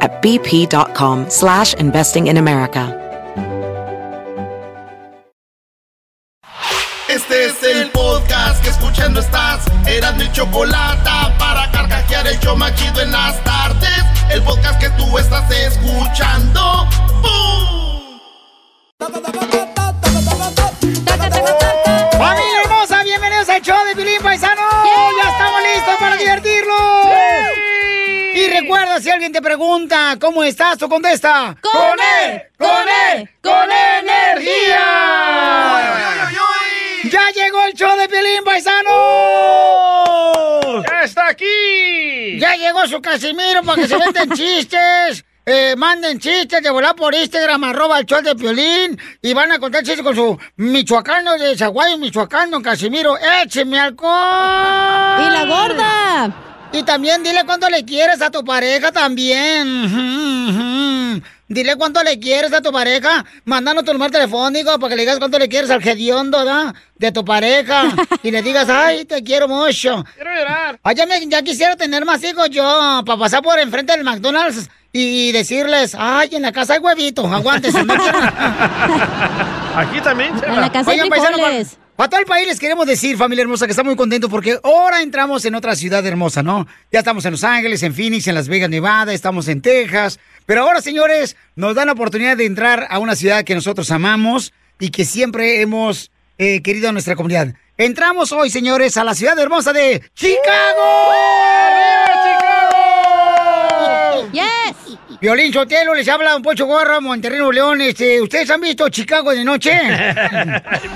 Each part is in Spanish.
at bp.com slash investing in America. Este es el podcast que escuchando estás. Eran mi chocolate para carcajear el show machido en las tardes. El podcast que tú estás escuchando. ¡Bum! ¡Familia hermosa! ¡Bienvenidos al show de Pilín si alguien te pregunta cómo estás, tú contesta. ¡Con él! ¡Con él! ¡Con energía! ¡Ya llegó el show de Pilín Paisano! ¡Ya está aquí! ¡Ya llegó su Casimiro para que se venden chistes! Eh, manden chistes de volar por Instagram, arroba el show de Piolín, y van a contar chistes con su michoacano de Zaguayo, Michoacán, don Casimiro. ¡Écheme alcohol! ¡Y la gorda! Y también dile cuánto le quieres a tu pareja también. Dile cuánto le quieres a tu pareja. Mándanos tu número telefónico para que le digas cuánto le quieres al gediondo, ¿verdad? De tu pareja. Y le digas, ay, te quiero mucho. Quiero llorar. Ay, ya, me- ya quisiera tener más hijos yo, para pasar por enfrente del McDonald's y decirles, ay, en la casa hay huevito, aguántese. no quiero- Aquí también, Chela. En la casa Oigan, paisano, para, frijoles. para todo el país les queremos decir, familia hermosa, que estamos muy contentos porque ahora entramos en otra ciudad hermosa, ¿no? Ya estamos en Los Ángeles, en Phoenix, en Las Vegas, Nevada, estamos en Texas. Pero ahora, señores, nos dan la oportunidad de entrar a una ciudad que nosotros amamos y que siempre hemos eh, querido a nuestra comunidad. Entramos hoy, señores, a la ciudad hermosa de Chicago. ¡Yes! Violín Sotelo, les habla un Pocho Gorro, Monterrey, Nuevo León. Este, ¿Ustedes han visto Chicago de noche?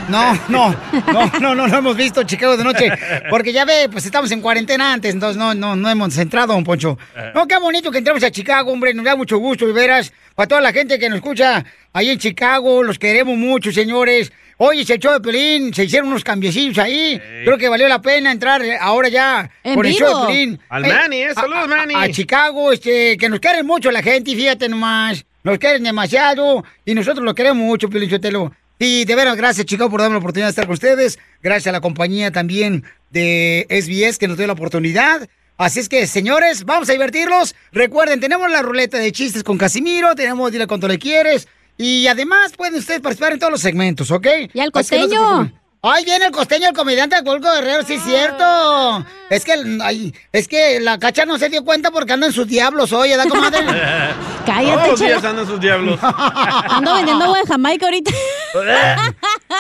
No, no, no, no, no, no hemos visto Chicago de noche. Porque ya ve, pues estamos en cuarentena antes, entonces no, no, no hemos entrado, don Poncho. No, qué bonito que entramos a Chicago, hombre, nos da mucho gusto, de veras. Para toda la gente que nos escucha ahí en Chicago, los queremos mucho, señores. Oye, se echó de Pelín, se hicieron unos cambiecillos ahí. Creo que valió la pena entrar eh, ahora ya En con el show vivo. de Pelín. Al Manny, eh, a- saludos, a- Manny. A, Chicago, este, que nos quieren mucho la gente, y fíjate nomás. Nos quieren demasiado y nosotros lo queremos mucho, Pelín Sotelo. Y de veras, gracias, Chicago, por darme la oportunidad de estar con ustedes. Gracias a la compañía también de SBS que nos dio la oportunidad. Así es que, señores, vamos a divertirlos. Recuerden, tenemos la ruleta de chistes con Casimiro, tenemos Dile cuánto le quieres. Y además pueden ustedes participar en todos los segmentos, ¿ok? ¿Y al costeño? Ay, viene el costeño, el comediante de Colco Guerrero, sí es cierto. Es que, ay, es que la cacha no se dio cuenta porque anda en sus diablos hoy, ¿verdad, comadre? Cállate, Todos los días andan sus diablos. Ando vendiendo agua de Jamaica ahorita.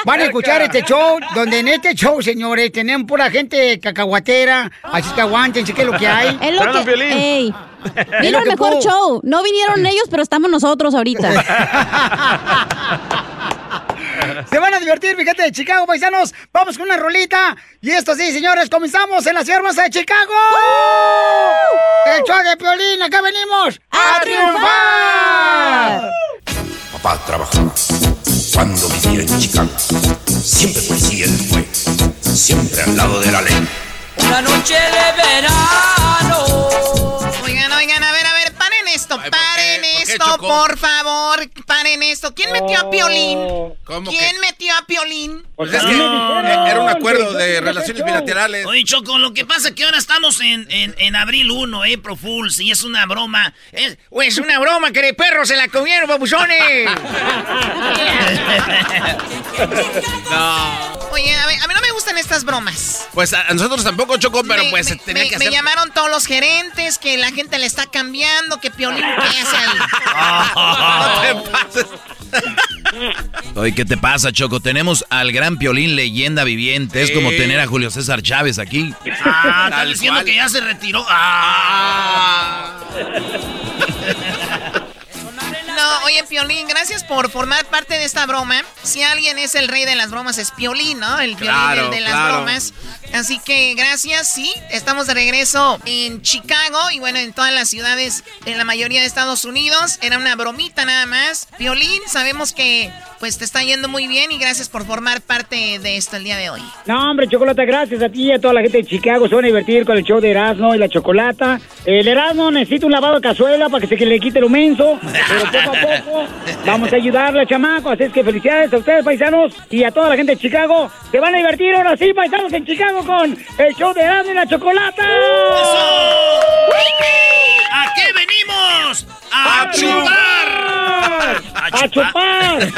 Van a escuchar este show, donde en este show, señores, tenemos pura gente cacahuatera, así que aguántense, que es lo que hay. Es lo que... Ey. Vino el mejor puedo. show. No vinieron ellos, pero estamos nosotros ahorita. Se van a divertir, fíjate, de Chicago, paisanos. Vamos con una rolita. Y esto sí, señores, comenzamos en la ciudad hermosa de Chicago. El show de Piolín, acá venimos a triunfar. Papá trabajaba cuando vivía en Chicago. Siempre policía él fue, siempre al lado de la ley. Una noche de verano. Choco? por favor, paren esto. ¿Quién metió a Piolín? ¿Cómo ¿Quién que? metió a Piolín? Pues es que era un acuerdo de relaciones bilaterales. Oye, Choco, lo que pasa es que ahora estamos en, en, en abril 1, eh, Pro Fools, y es una broma. Es, Pues una broma que de perros se la comieron, babuchones. No. Oye, a, ver, a mí no me gustan estas bromas. Pues a nosotros tampoco, Choco, pero me, pues me- tenía me- que me hacer. llamaron todos los gerentes que la gente le está cambiando, que Piolín, ¿qué hace ahí? No te pases. Oye, ¿qué te pasa, Choco? Tenemos al gran Piolín leyenda viviente. Es como tener a Julio César Chávez aquí. Ah, está diciendo que ya se retiró. Ah. No, oye, Piolín, gracias por formar parte de esta broma. Si alguien es el rey de las bromas, es Piolín, ¿no? El Piolín el de las bromas. Así que gracias, sí. Estamos de regreso en Chicago y bueno, en todas las ciudades, en la mayoría de Estados Unidos. Era una bromita nada más. Piolín, sabemos que pues te está yendo muy bien y gracias por formar parte de esto el día de hoy. No, hombre, Chocolata, gracias a ti y a toda la gente de Chicago. Se van a divertir con el show de Erasmo y la Chocolata. El Erasmo necesita un lavado de cazuela para que se le quite el menso, pero poco a poco vamos a ayudarle, chamaco. Así es que felicidades a ustedes, paisanos, y a toda la gente de Chicago. Se van a divertir ahora sí, paisanos, en Chicago con el show de Erasmo y la Chocolata. ¿A qué venimos? ¡A, chupar! ¡A chupar!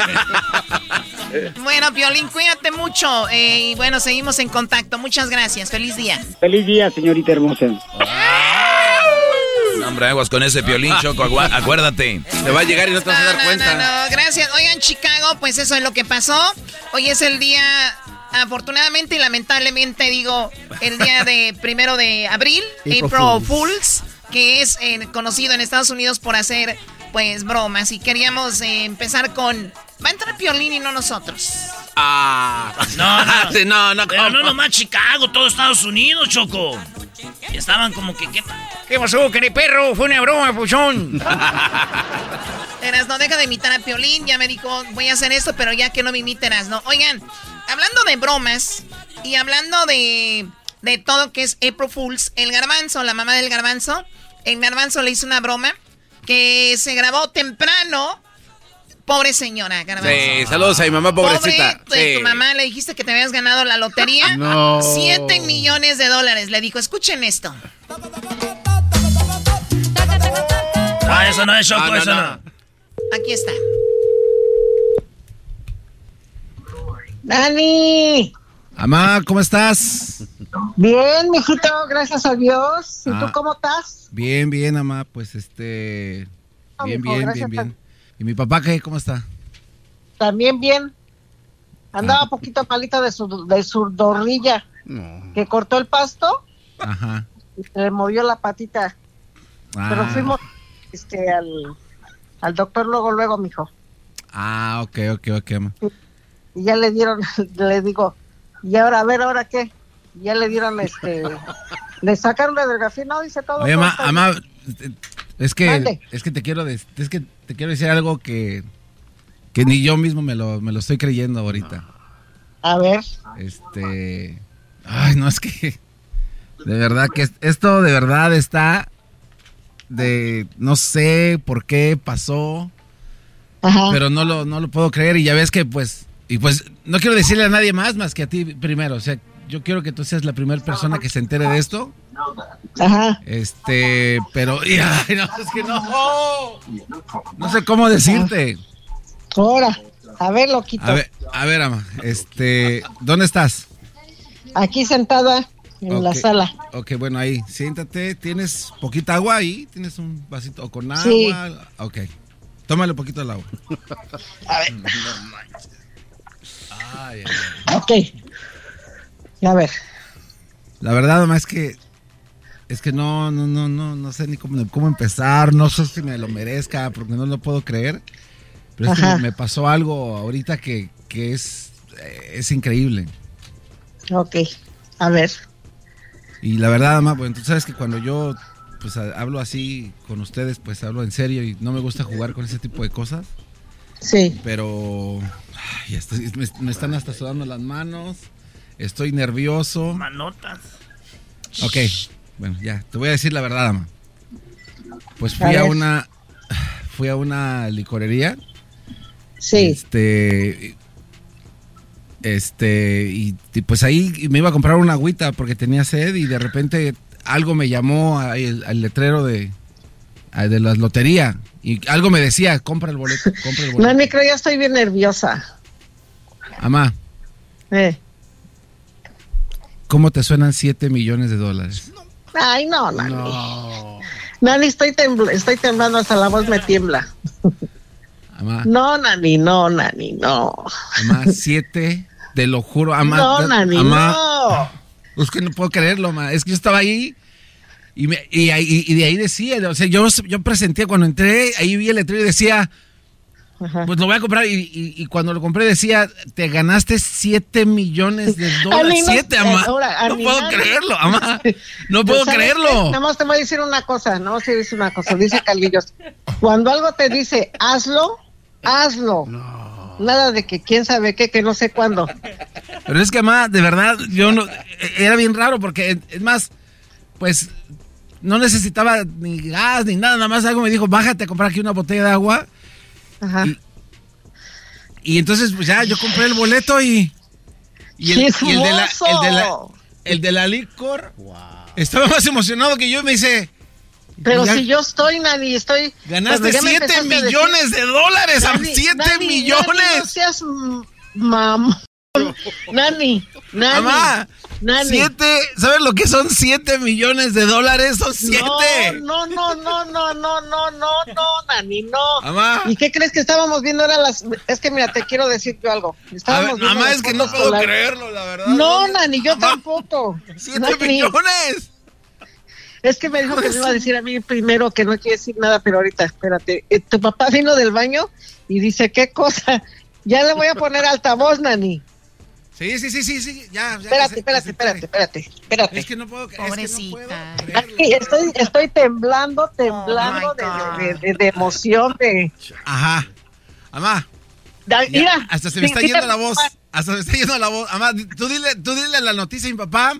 bueno, Piolín, cuídate mucho. eh, y bueno, seguimos en contacto. Muchas gracias. Feliz día. Feliz día, señorita hermosa. No, hombre, aguas con ese Piolín, Choco. acuérdate. Te va a llegar y no te vas a dar No, cuenta. no, no, gracias. Oigan, Chicago, pues eso es lo que pasó. Hoy es el día, afortunadamente y lamentablemente, digo, el día de primero de abril, April April, Fools. Que es eh, conocido en Estados Unidos por hacer, pues, bromas. Y queríamos eh, empezar con. Va a entrar Piolín y no nosotros. Ah. No, no. Sí, no, no, Pero no nomás Chicago, todo Estados Unidos, Choco. Y estaban como que, ¿qué, ¿Qué pasó, querido perro? Fue una broma, puchón. Eras, no deja de imitar a Piolín. Ya me dijo, voy a hacer esto, pero ya que no me imiteras, ¿no? Oigan, hablando de bromas y hablando de, de todo que es April Fools, el garbanzo, la mamá del garbanzo, el garbanzo le hizo una broma que se grabó temprano. Pobre señora, garbanzo. Sí, saludos a mi mamá pobrecita. Pobre, tu mamá le dijiste que te habías ganado la lotería. No. Siete millones de dólares. Le dijo, escuchen esto. Ah, eso no es Choco, no, eso no. no. Aquí está. Dani, Amá, ¿cómo estás? bien, mijito, gracias a Dios. ¿Y Ah. tú cómo estás? Bien, bien, Amá, pues este... Ah, Bien, mijo, bien, bien, bien. ¿Y mi papá qué? ¿Cómo está? También bien. Ah. Andaba poquito malita de su, de su dorrilla, No. que cortó el pasto Ajá. y se le movió la patita. Pero Ah. fuimos este, al, al doctor luego, luego, mijo. Ah, ok, ok, ok, Amá. Y ya le dieron, le digo, y ahora, a ver, ¿ahora qué? Ya le dieron, este, le sacaron la radiografía, no, dice todo. Oye, es que, Mande. es que te quiero, es que te quiero decir algo que, que ni yo mismo me lo, me lo estoy creyendo ahorita. A ver. Este, ay, no, es que, de verdad que es- esto de verdad está de, no sé por qué pasó, pero no lo, no lo puedo creer y ya ves que pues, y pues no quiero decirle a nadie más más que a ti primero, o sea, yo quiero que tú seas la primera persona que se entere de esto. Ajá. Este, pero, ay, no, es que no, no sé cómo decirte. Ahora, a ver, loquito. A ver, a ver, ama, este, ¿dónde estás? Aquí sentada en la sala. Ok, bueno, ahí, siéntate. ¿Tienes poquita agua ahí? ¿Tienes un vasito con agua? Sí. Ok. Tómale un poquito del agua. A ver. Ay, ay, ay. Ok. A ver. La verdad, mamá, es que. Es que no, no, no, no, no sé ni cómo, cómo empezar. No sé si me lo merezca, porque no lo puedo creer. Pero es que me pasó algo ahorita que, que es, eh, es increíble. Ok. A ver. Y la verdad, mamá, bueno, tú sabes que cuando yo pues hablo así con ustedes, pues hablo en serio y no me gusta jugar con ese tipo de cosas. Sí. Pero ay, estoy- me, me están hasta sudando las manos. Estoy nervioso. Manotas. Ok, bueno, ya, te voy a decir la verdad, ama. Pues A fui a, una fui a una licorería. Sí. Este este y, y pues ahí me iba a comprar una agüita porque tenía sed y de repente algo me llamó ahí al, al letrero de a- de la lotería y algo me decía, compra el boleto, compra el No, boleto. micro, ya estoy bien nerviosa. Amá, Eh. ¿cómo te suenan 7 millones de dólares? Ay, no, Nani. No. Nani, estoy, tembl- estoy temblando, hasta la voz me tiembla. No, Nani, no, Nani, no. Mamá, siete, te lo juro, mamá. No, Nani, no. Es que no puedo creerlo. Es que yo estaba ahí y, me, y, y, de ahí decía, o sea, yo, yo presentía cuando entré, ahí vi el letrero y decía, pues lo voy a comprar. Y, cuando lo compré decía, te ganaste 7 millones de dólares. 7, ama. no puedo creerlo, ama. No puedo creerlo. Nada más te voy a decir una cosa, no te decir una cosa. Dice Calvillos, cuando algo te dice, hazlo, hazlo. Nada de que quién sabe qué, que no sé cuándo. Pero es que, ama, de verdad, yo no. Era bien raro porque, es más, pues no necesitaba ni gas ni nada, nada más algo me dijo, bájate a comprar aquí una botella de agua Ajá. Y, entonces, pues ya, yo compré el boleto y. Y el, y el de, la, el, de la, el de la licor estaba más emocionado que yo y me dice. Pero si yo estoy, Nani, estoy. Ganaste 7 millones de dólares, 7 millones. Nani, no seas mamá. Nani, Nani. Mamá, Nani. Siete, ¿sabes lo que son 7 millones de dólares? Son 7. No, no, no, no, no, no, no, no, Nani, no. Mamá. ¿Y qué crees que estábamos viendo? Era las. Es que mira, te quiero decir yo algo. Estábamos ver, mamá, es que no puedo creerlo, la verdad. No, Nani, yo tampoco. 7 millones. Es que me dijo que me iba a decir a mí primero que no quiere decir nada, pero ahorita, espérate. Eh, tu papá vino del baño y dice, ¿qué cosa? Ya le voy a poner altavoz, Nani. Sí, sí, sí, sí, sí, ya. ya espérate, espérate, espérate, espérate, espérate. Es que no puedo, Pobrecita. Es que no puedo estoy, estoy temblando, temblando oh de, de, de, emoción, de... Ajá. Amá. mira. hasta se me está yendo la voz. Hasta se me está yendo la voz. Amá, tú dile, tú dile la noticia a mi papá.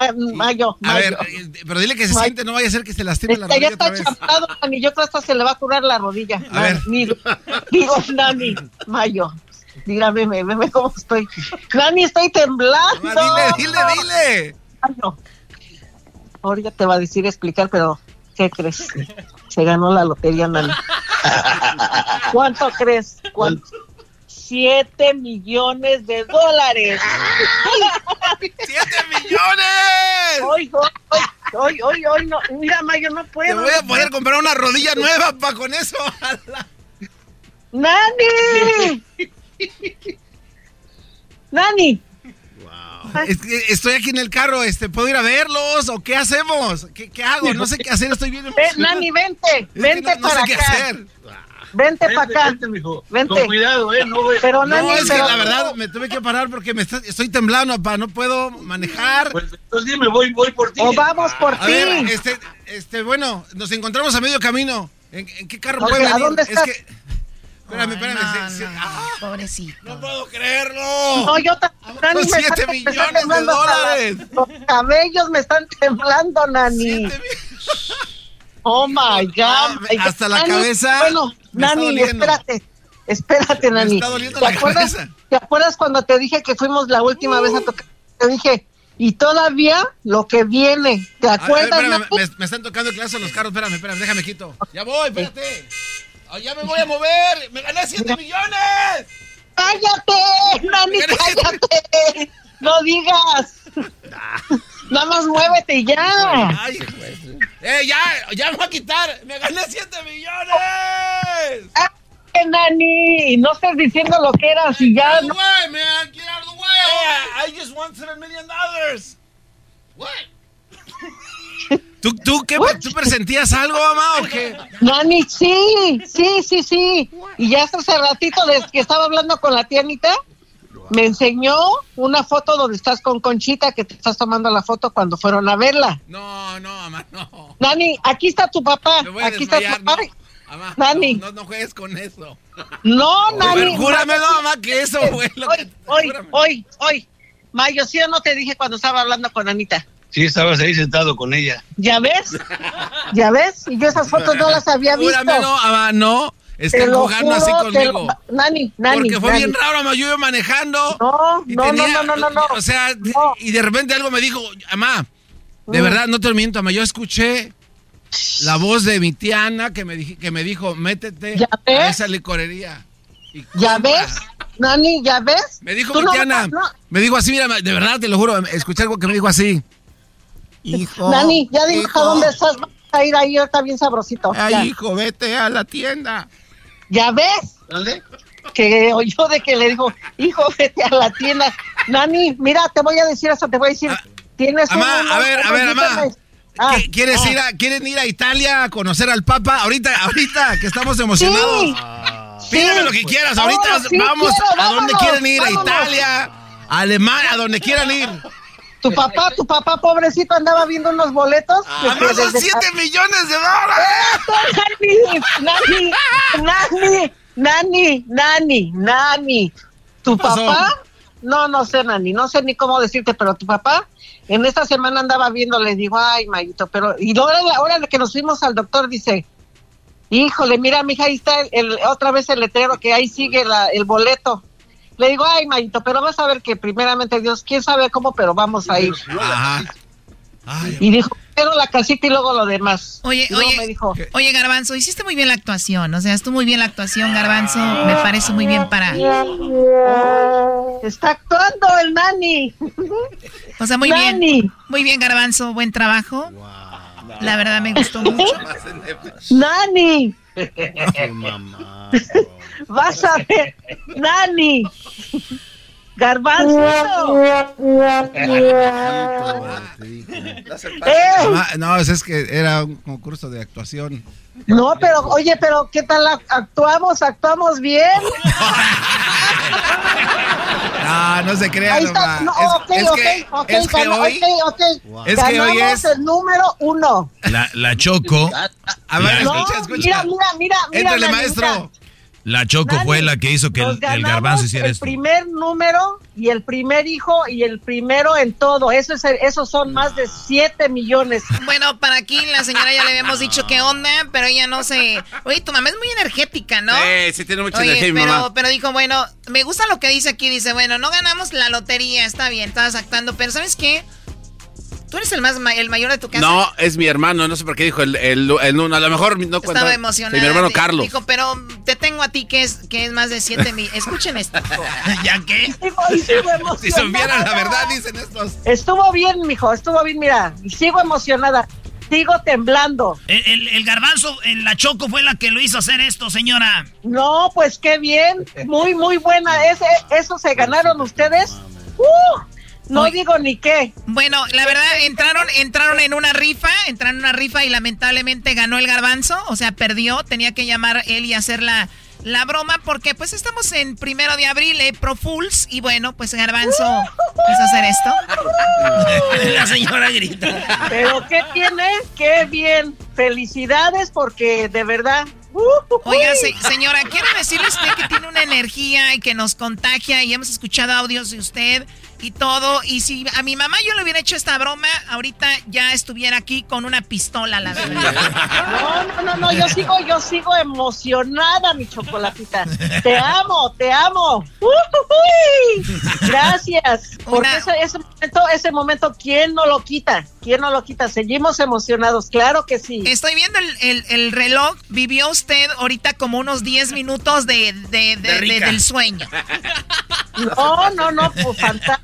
Ah, mayo, A ver, eh, pero dile que se siente, no vaya a ser que se lastime la rodilla. Ya está champado, Nani. Yo creo que hasta se le va a curar la rodilla. A ver. Digo, Nani, Mayo. Dígame, ve cómo estoy. Nani, estoy temblando. dile, dile, dile. Ay, no. Ahorita te va a decir explicar, pero ¿qué crees? Se ganó la lotería, Nani. ¿Cuánto crees? ¿Cuánto? Siete millones de dólares. ¡Siete millones! Hoy, hoy, hoy, hoy, no. Mira, Mayo, no puedo. Te voy a poder comprar una rodilla nueva para con eso. ¡Nani! Nani. estoy aquí en el carro, este, ¿puedo ir a verlos o qué hacemos? ¿Qué, hago? No sé qué hacer, estoy bien Nani, vente, vente para no sé acá. Qué hacer. Vente, para acá. Vente, mijo. Vente. Con cuidado, eh. No, pero Nani, no, es que la verdad me tuve que parar porque me estoy temblando, papá. No puedo manejar. Pues entonces dime, voy, voy por ti. O vamos por ti. este, este, bueno, nos encontramos a medio camino. ¿En, qué carro puede venir? ¿A dónde estás? Es que, Espérame, espérame. No, no, ah, pobrecito. No puedo creerlo. No, yo también. Son 7 millones de dólares. Los cabellos me están temblando, Nani. Oh my God. hasta la cabeza. Bueno, Nani, espérate. Espérate, Nani. Me está doliendo ¿Te, la acuerdas, cabeza? ¿Te acuerdas cuando te dije que fuimos la última vez a uh. tocar? Te dije, y todavía lo que viene. ¿Te acuerdas? espérame, me, me, están tocando el clase los carros. Espérame, espérame, déjame quito. Ya voy, espérate. Ya me voy a mover. ¡Me gané 7 millones! ¡Cállate! ¡Nani, cállate! ¡No digas! Nada más muévete y ya. Ay, ¡Eh, ya! ¡Ya me voy a quitar! ¡Me gané 7 millones! ¡Ah, Nani! No estés diciendo lo que eras y ya. No. way, man! Get out of the way! I just won 7 million dollars. What? ¿Tú, tú, qué, ¿Tú presentías algo, mamá, o qué? Nani, sí, sí, sí, sí. Y ya hace ratito, desde que estaba hablando con la tianita, me enseñó una foto donde estás con Conchita, que te estás tomando la foto cuando fueron a verla. No, no, mamá, no. Nani, aquí está tu papá. aquí está tu papá. Mamá, Nani. No, no, juegues con eso. No, Nani. Júrame, no, mamá, que eso fue lo hoy, Hoy, hoy, hoy. Mayo, ¿sí o no te dije cuando estaba hablando con Anita? Sí, estabas ahí sentado con ella. ¿Ya ves? ¿Ya ves? Y yo esas fotos no las había visto. no, no. Están jugando así conmigo. Nani, Nani. Porque fue bien raro, mamá. Yo iba manejando. No, no, no, no, no, no, O sea, y de repente algo me dijo, mamá, de mm. verdad, no te miento, mamá. Yo escuché la voz de mi tía Ana que me, que me dijo, métete a esa licorería. ¿Ya ves? Nani, ¿ya ves? Me dijo mi tía Ana, me dijo así, mira, de verdad, te lo juro, escuché algo que me dijo así. Hijo. Dani, ya dijo dónde estás. Vas a ir ahí, está bien sabrosito. Ay, hijo, vete a la tienda. ¿Ya ves? ¿Dónde? Que oyó de que le dijo, hijo, vete a la tienda. Nani, mira, te voy a decir eso, te voy a decir, tienes Amá, un- a ver, a ver, amá. Ah, ¿Qué- ¿Quieres ah. ir a, ¿Quieren ir a Italia a conocer al Papa? Ahorita, ahorita, que estamos emocionados. Sí. Pídeme Sí. lo que quieras. Ahorita Oh, sí, vamos quiero, a donde quieren ir, vámonos. a Italia, a Alemania, a donde quieran ir. Tu papá, tu papá pobrecito andaba viendo unos boletos. Ah, que no, son desde- 7 millones de dólares. ¡Eso, Nani! ¡Nani! ¡Nani! ¡Nani! ¡Nani! ¿Tu papá? No, no sé, Nani, no sé ni cómo decirte, pero tu papá en esta semana andaba viendo, le digo, ay, Mayito, pero... Y ahora, ahora que nos fuimos al doctor, dice, híjole, mira, mija, ahí está el, el- otra vez el letrero, que ahí sigue la- el boleto. Le digo, ay, Mayito, pero vas a ver que primeramente Dios, quién sabe cómo, pero vamos a ir. Ajá. Y dijo, pero la casita y luego lo demás. Oye, Y oye, me dijo, oye, Garbanzo, hiciste muy bien la actuación. O sea, estuvo muy bien la actuación, Garbanzo. Me parece muy bien para. Está actuando el nani. O sea, muy bien. Muy bien, Garbanzo. Buen trabajo. La verdad me gustó mucho. Nani. Vas a ver, Nani. Garbanzo. Eh, No, es que era un concurso de actuación. No, pero oye, pero ¿qué tal ac- actuamos? ¿Actuamos bien? No, no se crean, Ahí está. No, Es- ok, es, ok, que, ok, es que ganó- hoy. ok, ok. Es que hoy Ganamos es- el número uno. La, la Choco. A ver, No, escucha, escucha. mira, mira, mira, mira. Éntrale, Nani, maestro. mira. La Choco fue la que hizo que el, garbanzo hiciera el esto. primer número y el primer hijo y el primero en todo. Eso es, esos son más de 7 millones. Bueno, para aquí la señora ya le habíamos dicho qué onda, pero ella no se. Oye, tu mamá es muy energética, ¿no? Sí, sí tiene mucha Oye, energía mi pero, mamá. pero dijo, bueno, me gusta lo que dice aquí. Dice, bueno, no ganamos la lotería, está bien, estabas actuando, pero ¿sabes qué? Tú eres el más ma- el mayor de tu casa. No, es mi hermano, no sé por qué dijo el, el, el uno, a lo mejor no cuenta. Estaba emocionada. Sí, mi hermano Carlos. Dijo, pero te tengo a ti que es, que es más de 7 mil. Escuchen esto. ¿Ya qué? Si supieran la verdad, dicen estos. Estuvo bien, mijo, estuvo bien, mira. Sigo emocionada. Sigo temblando. El, el- el garbanzo, el- la Choco fue la que lo hizo hacer esto, señora. No, pues qué bien. Muy, muy buena. Ese, eso se ganaron ustedes. ¡Uh! No digo ni qué. Bueno, la verdad, entraron, entraron en una rifa, entraron en una rifa y lamentablemente ganó el garbanzo, o sea, perdió, tenía que llamar él y hacer la, la broma porque pues estamos en primero de abril, eh, Pro Fools, y bueno, pues garbanzo quiso hacer esto. La señora grita. Pero qué tiene, qué bien. Felicidades porque de verdad. ¡uh! Oiga, se- señora, quiero decirle a usted que tiene una energía y que nos contagia y hemos escuchado audios de usted y todo. Y si a mi mamá yo le hubiera hecho esta broma, ahorita ya estuviera aquí con una pistola, la verdad. No, no, no, no, yo sigo, yo sigo emocionada, mi chocolatita. Te amo, te amo. Gracias. Porque ese, ese momento, ese momento, ¿quién no lo quita? ¿Quién no lo quita? Seguimos emocionados, claro que sí. Estoy viendo el, el- el reloj. Vivió usted ahorita como unos 10 minutos de, de- de- De rica. de- del sueño. No, no, no, pues fantástico,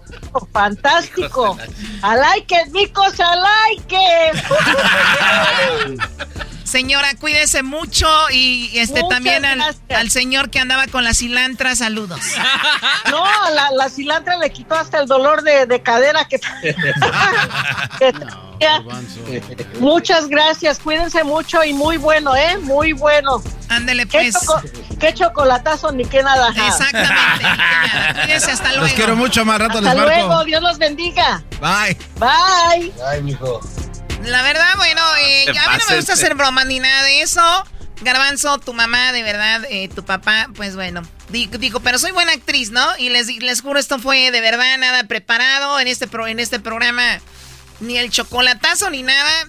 fantástico. I like it, Micos, I like it. Señora, cuídese mucho y este Muchas también al, señor que andaba con la cilantra, saludos. No, la, la cilantra le quitó hasta el dolor de, de cadera que, que tenía. Muchas gracias, cuídense mucho y muy bueno, ¿eh? Muy bueno. Ándele ¿Qué, pues. choco- qué chocolatazo ni qué nada. Exactamente. Cuídese hasta luego. Los quiero mucho, más rato Hasta les marco. luego, Dios los bendiga. Bye. Bye. Ay, mijo. La verdad, bueno, eh, ya a mí no me gusta eh. hacer broma ni nada de eso. Garbanzo, tu mamá, de verdad, eh, tu papá, pues bueno. di- Digo, pero soy buena actriz, ¿no? Y les, les juro, esto fue de verdad nada preparado en este, pro- en este programa. Ni el chocolatazo ni nada.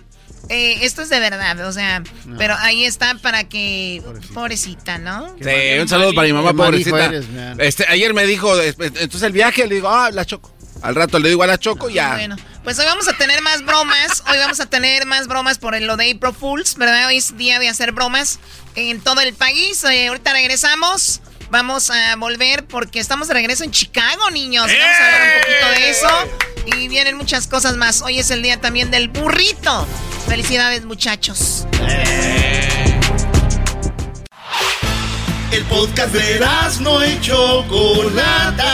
Eh, esto es de verdad, o sea, pero ahí está para que... Pobrecita, ¿no? Sí, un saludo para mi mamá, pobrecita. eres, este, ayer me dijo, entonces el viaje, le digo, ah, la choco. Al rato le digo a la choco y ya. Bueno, pues hoy vamos a tener más bromas. Hoy vamos a tener más bromas por lo de April Fools, ¿verdad? Hoy es día de hacer bromas en todo el país. Eh, ahorita regresamos. Vamos a volver porque estamos de regreso en Chicago, niños. Vamos a hablar un poquito de eso. Y vienen muchas cosas más. Hoy es el día también del burrito. Felicidades, muchachos. El podcast de no y Chocolata.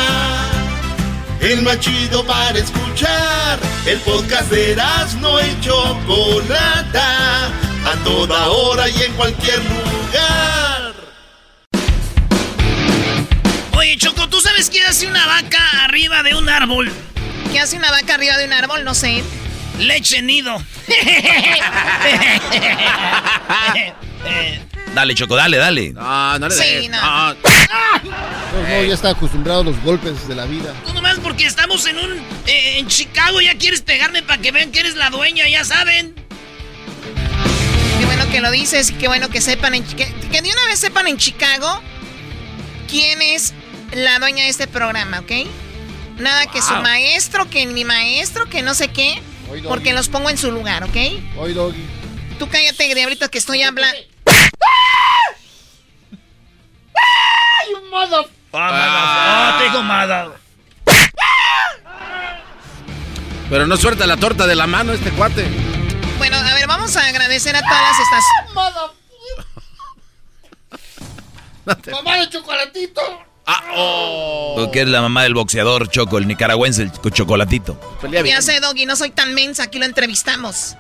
El más chido para escuchar. El podcast de no y Chocolata. A toda hora y en cualquier lugar. Oye, Choco, ¿tú sabes qué hace una vaca arriba de un árbol? ¿Qué hace una vaca arriba de un árbol? No sé. Leche nido. dale, Choco, dale, dale. No, no le Sí, no. no. No, ya está acostumbrado a los golpes de la vida. Tú nomás porque estamos en un... eh, en Chicago ya quieres pegarme para que vean que eres la dueña, ya saben. Qué bueno que lo dices y qué bueno que sepan, en, que, que de una vez sepan en Chicago quién es la dueña de este programa, ¿ok? Nada que su Wow. maestro, que mi maestro, que no sé qué, Oy, doggy. porque los pongo en su lugar, ¿ok? Hoy, Doggy. Tú cállate, diablito, que estoy hablando. ¡Ay, mother... Ah, tengo mada. Pero no suelta la torta de la mano este cuate. Bueno, a ver, vamos a agradecer a todas las estaciones. ¡Mamá de chocolatito! Ah, oh. Porque es la mamá del boxeador Choco, el nicaragüense, el co- chocolatito. Ya sé, Doggy, no soy tan mensa, aquí lo entrevistamos.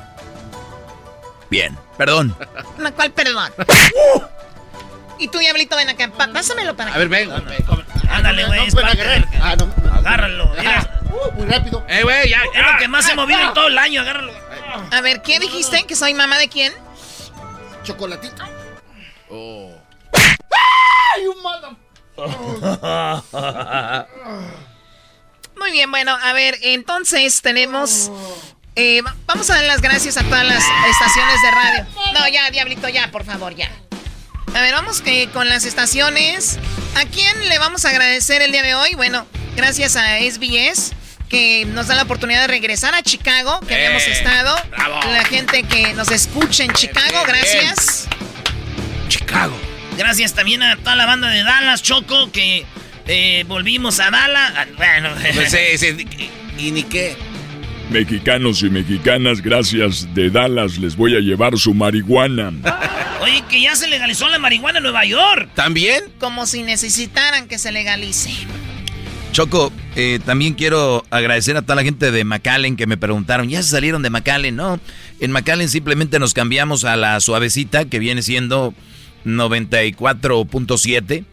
Bien, perdón. No, ¿cuál perdón? y tú, diablito, ven acá, pa- pásamelo para acá. A ver, ven. Ándale, güey, Ah. Agárralo, mira. Uh, muy rápido. Eh, güey, ya. Es lo que más he movido en todo el año, agárralo. A ver, ¿qué dijiste? ¿Que soy mamá de quién? Chocolatito. Oh. ¡Ay, un! Muy bien, bueno, a ver, entonces tenemos... eh, va- vamos a dar las gracias a todas las estaciones de radio. No, ya, diablito, ya, por favor, ya. A ver, vamos que con las estaciones. ¿A quién le vamos a agradecer el día de hoy? Bueno, gracias a SBS que nos da la oportunidad de regresar a Chicago, que Eh, habíamos estado. bravo. La gente que nos escucha en Chicago, bien, gracias. Chicago. Gracias también a toda la banda de Dallas, Choco, que eh, volvimos a Dallas. Ah, Bueno, Pues, sí, ¿Y ni qué? Mexicanos y mexicanas, gracias de Dallas, les voy a llevar su marihuana. oye, que ya se legalizó la marihuana en Nueva York. ¿También? Como si necesitaran que se legalice. Choco, eh, también quiero agradecer a toda la gente de McAllen que me preguntaron, ¿ya se salieron de McAllen? No, en McAllen simplemente nos cambiamos a la suavecita que viene siendo 94.7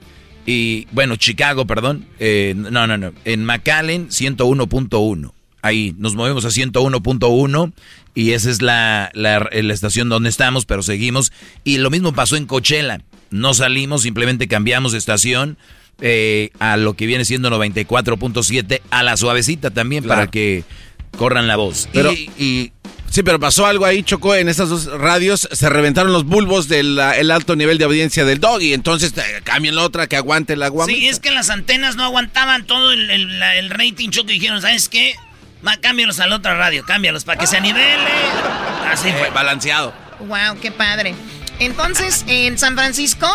y, bueno, Chicago, perdón, eh, no, no, no, en McAllen 101.1. Ahí nos movemos a 101.1 y esa es la, la, la estación donde estamos, pero seguimos. Y lo mismo pasó en Coachella. No salimos, simplemente cambiamos de estación eh, a lo que viene siendo 94.7, a la suavecita también, Claro. para que corran la voz. Pero- y, y- Sí, pero pasó algo ahí, Chocó, en esas dos radios se reventaron los bulbos del ah, el alto nivel de audiencia del dog y entonces eh, cambien la otra que aguante la guama. Sí, es que las antenas no aguantaban todo el, el- la- el rating, Choco, y dijeron, ¿sabes qué? Ma, cámbialos a la otra radio, cámbialos para que se anivele. Así fue. balanceado. Wow, qué padre. Entonces, en San Francisco,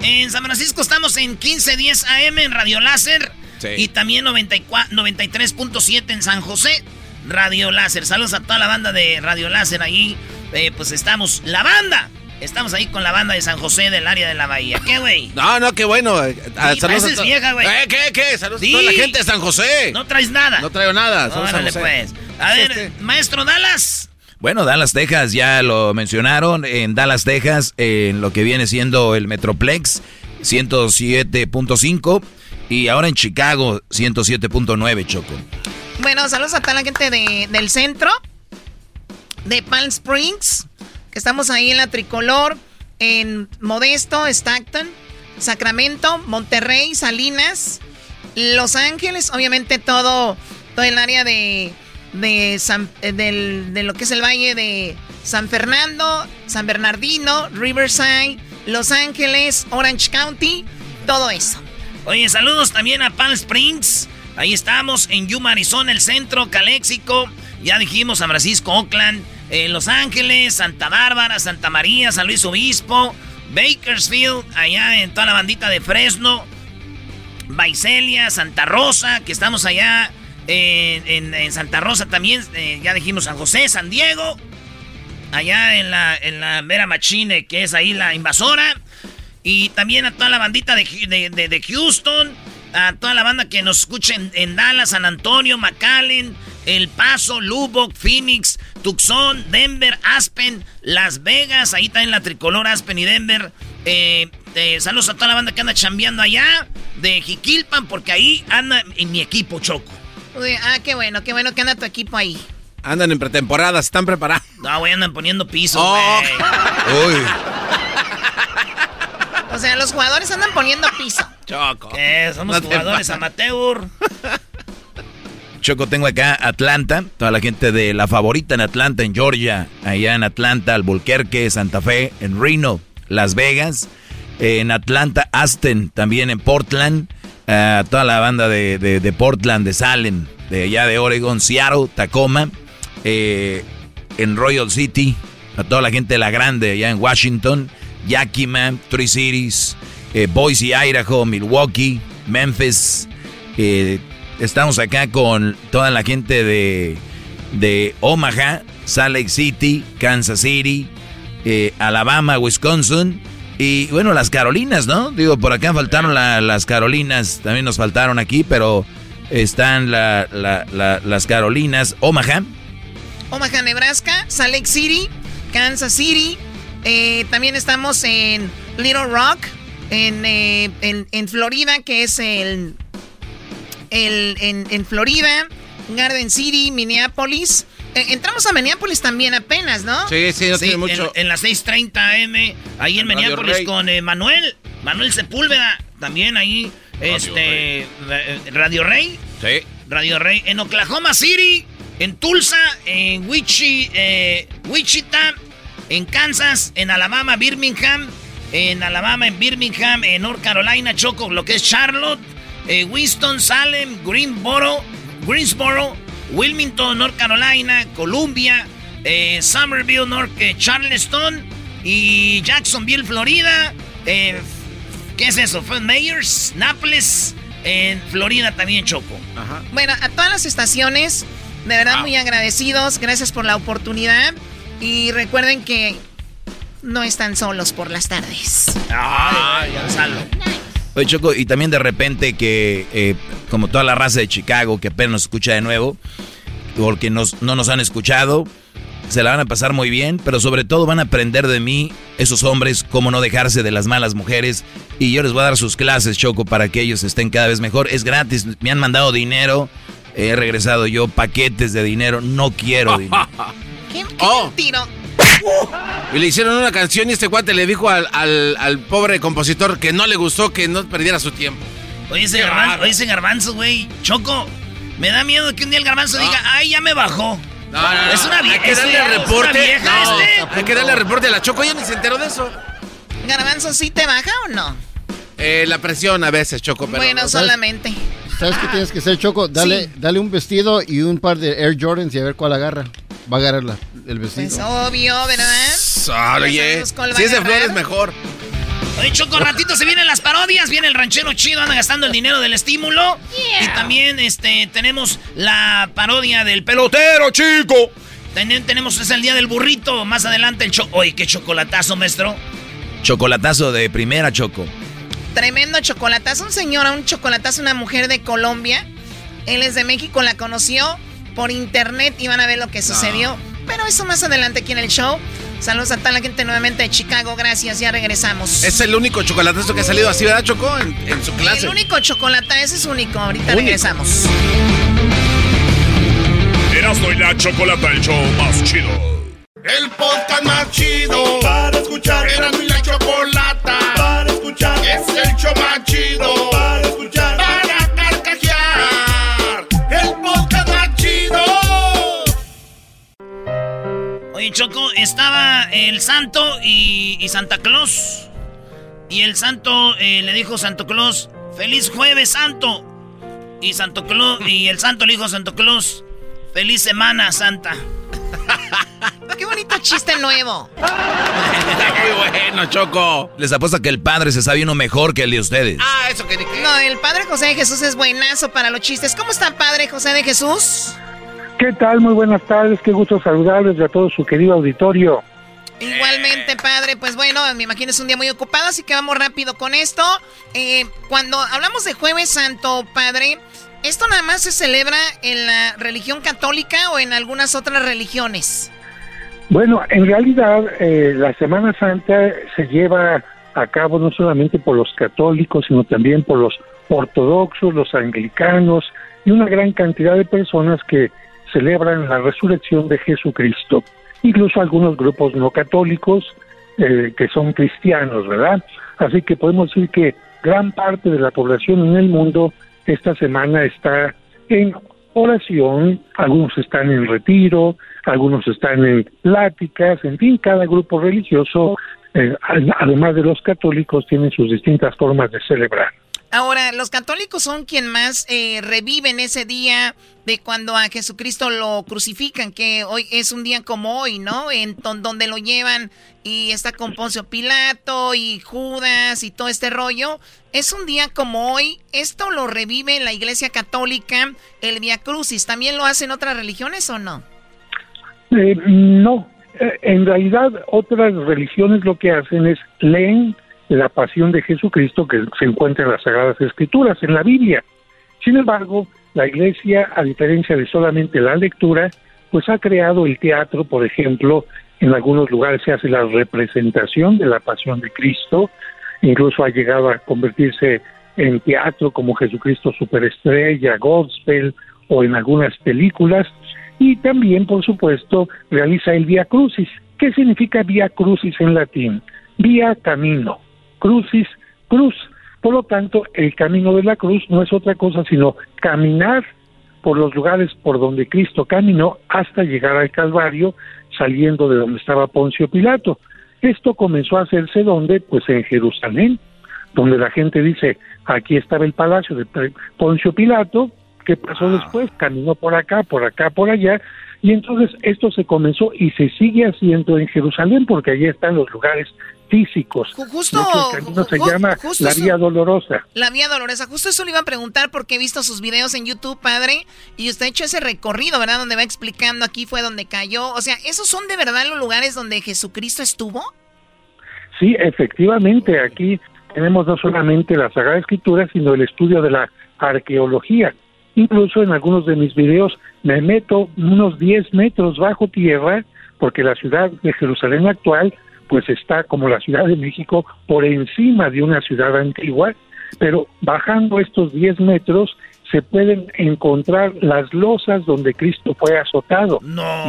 En San Francisco estamos en 1510 AM en Radio Láser. Sí. Y también 94 93.7 en San José, Radio Láser. Saludos a toda la banda de Radio Láser ahí. Eh, pues estamos, la banda. Estamos ahí con la banda de San José del área de la Bahía. ¿Qué, güey? No, no, qué bueno. eh, Sí, saludos a vieja, güey. Eh, ¿Qué, qué? Saludos Sí. a toda la gente de San José. No traes nada. No traigo nada. saludos a Órale, José. pues. A ver, este. maestro Dallas. Bueno, Dallas, Texas, ya lo mencionaron. En Dallas, Texas, en lo que viene siendo el Metroplex, 107.5. Y ahora en Chicago, 107.9, Choco. Bueno, saludos a toda la gente de- del centro, de Palm Springs, que estamos ahí en la tricolor, en Modesto, Stockton, Sacramento, Monterrey, Salinas, Los Ángeles, obviamente todo, todo el área de, de, eh, de lo que es el valle de San Fernando, San Bernardino, Riverside, Los Ángeles, Orange County, todo eso. Oye, saludos también a Palm Springs. Ahí estamos en Yuma, Arizona, el centro, Calexico. Ya dijimos San Francisco, Oakland, eh, Los Ángeles, Santa Bárbara, Santa María, San Luis Obispo, Bakersfield, allá en toda la bandita de Fresno, Vaiselia, Santa Rosa, que estamos allá en, Santa Rosa también. eh, ya dijimos San José, San Diego, allá en la, en la Vera Machine, que es ahí la invasora. Y también a toda la bandita de, Houston, a toda la banda que nos escucha en, Dallas, San Antonio, McAllen, El Paso, Lubbock, Phoenix, Tucson, Denver, Aspen, Las Vegas, ahí también la tricolor Aspen y Denver. Eh, eh, saludos a toda la banda que anda chambeando allá, de Jiquilpan, porque ahí anda en mi equipo, Choco. ah, qué bueno, qué bueno que anda tu equipo ahí. Andan en pretemporada, están preparados. No, güey, andan poniendo piso, oh. Uy. O sea, los jugadores andan poniendo piso. Choco. ¿Qué? Somos jugadores amateur. Choco, tengo acá Atlanta, toda la gente de la favorita en Atlanta, en Georgia, allá en Atlanta, Albuquerque, Santa Fe, en Reno, Las Vegas, en Atlanta, Aston, también en Portland, eh, toda la banda de, de, Portland, de Salem, de allá de Oregon, Seattle, Tacoma, eh, en Royal City, a toda la gente de la grande allá en Washington, Yakima, Three Cities, eh, Boise, Idaho, Milwaukee, Memphis. estamos acá con toda la gente de, de Omaha, Salt Lake City, Kansas City, Alabama, Wisconsin. Y bueno, las Carolinas, ¿no? Digo, por acá faltaron las Carolinas, también nos faltaron aquí, pero están las Carolinas, Omaha. Omaha, Nebraska, Salt Lake City, Kansas City. Eh, también estamos en Little Rock, eh, en, en, Florida, que es el, el en, en Florida, Garden City, Minneapolis. Eh, entramos a Minneapolis también apenas, ¿no? Sí, sí, no tiene mucho. En, las 6:30 M, ahí en, Minneapolis con eh, Manuel, Manuel Sepúlveda, también ahí, Radio este, Rey. Radio Rey. Sí. Radio Rey. En Oklahoma City, en Tulsa, en Wichi, eh, Wichita, en Kansas, en Alabama, Birmingham, en Alabama, en Birmingham, en North Carolina, Choco, lo que es Charlotte, Winston, Salem, Greenboro, Greensboro, Wilmington, North Carolina, Columbia, eh, Somerville, North eh, Charleston y Jacksonville, Florida. Eh, ¿Qué es eso? Fue Mayors, Nápoles, en Florida también Choco. Bueno, a todas las estaciones, de verdad muy agradecidos. Gracias por la oportunidad. Y recuerden que no están solos por las tardes. Ay, Gonzalo. Oye, Choco, y también de repente que, eh, como toda la raza de Chicago, que apenas nos escucha de nuevo, porque nos, no nos han escuchado, se la van a pasar muy bien, pero sobre todo van a aprender de mí, esos hombres, cómo no dejarse de las malas mujeres. Y yo les voy a dar sus clases, Choco, para que ellos estén cada vez mejor. Es gratis, me han mandado dinero, he regresado yo paquetes de dinero, no quiero dinero. ¿Qué, qué oh. Y le hicieron una canción y este cuate le dijo al, pobre compositor que no le gustó que no perdiera su tiempo. Oye, ese garbanzo, oye, ese garbanzo, güey. Choco, me da miedo que un día el garbanzo diga, ay, ya me bajó. No, no, es una vieja. Hay que darle reporte. este. Hay que darle reporte a la Choco. Ella ni se enteró de eso. ¿Garbanzo sí te baja o no? Eh, la presión a veces, Choco. Pero bueno, solamente. ¿Sabes qué tienes que hacer, Choco? Dale, dale un vestido y un par de Air Jordans y a ver cuál agarra. Va a agarrar el vestido. Es obvio, ¿verdad? Oye, si es de flores, mejor. Oye, Choco, ratito se vienen las parodias, viene el ranchero chido, anda gastando el dinero del estímulo. Y también este tenemos la parodia del pelotero, chico. También tenemos, es el día del burrito, más adelante el choco. Oye, qué chocolatazo, maestro. Chocolatazo de primera, Choco. Tremendo chocolatazo. Un señor, un chocolatazo, una mujer de Colombia. Él es de México, la conoció por internet y van a ver lo que sucedió. Pero eso más adelante aquí en el show. Saludos a toda la gente nuevamente de Chicago. Gracias, ya regresamos. Es el único chocolatazo que ha salido así, ¿verdad, Choco? En, su clase. El único chocolate, ese es único. Ahorita regresamos. Erasmo y la chocolata, el show más chido. El podcast más chido para escuchar. Erasmo y la chocolata para escuchar. Es el show más chido para escuchar. Choco, estaba el santo y, Santa Claus. Y el santo eh, le dijo a Santo Claus, feliz jueves santo. Y Santo Claus, y el santo le dijo a Santo Claus, feliz semana santa. Qué bonito chiste nuevo. Está muy bueno, Choco. Les apuesto que el padre se sabe uno mejor que el de ustedes. Ah, eso que dije. No, el padre José de Jesús es buenazo para los chistes. ¿Cómo está, padre José de Jesús? ¿Qué tal? Muy buenas tardes, qué gusto saludarles a todo su querido auditorio. Igualmente, padre. padre. Pues bueno, me imagino es un día muy ocupado, así que vamos rápido con esto. Eh, cuando hablamos de Jueves Santo, padre, ¿esto nada más se celebra en la religión católica o en algunas otras religiones? Bueno, en realidad eh, la Semana Santa se lleva a cabo no solamente por los católicos, sino también por los ortodoxos, los anglicanos y una gran cantidad de personas que celebran la resurrección de Jesucristo, incluso algunos grupos no católicos eh, que son cristianos, ¿verdad? Así que podemos decir que gran parte de la población en el mundo esta semana está en oración, algunos están en retiro, algunos están en pláticas, en fin, cada grupo religioso, eh, además de los católicos, tiene sus distintas formas de celebrar. Ahora, los católicos son quien más eh, reviven ese día de cuando a Jesucristo lo crucifican, que hoy es un día como hoy, ¿no? En donde lo llevan y está con Poncio Pilato y Judas y todo este rollo. Es un día como hoy. Esto lo revive la Iglesia Católica, el Via Crucis. ¿También lo hacen otras religiones o no? Eh, no. Eh, en realidad, otras religiones lo que hacen es leen la pasión de Jesucristo que se encuentra en las Sagradas Escrituras, en la Biblia. Sin embargo, la Iglesia, a diferencia de solamente la lectura, pues ha creado el teatro, por ejemplo, en algunos lugares se hace la representación de la pasión de Cristo, incluso ha llegado a convertirse en teatro como Jesucristo Superestrella, Gospel o en algunas películas, y también, por supuesto, realiza el Via Crucis. ¿Qué significa Via Crucis en latín? Vía camino crucis, cruz. Por lo tanto, el camino de la cruz no es otra cosa sino caminar por los lugares por donde Cristo caminó hasta llegar al Calvario, saliendo de donde estaba Poncio Pilato. Esto comenzó a hacerse donde, pues en Jerusalén, donde la gente dice, aquí estaba el palacio de Poncio Pilato, ¿qué pasó ah. después? Caminó por acá, por acá, por allá, y entonces esto se comenzó y se sigue haciendo en Jerusalén porque allí están los lugares físicos. Justo, el camino se llama la Vía Dolorosa. La Vía Dolorosa. Justo eso le iba a preguntar porque he visto sus videos en YouTube, padre, y usted ha hecho ese recorrido, ¿verdad? Donde va explicando aquí fue donde cayó. O sea, ¿esos son de verdad los lugares donde Jesucristo estuvo? Sí, efectivamente. Aquí tenemos no solamente la Sagrada Escritura, sino el estudio de la arqueología. Incluso en algunos de mis videos me meto unos 10 metros bajo tierra porque la ciudad de Jerusalén actual pues está como la Ciudad de México por encima de una ciudad antigua, pero bajando estos 10 metros se pueden encontrar las losas donde Cristo fue azotado.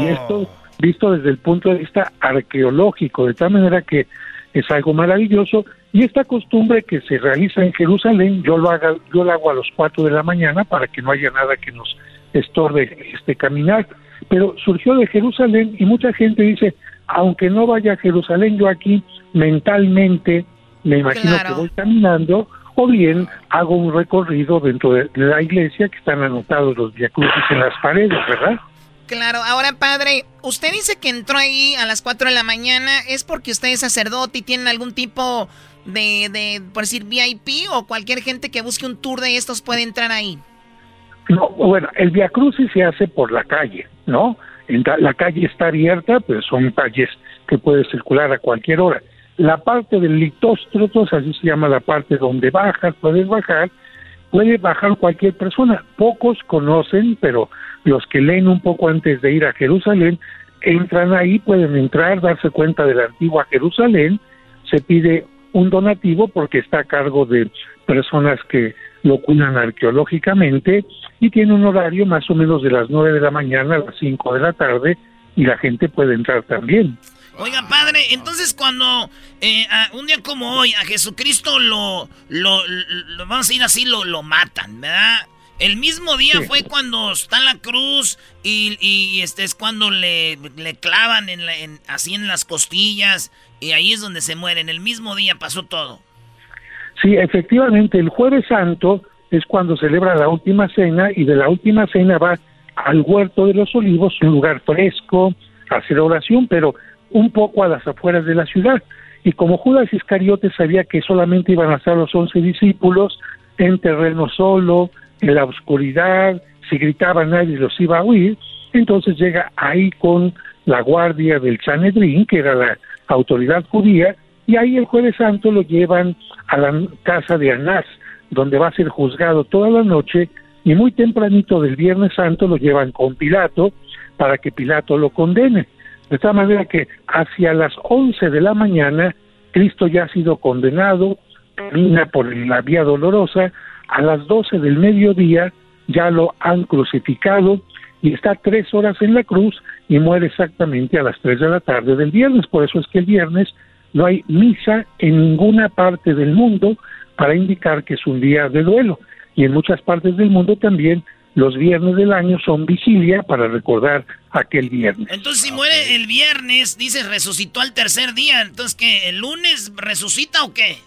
Y esto visto desde el punto de vista arqueológico, de tal manera que es algo maravilloso. Y esta costumbre que se realiza en Jerusalén, yo lo, haga, yo lo hago a los 4 de la mañana para que no haya nada que nos estorbe este caminar. Pero surgió de Jerusalén y mucha gente dice, aunque no vaya a Jerusalén, yo aquí mentalmente me imagino que voy caminando o bien hago un recorrido dentro de la iglesia que están anotados los viacrucis en las paredes, ¿verdad? Claro, ahora padre, usted dice que entró ahí a las 4 de la mañana, ¿es porque usted es sacerdote y tiene algún tipo de, de, por decir, VIP o cualquier gente que busque un tour de estos puede entrar ahí? No, bueno, el Via Crucis se hace por la calle, ¿no? la calle está abierta, pero son calles que puede circular a cualquier hora. La parte del litóstrotos, así se llama la parte donde bajas, puedes bajar, puede bajar cualquier persona. Pocos conocen, pero los que leen un poco antes de ir a Jerusalén, entran ahí, pueden entrar, darse cuenta de la antigua Jerusalén, se pide un donativo porque está a cargo de personas que lo cuidan arqueológicamente y tiene un horario más o menos de las 9 de la mañana a las 5 de la tarde y la gente puede entrar también. Oiga, padre, entonces cuando eh, un día como hoy a Jesucristo lo, lo, vamos a ir así, lo, lo matan, ¿verdad? El mismo día fue cuando está en la cruz y, y, este es cuando le, le clavan en así en las costillas y ahí es donde se mueren. El mismo día pasó todo. Sí, efectivamente, el jueves santo es cuando celebra la última cena y de la última cena va al huerto de los olivos, un lugar fresco, a hacer oración, pero un poco a las afueras de la ciudad. Y como Judas Iscariote sabía que solamente iban a estar los once discípulos en terreno solo, en la oscuridad, si gritaban nadie los iba a oír, entonces llega ahí con la guardia del Sanedrín, que era la autoridad judía, y ahí el jueves santo lo llevan a la casa de Anás, donde va a ser juzgado toda la noche, y muy tempranito del viernes santo lo llevan con Pilato para que Pilato lo condene. De tal manera que hacia las 11 de la mañana, Cristo ya ha sido condenado, camina por la vía dolorosa, a las 12 del mediodía ya lo han crucificado y está tres horas en la cruz y muere exactamente a las 3 de la tarde del viernes. Por eso es que el viernes no hay misa en ninguna parte del mundo para indicar que es un día de duelo. Y en muchas partes del mundo también los viernes del año son vigilia para recordar aquel viernes. Entonces, si muere el viernes, dice resucitó al tercer día. Entonces, ¿qué? ¿El lunes resucita o qué?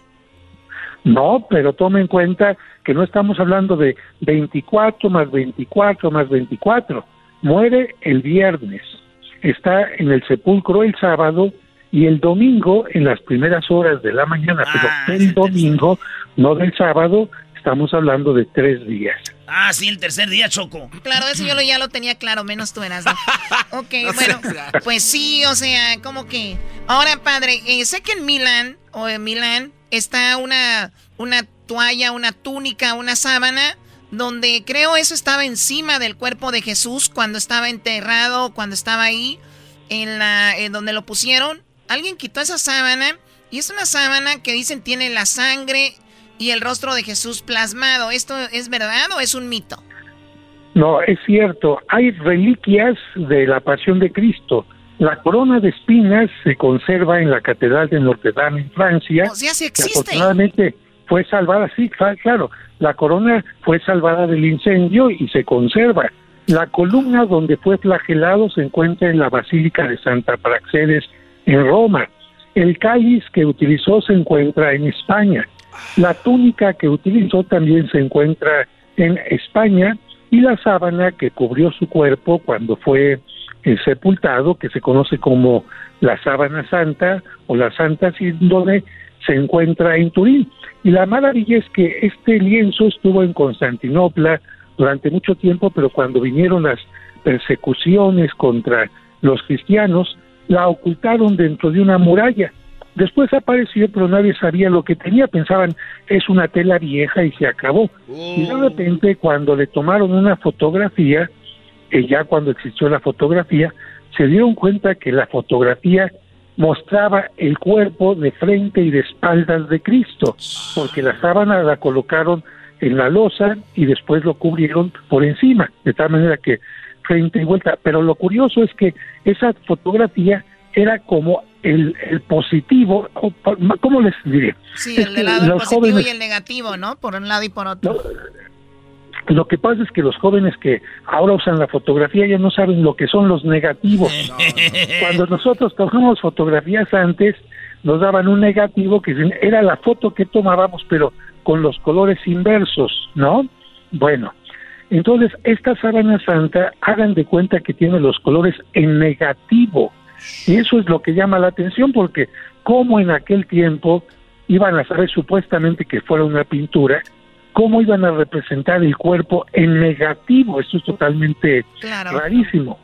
No, pero tome en cuenta que no estamos hablando de 24 más 24 más 24. Muere el viernes, está en el sepulcro el sábado y el domingo en las primeras horas de la mañana, pero ah, el domingo, no del sábado, estamos hablando de tres días. Ah, sí, el tercer día, Choco. Claro, eso yo lo, ya lo tenía claro, menos tú eras. ok, bueno, pues sí, o sea, como que... Ahora, padre, eh, sé que en Milán, o en Milán, está una, una toalla, una túnica, una sábana, donde creo eso estaba encima del cuerpo de Jesús cuando estaba enterrado, cuando estaba ahí, en la, en donde lo pusieron. Alguien quitó esa sábana y es una sábana que dicen tiene la sangre y el rostro de Jesús plasmado. ¿Esto es verdad o es un mito? No, es cierto. Hay reliquias de la pasión de Cristo. La corona de espinas se conserva en la Catedral de Notre Dame en Francia. O sea, sí existe. Afortunadamente fue salvada, sí, claro. La corona fue salvada del incendio y se conserva. La columna donde fue flagelado se encuentra en la Basílica de Santa Praxedes en Roma. El cáliz que utilizó se encuentra en España. La túnica que utilizó también se encuentra en España y la sábana que cubrió su cuerpo cuando fue eh, sepultado, que se conoce como la sábana santa o la santa síndrome, se encuentra en Turín. Y la maravilla es que este lienzo estuvo en Constantinopla durante mucho tiempo, pero cuando vinieron las persecuciones contra los cristianos, la ocultaron dentro de una muralla. Después apareció, pero nadie sabía lo que tenía. Pensaban, es una tela vieja y se acabó. Y de oh. repente, cuando le tomaron una fotografía, eh, ya cuando existió la fotografía, se dieron cuenta que la fotografía mostraba el cuerpo de frente y de espaldas de Cristo, porque la sábana la colocaron en la losa y después lo cubrieron por encima, de tal manera que frente y vuelta. Pero lo curioso es que esa fotografía era como el, el positivo, ¿cómo les diré? Sí, el lado positivo y el negativo, ¿no? Por un lado y por otro. Lo que pasa es que los jóvenes que ahora usan la fotografía ya no saben lo que son los negativos. Cuando nosotros tomamos fotografías antes, nos daban un negativo que era la foto que tomábamos, pero con los colores inversos, ¿no? Bueno, entonces esta sábana santa, hagan de cuenta que tiene los colores en negativo. Y eso es lo que llama la atención, porque como en aquel tiempo iban a saber supuestamente que fuera una pintura, cómo iban a representar el cuerpo en negativo. Esto es totalmente rarísimo.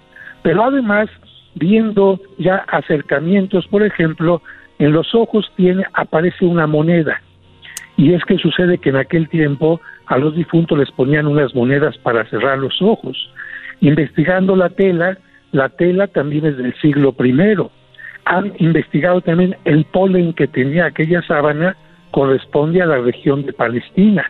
Pero además, viendo ya acercamientos, por ejemplo, en los ojos tiene aparece una moneda. Y es que sucede que en aquel tiempo a los difuntos les ponían unas monedas para cerrar los ojos. Investigando la tela, la tela también es del siglo I. Han investigado también el polen que tenía aquella sábana, corresponde a la región de Palestina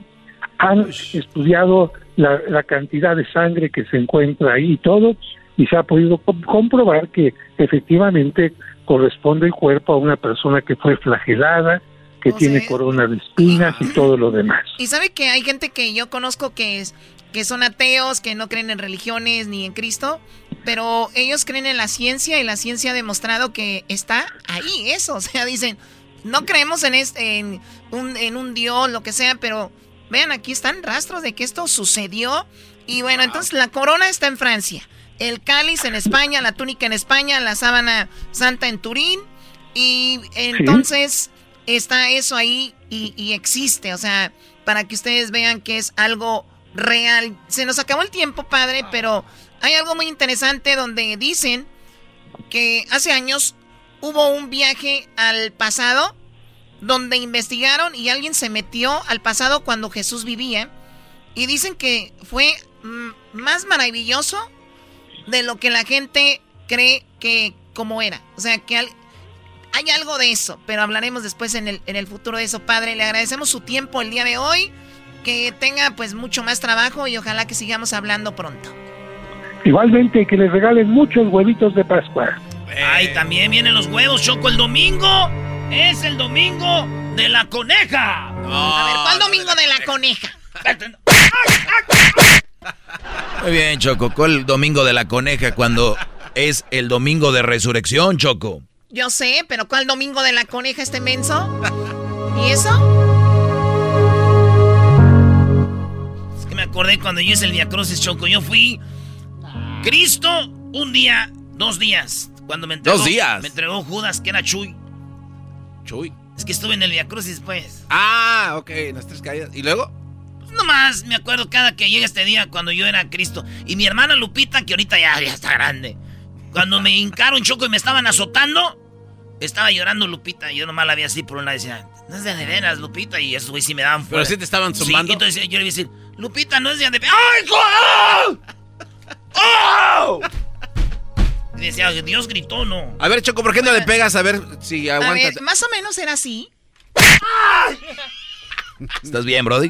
han estudiado la, cantidad de sangre que se encuentra ahí y todo, y se ha podido comprobar que efectivamente corresponde el cuerpo a una persona que fue flagelada, que tiene corona de espinas y todo lo demás. Y sabe que hay gente que yo conozco que, es, que son ateos, que no creen en religiones ni en Cristo, pero ellos creen en la ciencia y la ciencia ha demostrado que está ahí, eso. O sea, dicen, no creemos en, este, en, un, en un Dios, lo que sea, pero Vean, aquí están rastros de que esto sucedió. Y bueno, entonces la corona está en Francia. El cáliz en España, la túnica en España, la sábana santa en Turín. Y entonces está eso ahí y, existe. O sea, para que ustedes vean que es algo real. Se nos acabó el tiempo, padre, pero hay algo muy interesante donde dicen que hace años hubo un viaje al pasado donde investigaron y alguien se metió al pasado cuando Jesús vivía y dicen que fue mm, más maravilloso de lo que la gente cree que como era. O sea, que hay algo de eso, pero hablaremos después en el, en el futuro de eso, padre. Le agradecemos su tiempo el día de hoy, que tenga pues mucho más trabajo y ojalá que sigamos hablando pronto. Igualmente, que les regalen muchos huevitos de Pascua. Ay, también vienen los huevos, Choco, el domingo. Es el domingo de la coneja. A ver, ¿cuál domingo de la coneja? Muy bien, Choco. ¿Cuál domingo de la coneja cuando es el domingo de resurrección, Choco? Yo sé, pero ¿cuál domingo de la coneja este menso? ¿Y eso? Es que me acordé cuando yo hice el Crucis, Choco. Yo fui Cristo un día, dos días. Cuando me entregó, Dos días. Me entregó Judas, que era Chuy. Chuy. Es que estuve en el Crucis, pues. Ah, ok, en las tres caídas. ¿Y luego? Pues nomás me acuerdo cada que llega este día cuando yo era Cristo. Y mi hermana Lupita, que ahorita ya, ya está grande. Cuando me hincaron choco y me estaban azotando, estaba llorando Lupita. Y yo nomás la vi así por una vez. Decía, no es de veras, Lupita. Y eso, güey, sí me daban fuera. Pero sí te estaban Sí, zumbando. entonces yo le iba a decir, Lupita, no es de. ¡Ay, co- ¡Oh! Y decía, Dios gritó, no. A ver, Choco, ¿por qué no le pegas? A ver si A aguanta. ver, más o menos era así. ¿Estás bien, Brody?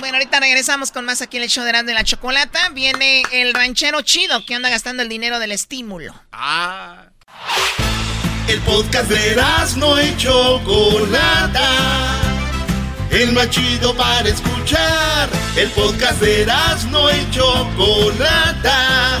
Bueno, ahorita regresamos con más aquí en el show de Erasmo y la Chocolata. Viene el ranchero chido que anda gastando el dinero del estímulo. Ah. El podcast de no y Chocolata. El más chido para escuchar. El podcast de no y Chocolata.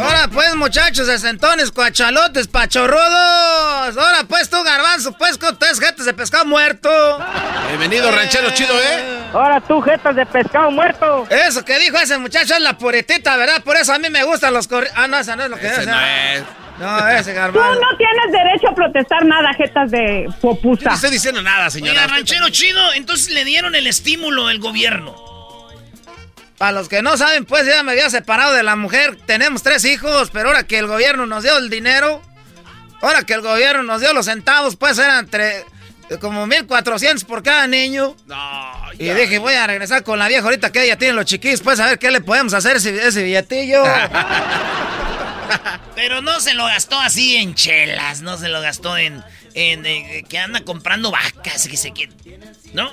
Ahora pues, muchachos, de sentones, cuachalotes, pachorrudos. Ahora pues, tú, garbanzo, pues, con tres jetas de pescado muerto. Bienvenido, ranchero chido, ¿eh? Ahora tú, jetas de pescado muerto. Eso que dijo ese muchacho es la puritita, ¿verdad? Por eso a mí me gustan los corri... Ah, no, esa no es lo que Ese es. no es. No, ese Tú garbanzo. no tienes derecho a protestar nada, jetas de Yo popusa. no estoy diciendo nada, señora. Oiga, ranchero chido, entonces le dieron el estímulo el gobierno. Para los que no saben, pues ya me había separado de la mujer. Tenemos tres hijos, pero ahora que el gobierno nos dio el dinero, ahora que el gobierno nos dio los centavos, pues eran tre- como 1400 por cada niño. No, Y dije, voy a regresar con la vieja ahorita que ella tiene los chiquillos, pues a ver qué le podemos hacer ese, ese billetillo. Pero no se lo gastó así en chelas, no se lo gastó en, en, eh, que anda comprando vacas, que se quiere, ¿no?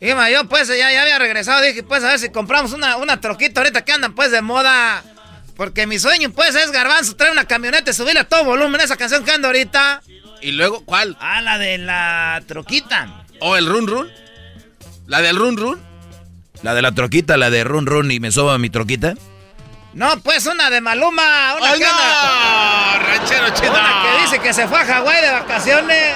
Y ma, yo pues ya, ya había regresado, dije, pues a ver si compramos una, una troquita ahorita que andan pues de moda. Porque mi sueño pues es garbanzo, traer una camioneta y subirle a todo volumen esa canción que anda ahorita. ¿Y luego cuál? Ah, la de la troquita. ¿O el run run? ¿La del run run? La de la troquita, la de run run y me soba mi troquita. No, pues una de Maluma, una ¡Ay, que anda- no! ¡Ranchero chido! Una que dice que se fue a Hawái de vacaciones.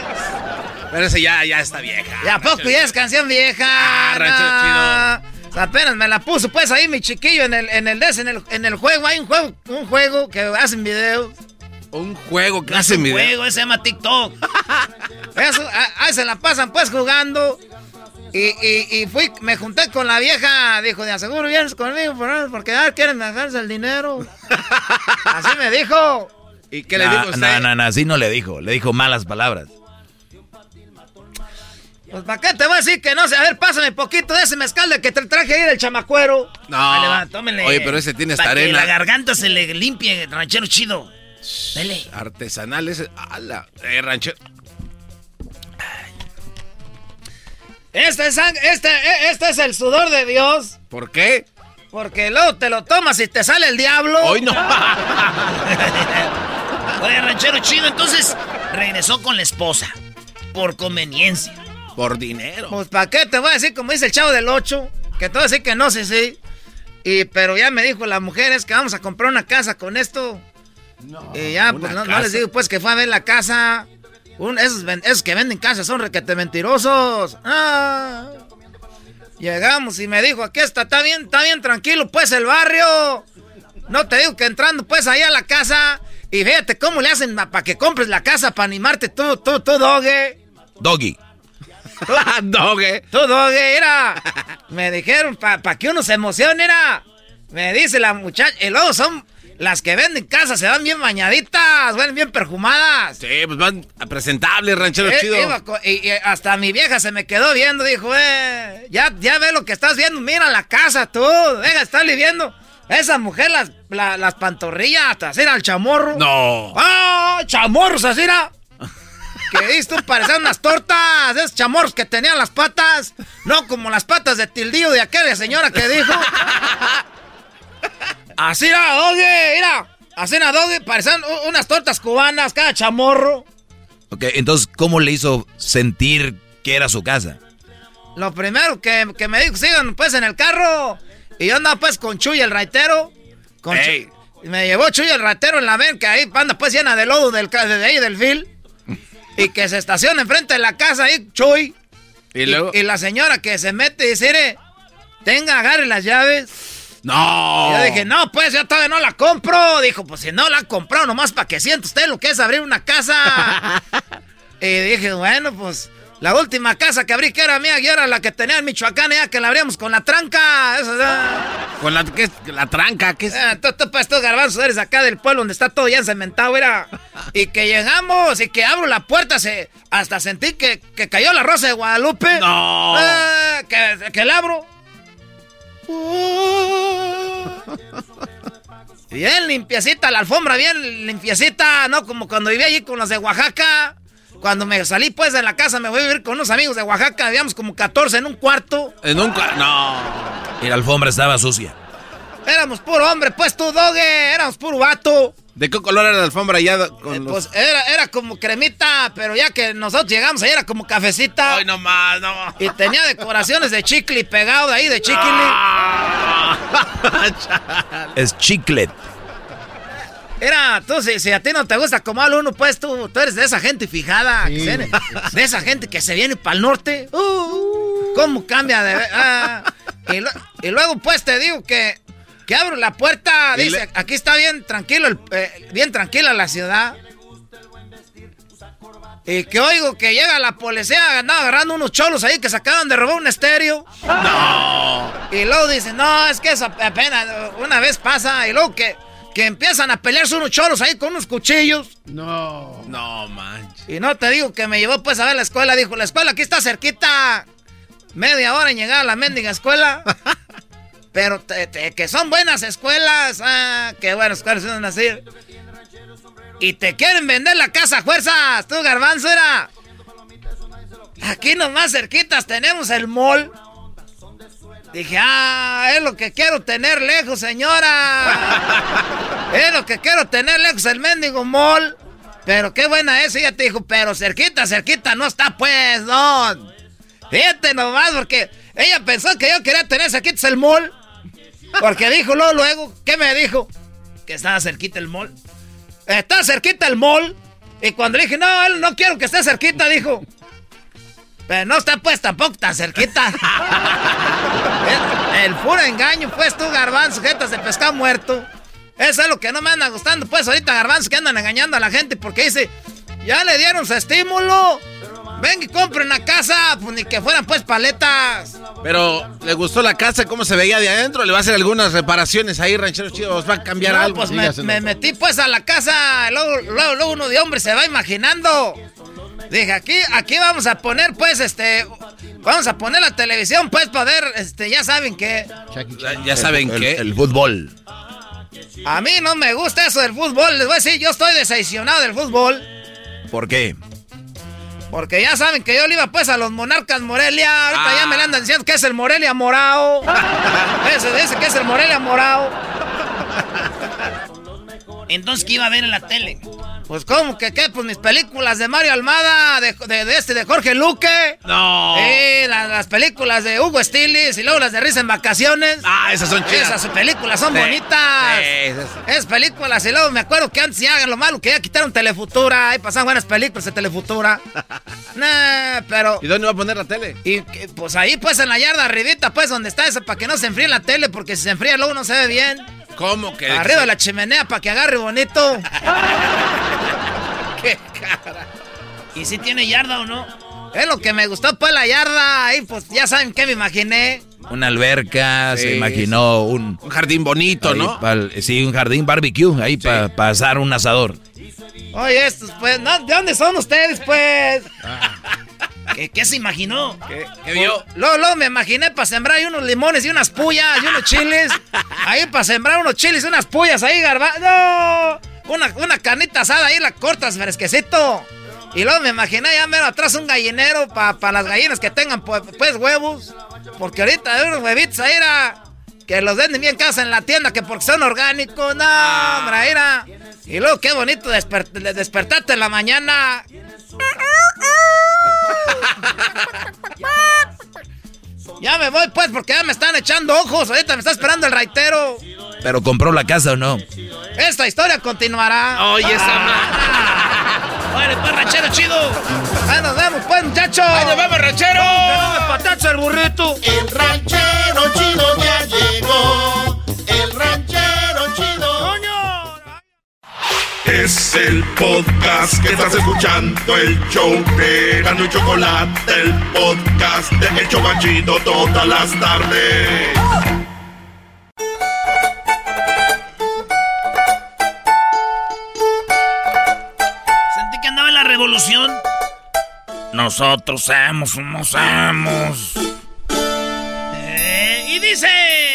Pero ese ya, ya está vieja. ¿Y a poco ya es canción vieja? Ah, ranchero No. Apenas me la puso pues ahí mi chiquillo en el, en el des, en el, en el juego. Hay un juego, un juego que hacen videos. Un juego que No es hace un juego, ese se llama TikTok. Eso, ahí se la pasan pues jugando. Y, y, y fui, me junté con la vieja, dijo, de aseguro vienes conmigo por- porque ah, quieren dejarse el dinero. Así me dijo. ¿Y qué le dijo usted? No, no, no, así no le dijo. Le dijo malas palabras. Pues ¿para qué te voy a decir que no sé? A ver, pásame poquito de ese mezcal de que te traje ahí del chamacuero. No. Ahí le va, tómele. Oye, pero ese tiene esta Para que arena. la garganta se le limpie, ranchero chido. Dele. Artesanal ese. ¡Hala! Eh, ranchero. Este es, este, eh, este es el sudor de Dios. ¿Por qué? Porque luego te lo tomas y te sale el diablo. Hoy no. Oye, ranchero chido, entonces regresó con la esposa. Por conveniencia. Por dinero. Pues, ¿para qué te voy a decir como dice el chavo del 8? Que te voy a decir que no sé si. Y, pero ya me dijo la mujer, es que vamos a comprar una casa con esto. y ya, pues no, les digo, pues que fue a ver la casa. esos, que venden casas son requete mentirosos. Ah. Llegamos y me dijo, aquí está, está bien, está bien tranquilo, pues el barrio. No te digo que entrando pues ahí a la casa y fíjate cómo le hacen para que compres la casa para animarte tú, tú, tú, doge. Doggy. doge. Tú, doge, era. Me dijeron, para que uno se emocione, era. Me dice la muchacha, y luego son las que venden casas, se van bien bañaditas, van bien perfumadas. Sí, pues van presentables, ranchero eh, chido. y, hasta mi vieja se me quedó viendo, dijo, eh, ya, ya ve lo que estás viendo, mira la casa tú, deja de estarle viendo. Esa mujer, las, las pantorrillas, así era el chamorro. No. ¡Ah! ¡Chamorros, así era! Que viste, parecían unas tortas, esos chamorros que tenían las patas, no como las patas de tildío de aquella señora que dijo. Así era, doge, mira. Así era, doge, parecían unas tortas cubanas, cada chamorro. Ok, entonces, ¿cómo le hizo sentir que era su casa? Lo primero que, que me dijo, sigan pues en el carro. Y yo andaba pues con Chuy el raitero. Con me llevó Chuy el ratero en la ven, que ahí anda pues llena de lodo del, de ahí del fil. Y que se estaciona enfrente de la casa ahí, Chuy. ¿Y, luego? y, la señora que se mete y dice, tenga, agarre las llaves. No. Y yo dije, no, pues yo todavía no la compro. Dijo, pues si no la ha comprado, nomás para que sienta usted lo que es abrir una casa. y dije, bueno, pues la última casa que abrí, que era mía, y era la que tenía en Michoacán, ya que la abríamos con la tranca. ¿Con la, qué, la tranca? ¿Qué es? Eh, tú, tú, pues, tú, garbanzos, eres acá del pueblo donde está todo ya cementado, era. Y que llegamos y que abro la puerta, se, hasta sentí que, que cayó la rosa de Guadalupe. No. Eh, que, que la abro. Bien limpiecita la alfombra, bien limpiecita, ¿no? Como cuando vivía allí con los de Oaxaca. Cuando me salí pues de la casa, me voy a vivir con unos amigos de Oaxaca, habíamos como 14 en un cuarto. En un cuarto, no. Y la alfombra estaba sucia. Éramos puro hombre, pues tú, doge, éramos puro vato. ¿De qué color era la alfombra ya? Con eh, Pues era, era como cremita, pero ya que nosotros llegamos ahí era como cafecita. Ay, no más, no. Y tenía decoraciones de chicle pegado de ahí, de chicle. es chiclet. Era, tú, si, a ti no te gusta como al uno, pues tú, tú eres de esa gente fijada. de esa gente que se viene para el norte. Uh, ¿Cómo cambia de.? Ah, y, luego, pues te digo que, que abro la puerta. Dice, aquí está bien tranquilo, eh, bien tranquila la ciudad. Y que oigo que llega la policía, andaba agarrando unos cholos ahí que se acaban de robar un estéreo. No. Y luego dice, no, es que eso apenas una vez pasa. Y luego que que empiezan a pelearse unos choros ahí con unos cuchillos. No. No, manches. Y no te digo que me llevó pues a ver la escuela. Dijo, la escuela aquí está cerquita. Media hora en llegar a la mendiga escuela. Pero que son buenas escuelas. Ah, qué buenas escuelas son así. Y te quieren vender la casa a fuerzas. Tú, garbanzo, era. Aquí nomás cerquitas tenemos el mall. Dije, ah, es lo que quiero tener lejos, señora. es lo que quiero tener lejos, el mendigo mall. Pero qué buena es, ella te dijo, pero cerquita, cerquita no está, pues, don. Fíjate nomás, porque ella pensó que yo quería tener cerquita el mall. Porque dijo luego, luego, ¿qué me dijo? Que estaba cerquita el mall. Está cerquita el mall. Y cuando le dije, no, no quiero que esté cerquita, dijo, pero no está pues tampoco tan cerquita. el, puro engaño, pues tú, garbanzo, jetas de pescado muerto. Eso es lo que no me anda gustando, pues ahorita garbanzo que andan engañando a la gente porque dice, ya le dieron su estímulo. Ven y compren una casa, pues ni que fueran pues paletas. Pero, ¿le gustó la casa? ¿Cómo se veía de adentro? ¿Le va a hacer algunas reparaciones ahí, rancheros chidos? ¿Va a cambiar algo? pues me, metí pues a la casa, luego, luego, luego uno de hombre se va imaginando. Dije, aquí, aquí vamos a poner, pues, este. Vamos a poner la televisión, pues, para ver, este, ya saben que. Ya, saben el, que. El, fútbol. A mí no me gusta eso del fútbol. Les voy a decir, yo estoy decepcionado del fútbol. ¿Por qué? Porque ya saben que yo le iba pues a los Monarcas Morelia. Ahorita ya me le andan diciendo que es el Morelia Morao. ese dice que es el Morelia Morao. Entonces, ¿qué iba a ver en la tele? Pues, ¿cómo que qué? Pues mis películas de Mario Almada, de, de, este, de Jorge Luque. No. Eh, las películas de Hugo Stilis y luego las de Risa en Vacaciones. Ah, esas son chidas. Esas películas son bonitas. Sí, esas. películas. Y luego me acuerdo que antes ya hagan lo malo, que ya quitaron Telefutura. Ahí pasaban buenas películas de Telefutura. nah, pero. ¿Y dónde va a poner la tele? Y pues ahí, pues en la yarda arribita, pues donde está esa, para que no se enfríe la tele, porque si se enfría luego no se ve bien. ¿Cómo que? Arriba de la chimenea para que agarre bonito. ¡Qué cara! ¿Y si tiene yarda o no? Es lo que me gustó, pues la yarda. Ahí, pues ya saben qué me imaginé. Una alberca, se imaginó un... Un jardín bonito, ¿no? sí, un jardín barbecue, ahí para pasar un asador. Oye, estos, pues, ¿de dónde son ustedes, pues? Ah. ¿Qué, se imaginó? ¿Qué, vio? Luego, luego, me imaginé para sembrar ahí unos limones y unas puyas y unos chiles. ahí para sembrar unos chiles y unas puyas ahí, garba. ¡No! Una, una carnita asada ahí, la cortas fresquecito. Y luego me imaginé ya mero atrás un gallinero para las gallinas que tengan pues, pues, huevos. Porque ahorita hay unos huevitos ahí era, que los venden bien casa en la tienda, que porque son orgánicos. No, hombre, era. Y luego qué bonito despertarte en la mañana. Ya me voy pues porque ya me están echando ojos. Ahorita me está esperando el raitero. ¿Pero compró la casa o no? Esta historia continuará. Oye, esa Vale, pues ranchero chido. Ahí nos vemos pues, muchachos. Ahí nos vemos, ranchero. Tenemos patacha el burrito. El ranchero chido ya llegó. El ranchero Es el podcast que estás escuchando, el show de Gano y Chocolate, el podcast de El Chocachito todas las tardes. Sentí que andaba en la revolución. Nosotros somos unos amos. Eh, y dice...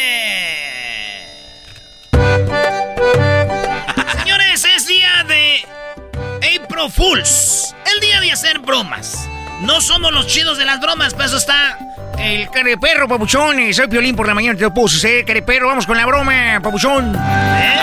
April Fools. El día de hacer bromas. No somos los chidos de las bromas, pero eso está el careperro, papuchón. Y soy Piolín por la mañana, te lo puse, ¿eh? Careperro, vamos con la broma, papuchón. ¿Eh?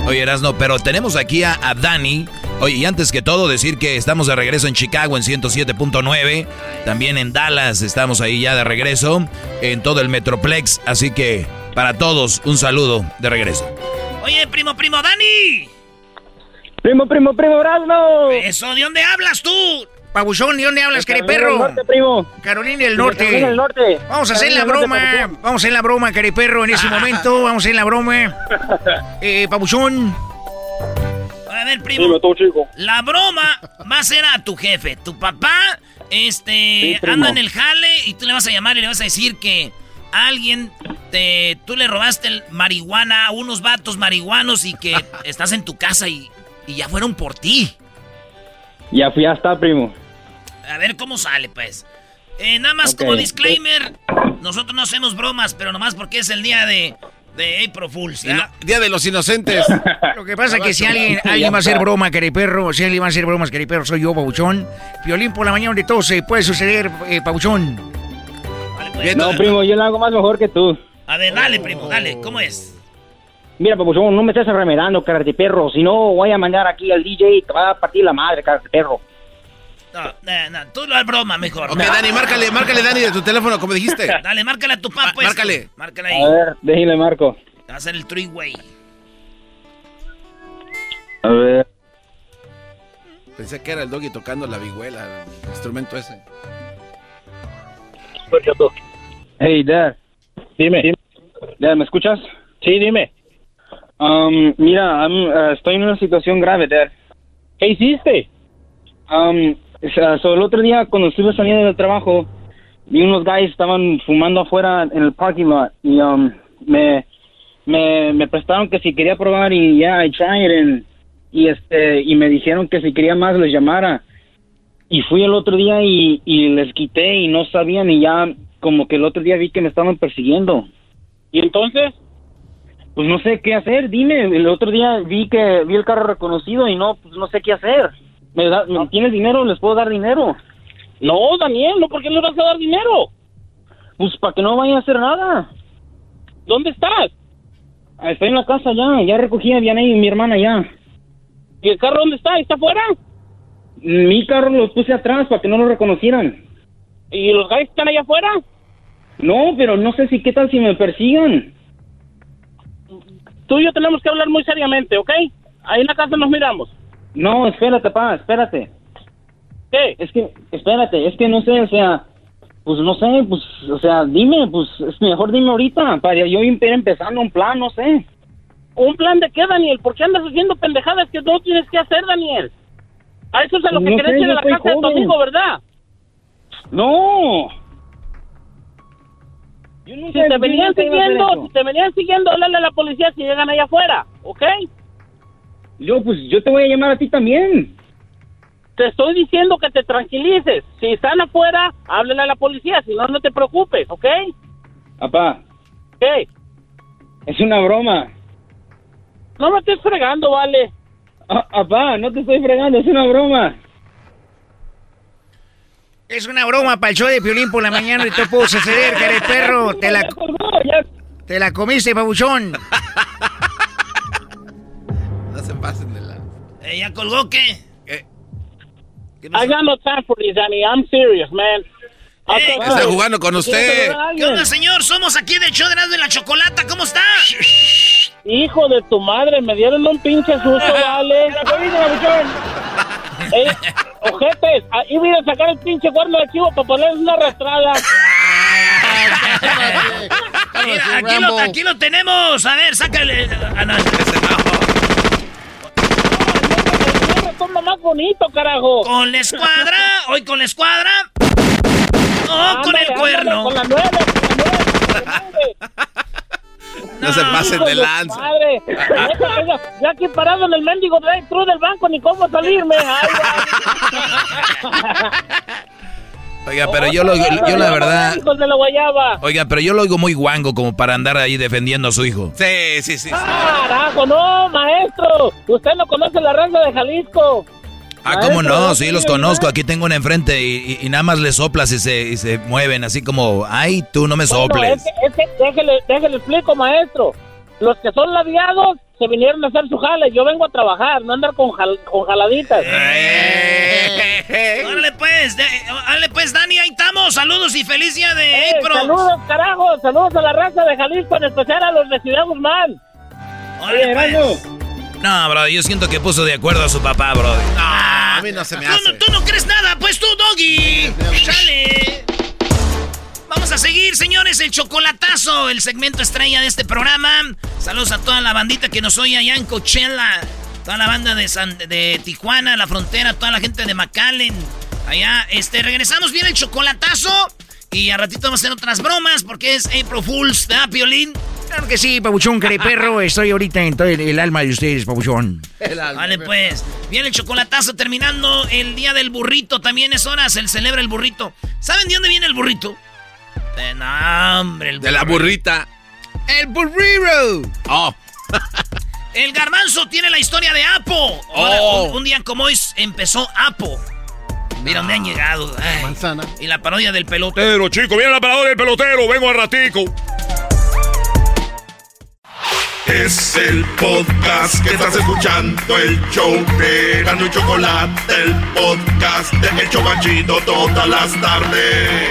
Oye, Erasno, pero tenemos aquí a, a Dani. Oye, y antes que todo, decir que estamos de regreso en Chicago en 107.9. También en Dallas estamos ahí ya de regreso. En todo el Metroplex. Así que para todos, un saludo de regreso. Oye, primo, primo, Dani. Primo, primo, primo, Erasno. Eso, ¿de dónde hablas tú? Pabuchón, ¿de dónde hablas, Carolina cariperro? del Norte, primo. Carolina del Norte. Carolina del Norte. Vamos a hacer la Carolina broma. Norte. Vamos a hacer la broma, cariperro, en ese momento. Vamos a hacer la broma. Eh, Pabuchón. A ver, primo. Dime tú, chico. La broma va a ser a tu jefe. Tu papá, este, anda en el jale y tú le vas a llamar y le vas a decir que alguien te, tú le robaste el marihuana a unos vatos marihuanos y que estás en tu casa y, y ya fueron por ti. Ya fui hasta, primo. A ver cómo sale, pues. Eh, nada más como disclaimer, nosotros no hacemos bromas, pero nomás porque es el día de, de April Fools. ¿ya? Día de los inocentes. Lo que pasa es que si alguien, alguien va a hacer broma, cariperro, si alguien va a hacer bromas, cariperro, soy yo, Pabuchón. Violín por la mañana de todo se puede suceder, eh, Pabuchón. No, primo, yo lo hago más mejor que tú. A ver, dale, primo, dale, ¿cómo es? Mira, papuchón, no me estés remedando, carate perro. Si no, voy a mandar aquí al DJ y te va a partir la madre, carate perro. No, no, no, tú lo es broma mejor. Ok, Dani, márcale, márcale, Dani, de tu teléfono, como dijiste. Dale, márcale a tu papá, pues. márcale. Márcale ahí. A ver, déjale marco. Va a ser el three-way. A ver. Pensé que era el doggy tocando la vihuela, el instrumento ese. Hey, Dad. Dime. Dad, ¿me escuchas? Sí, dime. Um, mira, I'm, uh, estoy en una situación grave, Dad. ¿Qué hiciste? Um, sea, so, el otro día, cuando estuve saliendo del trabajo, vi unos guys estaban fumando afuera en el parking lot y um, me, me, me prestaron que si quería probar y ya, I tried and, y este y me dijeron que si quería más les llamara. Y fui el otro día y, y les quité y no sabían y ya como que el otro día vi que me estaban persiguiendo. ¿Y entonces? Pues no sé qué hacer, dime. El otro día vi que vi el carro reconocido y no, pues no sé qué hacer. ¿Me, da, ¿me tienes dinero? ¿Les puedo dar dinero? No, Daniel, ¿no? ¿Por qué le vas a dar dinero? Pues para que no vayan a hacer nada. ¿Dónde estás? Estoy en la casa ya, ya recogí a Vianey y mi hermana ya. ¿Y el carro dónde está? ¿Está afuera? Mi carro los puse atrás para que no lo reconocieran. ¿Y los guys están allá afuera? No, pero no sé si qué tal si me persigan. Tú y yo tenemos que hablar muy seriamente, ¿ok? Ahí en la casa nos miramos. No, espérate, pa, espérate. ¿Qué? Es que, espérate, es que no sé, o sea, pues no sé, pues, o sea, dime, pues es mejor dime ahorita, para yo ir empezando un plan, no sé. ¿Un plan de qué, Daniel? ¿Por qué andas haciendo pendejadas que no tienes que hacer, Daniel? A eso es a lo que No querés sé, ir a la casa de tu joven. amigo, ¿verdad? No. Yo Si te venían siguiendo, si te venían siguiendo, háblale a la policía si llegan allá afuera, ¿ok? Yo, pues, yo te voy a llamar a ti también. Te estoy diciendo que te tranquilices. Si están afuera, háblale a la policía, si no, no te preocupes, ¿ok? Papá, ¿Qué? es una broma. No me estés fregando, vale. Ah, papá, no te estoy fregando, es una broma. Es una broma para el show de Piolín por la mañana y te puedo suceder, que eres perro. Te la, te la comiste, babuchón. No se pasen de la... Eh, ¿Ya colgó qué? I got no time for this, Danny. I'm serious, man. Eh, Está jugando con usted. ¿Qué onda, señor? Somos aquí del show de y la Chocolata. ¿Cómo está? Hijo de tu madre, me dieron un pinche susto, vale. Eh, ojetes, ahí voy a sacar el pinche cuerno de chivo para ponerles una arrastrada. Mira, aquí lo, aquí lo tenemos. A ver, sácale. Ah, no. Toma más bonito, carajo. Con la escuadra. Hoy con la escuadra. Oh, con el cuerno. ándale, Con la nueve, con la nueve. No se pasen de lanza. Madre, ya aquí parado en el mendigo drive-thru del banco, ni cómo salirme. Oiga, pero yo, lo, yo la verdad... Hijos de la guayaba. Oiga, pero yo lo oigo muy guango como para andar ahí defendiendo a su hijo. Sí, sí, sí. Carajo, no, maestro. Usted no conoce la raza de Jalisco. Ah, ¿cómo no? Sí, los conozco. Aquí tengo una enfrente y, y- y nada más le soplas y se, y se mueven así como, ay, tú no me Bueno, soples. es que, es que déjele, déjele explico, maestro. Los que son labiados se vinieron a hacer su jale. Yo vengo a trabajar, no andar con, jal- con jaladitas. Órale pues, órale pues, Dani, ahí estamos. Saludos y feliz día de Eh, April. saludos, carajo. Saludos a la raza de Jalisco, en especial a los de Ciudad Guzmán. Órale, pues. No, bro, yo siento que puso de acuerdo a su papá, bro. a mí no se me Tú, no- tú no crees nada, pues tú, Doggy. Chale. Vamos a seguir, señores, el chocolatazo, el segmento estrella de este programa. Saludos a toda la bandita que nos oye allá en Coachella. Toda la banda de, San- de Tijuana, la frontera, toda la gente de McAllen. Allá, este, regresamos bien el chocolatazo. Y a ratito vamos a hacer otras bromas porque es April Fools, ¿verdad, Piolín? Claro que sí, pabuchón, care perro. Estoy ahorita en todo el, el alma de ustedes, pabuchón. Vale, pues. Viene el chocolatazo terminando el día del burrito. También es hora, se celebra el burrito. ¿Saben de dónde viene el burrito? De no, hombre, el De la burrita. El burrito. Oh. El garbanzo tiene la historia de Apo. Ahora, Oh. un, un día como hoy empezó Apo. Mira dónde han llegado. Ay. Manzana. Y la parodia del pelotero. Chico, viene la palabra del pelotero. Vengo a ratico. Es el podcast que estás escuchando, el show de Gano y Chocolate, el podcast de El Chobachito todas las tardes.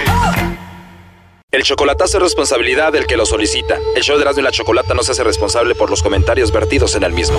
El chocolatazo es responsabilidad del que lo solicita. El show de Erasmo y la Chocolata no se hace responsable por los comentarios vertidos en el mismo.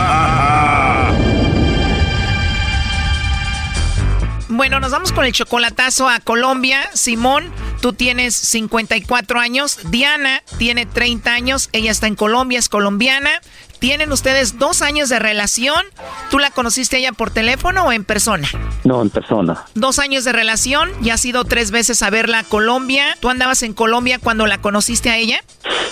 Bueno, nos vamos con el chocolatazo a Colombia. Simón, tú tienes 54 años. Diana tiene 30 años. Ella está en Colombia, es colombiana. Tienen ustedes dos años de relación. ¿Tú la conociste a ella por teléfono o en persona? No, en persona. Dos años de relación. Ya has ido tres veces a verla a Colombia. ¿Tú andabas en Colombia cuando la conociste a ella?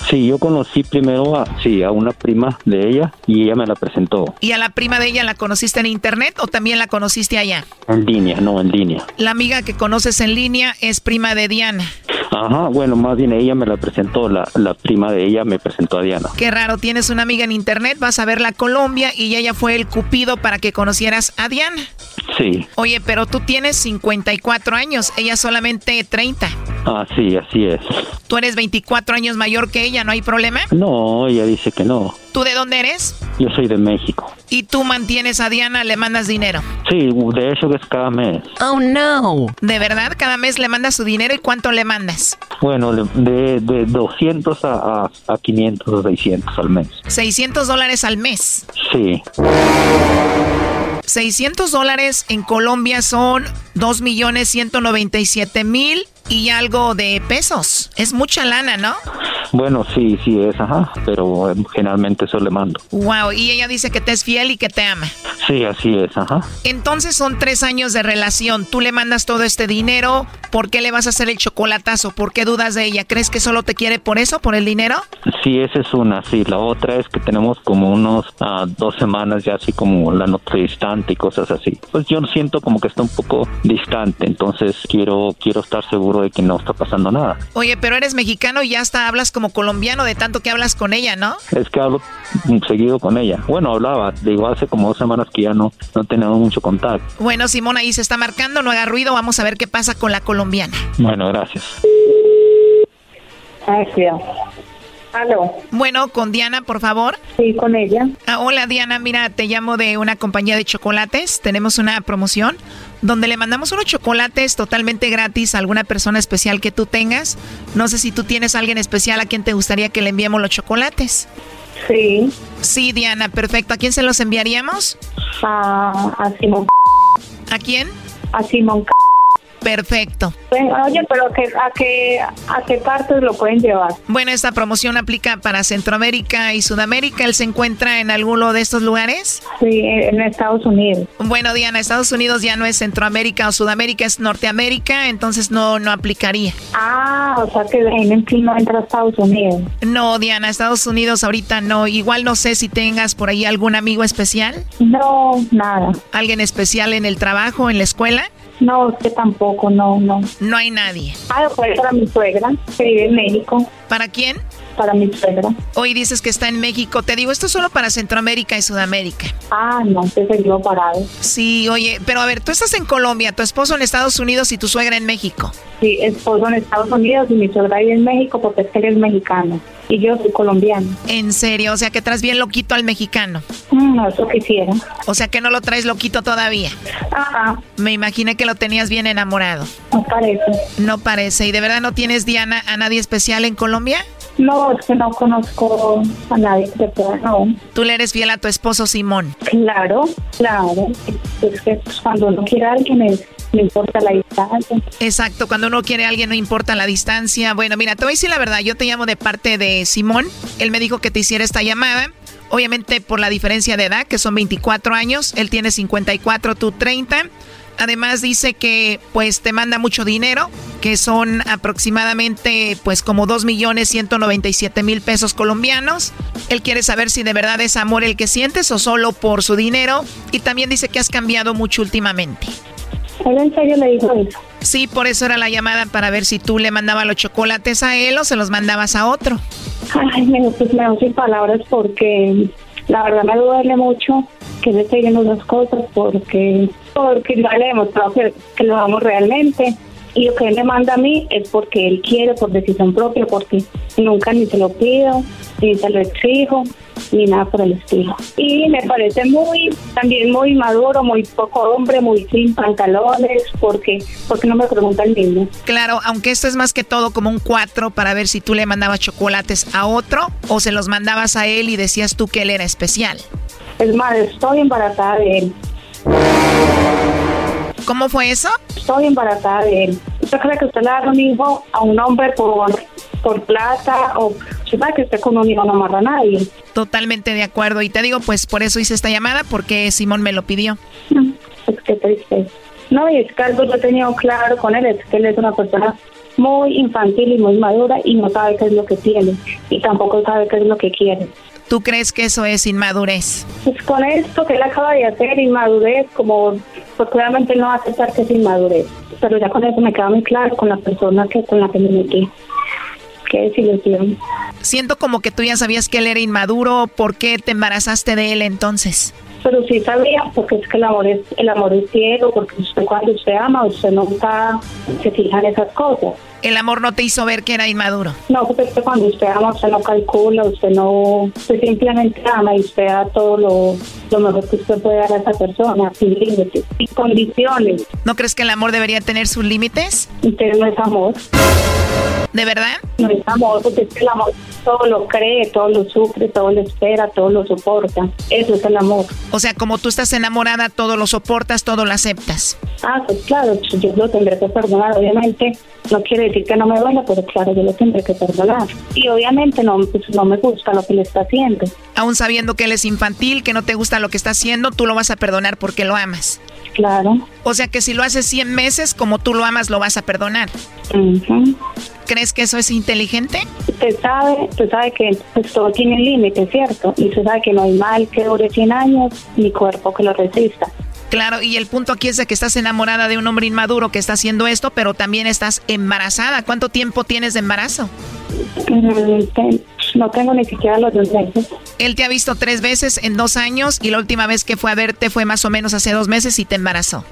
Sí, yo conocí primero a, sí, a una prima de ella y ella me la presentó ¿Y a la prima de ella la conociste en internet o también la conociste allá? en línea, no en línea. La amiga que conoces en línea es prima de Diana. Ajá, bueno, más bien ella me la presentó, la, la prima de ella me presentó a Diana. Qué raro, tienes una amiga en internet, vas a verla a Colombia y ella fue el cupido para que conocieras a Diana. Sí. Oye, pero tú tienes 54 años, ella solamente 30. Ah, sí, así es. Tú eres 24 años mayor que ella, ¿no hay problema? No, ella dice que no. ¿Tú de dónde eres? Yo soy de México. ¿Y tú mantienes a Diana, le mandas dinero? Sí, de hecho es cada mes. Oh, no. ¿De verdad? ¿Cada mes le mandas su dinero y cuánto le mandas? Bueno, de, de 200 a, a, a 500 o 600 al mes. 600 dólares al mes. Sí. 600 dólares en Colombia son 2 millones 197 mil y algo de pesos. Es mucha lana, ¿no? Bueno, sí, sí es, ajá, pero eh, generalmente eso le mando. Wow, y ella dice que te es fiel y que te ama. Sí, así es, ajá. Entonces son tres años de relación. Tú le mandas todo este dinero. ¿Por qué le vas a hacer el chocolatazo? ¿Por qué dudas de ella? ¿Crees que solo te quiere por eso, por el dinero? Sí, esa es una, sí. La otra es que tenemos como unos ah, dos semanas ya así como la nota distante y cosas así. Pues yo siento como que está un poco distante, entonces quiero quiero estar seguro de que no está pasando nada. Oye, pero eres mexicano y ya hasta hablas como colombiano de tanto que hablas con ella, ¿no? Es que hablo seguido con ella. Bueno, hablaba, digo, hace como dos semanas que ya no, no tenemos mucho contacto. Bueno, Simón ahí se está marcando, no haga ruido, vamos a ver qué pasa con la colombiana. Bueno, gracias. Gracias. Aló. Bueno, con Diana, por favor. Sí, con ella. Ah, hola Diana, mira, te llamo de una compañía de chocolates. Tenemos una promoción donde le mandamos unos chocolates totalmente gratis a alguna persona especial que tú tengas. No sé si tú tienes a alguien especial a quien te gustaría que le enviemos los chocolates. Sí. Sí, Diana, perfecto. ¿A quién se los enviaríamos? A, a Simón. ¿A quién? A Simón. Perfecto. Oye, pero ¿a qué, a, qué, ¿a qué partes lo pueden llevar? Bueno, esta promoción aplica para Centroamérica y Sudamérica. ¿Él se encuentra en alguno de estos lugares? Sí, en Estados Unidos. Bueno, Diana, Estados Unidos ya no es Centroamérica o Sudamérica, es Norteamérica, entonces no, no aplicaría. Ah, o sea que en no entra a Estados Unidos. No, Diana, Estados Unidos ahorita no. Igual no sé si tengas por ahí algún amigo especial. No, nada. ¿Alguien especial en el trabajo, en la escuela? No, usted tampoco, no, no. No hay nadie. Ah, pues para mi suegra, que vive en México. ¿Para quién? Para mi suegra. Hoy dices que está en México. Te digo, esto es solo para Centroamérica y Sudamérica. Ah, no, se seguido parado. Sí, oye, pero a ver, tú estás en Colombia, tu esposo en Estados Unidos y tu suegra en México. Sí, esposo en Estados Unidos y mi suegra vive en México porque es que él es mexicano y yo soy colombiano. En serio, o sea que traes bien loquito al mexicano. Mm, eso quisiera. O sea que no lo traes loquito todavía. Ajá. Me imaginé que lo tenías bien enamorado. No parece. No parece. ¿Y de verdad no tienes, Diana, a nadie especial en Colombia? No, es que no conozco a nadie que pueda, no. Tú le eres fiel a tu esposo Simón. Claro, claro. Es que cuando uno quiere a alguien es no importa la distancia. Exacto, cuando uno quiere a alguien no importa la distancia. Bueno, mira, te voy a decir la verdad, yo te llamo de parte de Simón. Él me dijo que te hiciera esta llamada. Obviamente por la diferencia de edad, que son 24 años, él tiene 54, tú 30. Además dice que pues te manda mucho dinero, que son aproximadamente pues como 2 millones 197 mil pesos colombianos. Él quiere saber si de verdad es amor el que sientes o solo por su dinero. Y también dice que has cambiado mucho últimamente. ¿Él en serio le dijo eso? Sí, por eso era la llamada para ver si tú le mandabas los chocolates a él o se los mandabas a otro. Ay, me, pues me sin palabras porque la verdad me duele mucho que le esté viendo esas cosas porque porque no le demostrado que, que lo amo realmente. Y lo que él me manda a mí es porque él quiere por decisión propia porque nunca ni se lo pido ni se lo exijo ni nada por el estilo y me parece muy también muy maduro muy poco hombre muy sin pantalones porque porque no me pregunta el niño Claro, aunque esto es más que todo como un cuatro para ver si tú le mandabas chocolates a otro o se los mandabas a él y decías tú que él era especial. es más estoy embarazada de él ¿Cómo fue eso? Estoy embarazada de él. ¿Usted cree que usted le da un hijo a un hombre por, por plata o sabe que usted con un hijo no amarra a nadie? Totalmente de acuerdo. Y te digo, pues por eso hice esta llamada, porque Simón me lo pidió. Es que triste. No, y es que algo yo he tenido claro con él, es que él es una persona muy infantil y muy madura y no sabe qué es lo que tiene y tampoco sabe qué es lo que quiere. ¿Tú crees que eso es inmadurez? Pues con esto que él acaba de hacer, inmadurez, como pues obviamente no va a aceptar que es inmadurez. Pero ya con eso me queda muy claro con la persona que con la que me metí. Qué desilusión. Siento como que tú ya sabías que él era inmaduro. ¿Por qué te embarazaste de él entonces? Pero sí sabía, porque es que el amor es, el amor es ciego, porque usted cuando usted ama, usted nunca se fija en esas cosas. El amor no te hizo ver que era inmaduro. No, porque es que cuando usted ama, usted no calcula, usted no, usted simplemente ama y usted da todo lo, lo mejor que usted puede dar a esa persona, sin límites, sin condiciones. ¿No crees que el amor debería tener sus límites? Usted no es amor. ¿De verdad? No es amor, porque el amor todo lo cree, todo lo sufre, todo lo espera, todo lo soporta. Eso es el amor. O sea, como tú estás enamorada, todo lo soportas, todo lo aceptas. Ah, pues claro, yo lo tendré que perdonar, obviamente. No quiere decir que no me duela, pero claro, yo lo tendré que perdonar. Y obviamente no, pues, no me gusta lo que le está haciendo. Aún sabiendo que él es infantil, que no te gusta lo que está haciendo, tú lo vas a perdonar porque lo amas. Claro. O sea que si lo haces 100 meses, como tú lo amas, lo vas a perdonar. ¿Crees que eso es inteligente? Usted sabe, usted sabe que pues, todo tiene un límite, ¿cierto? Y usted sabe que no hay mal que dure 100 años ni cuerpo que lo resista. Claro, y el punto aquí es de que estás enamorada de un hombre inmaduro que está haciendo esto, pero también estás embarazada. ¿Cuánto tiempo tienes de embarazo? No tengo ni siquiera los dos meses. Él te ha visto tres veces en dos años y la última vez que fue a verte fue más o menos hace dos meses y te embarazó.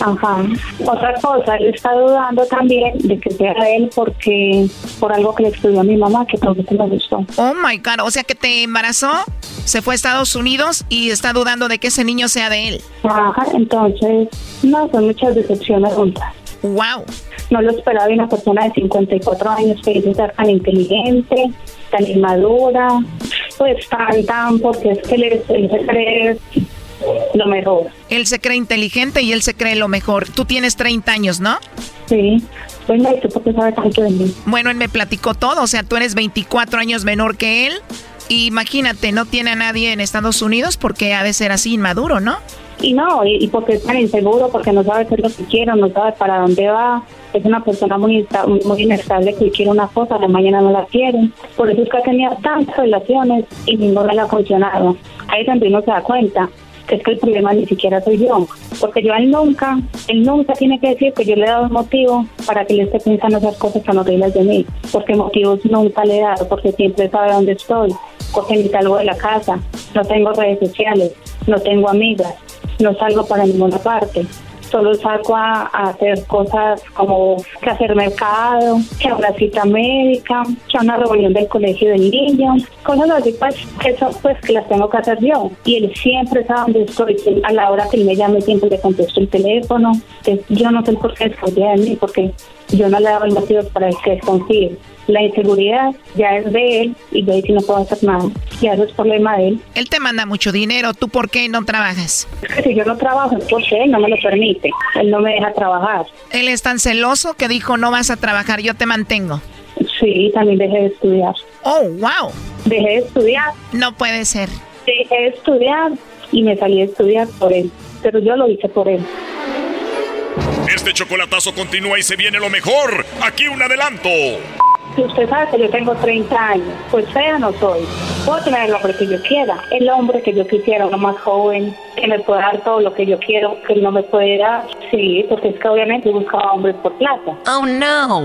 Ajá. Otra cosa, él está dudando también de que sea él porque por algo que le escribió a mi mamá que tampoco me gustó. Oh my God, o sea que te embarazó, se fue a Estados Unidos y está dudando de que ese niño sea de él. Ajá, entonces, no, son muchas decepciones juntas. Wow. No lo esperaba de una persona de 54 años que ser tan inteligente, tan inmadura, pues tan, porque es que él, él se cree lo mejor. Él se cree inteligente y él se cree lo mejor. Tú tienes 30 años, ¿no? Sí. Bueno, ¿y tú por qué sabes tanto de mí? Bueno, él me platicó todo, o sea, tú eres 24 años menor que él. Imagínate, no tiene a nadie en Estados Unidos porque ha de ser así inmaduro, ¿no? Y no, y, porque es tan inseguro, porque no sabe es lo que quiere, no sabe para dónde va. Es una persona muy, inestable que quiere una cosa, la mañana no la quiere. Por eso es que ha tenido tantas relaciones y ninguna le ha funcionado. Ahí también uno se da cuenta que es que el problema ni siquiera soy yo, porque yo él nunca, él nunca tiene que decir que yo le he dado motivo para que él esté pensando esas cosas tan horribles de mí, porque motivos nunca le he dado, porque siempre sabe dónde estoy, porque salgo de la casa, no tengo redes sociales, no tengo amigas, no salgo para ninguna parte solo salgo a, hacer cosas como que hacer mercado, que a una cita médica, que a una reunión del colegio del niño, cosas así pues que son pues las tengo que hacer yo. Y él siempre sabe dónde estoy, a la hora que él me llame siempre le contesto el teléfono, yo no sé por qué desconfía de mí, porque yo no le daba el motivo para que desconfíe. La inseguridad ya es de él y de ahí si no puedo hacer nada. Ya eso es problema de él. Él te manda mucho dinero, ¿tú por qué no trabajas? si yo no trabajo es porque él no me lo permite. Él no me deja trabajar. Él es tan celoso que dijo no vas a trabajar, yo te mantengo. Sí, también dejé de estudiar. Oh, wow. Dejé de estudiar. No puede ser. Dejé de estudiar y me salí de estudiar por él. Pero yo lo hice por él. Este chocolatazo continúa y se viene lo mejor. Aquí un adelanto. Usted sabe que yo tengo 30 años, pues fea no soy. Puedo tener el hombre que yo quiera, el hombre que yo quisiera, uno más joven, que me pueda dar todo lo que yo quiero, que no me puede dar. Sí, porque es que obviamente buscaba hombres por plata. Oh no.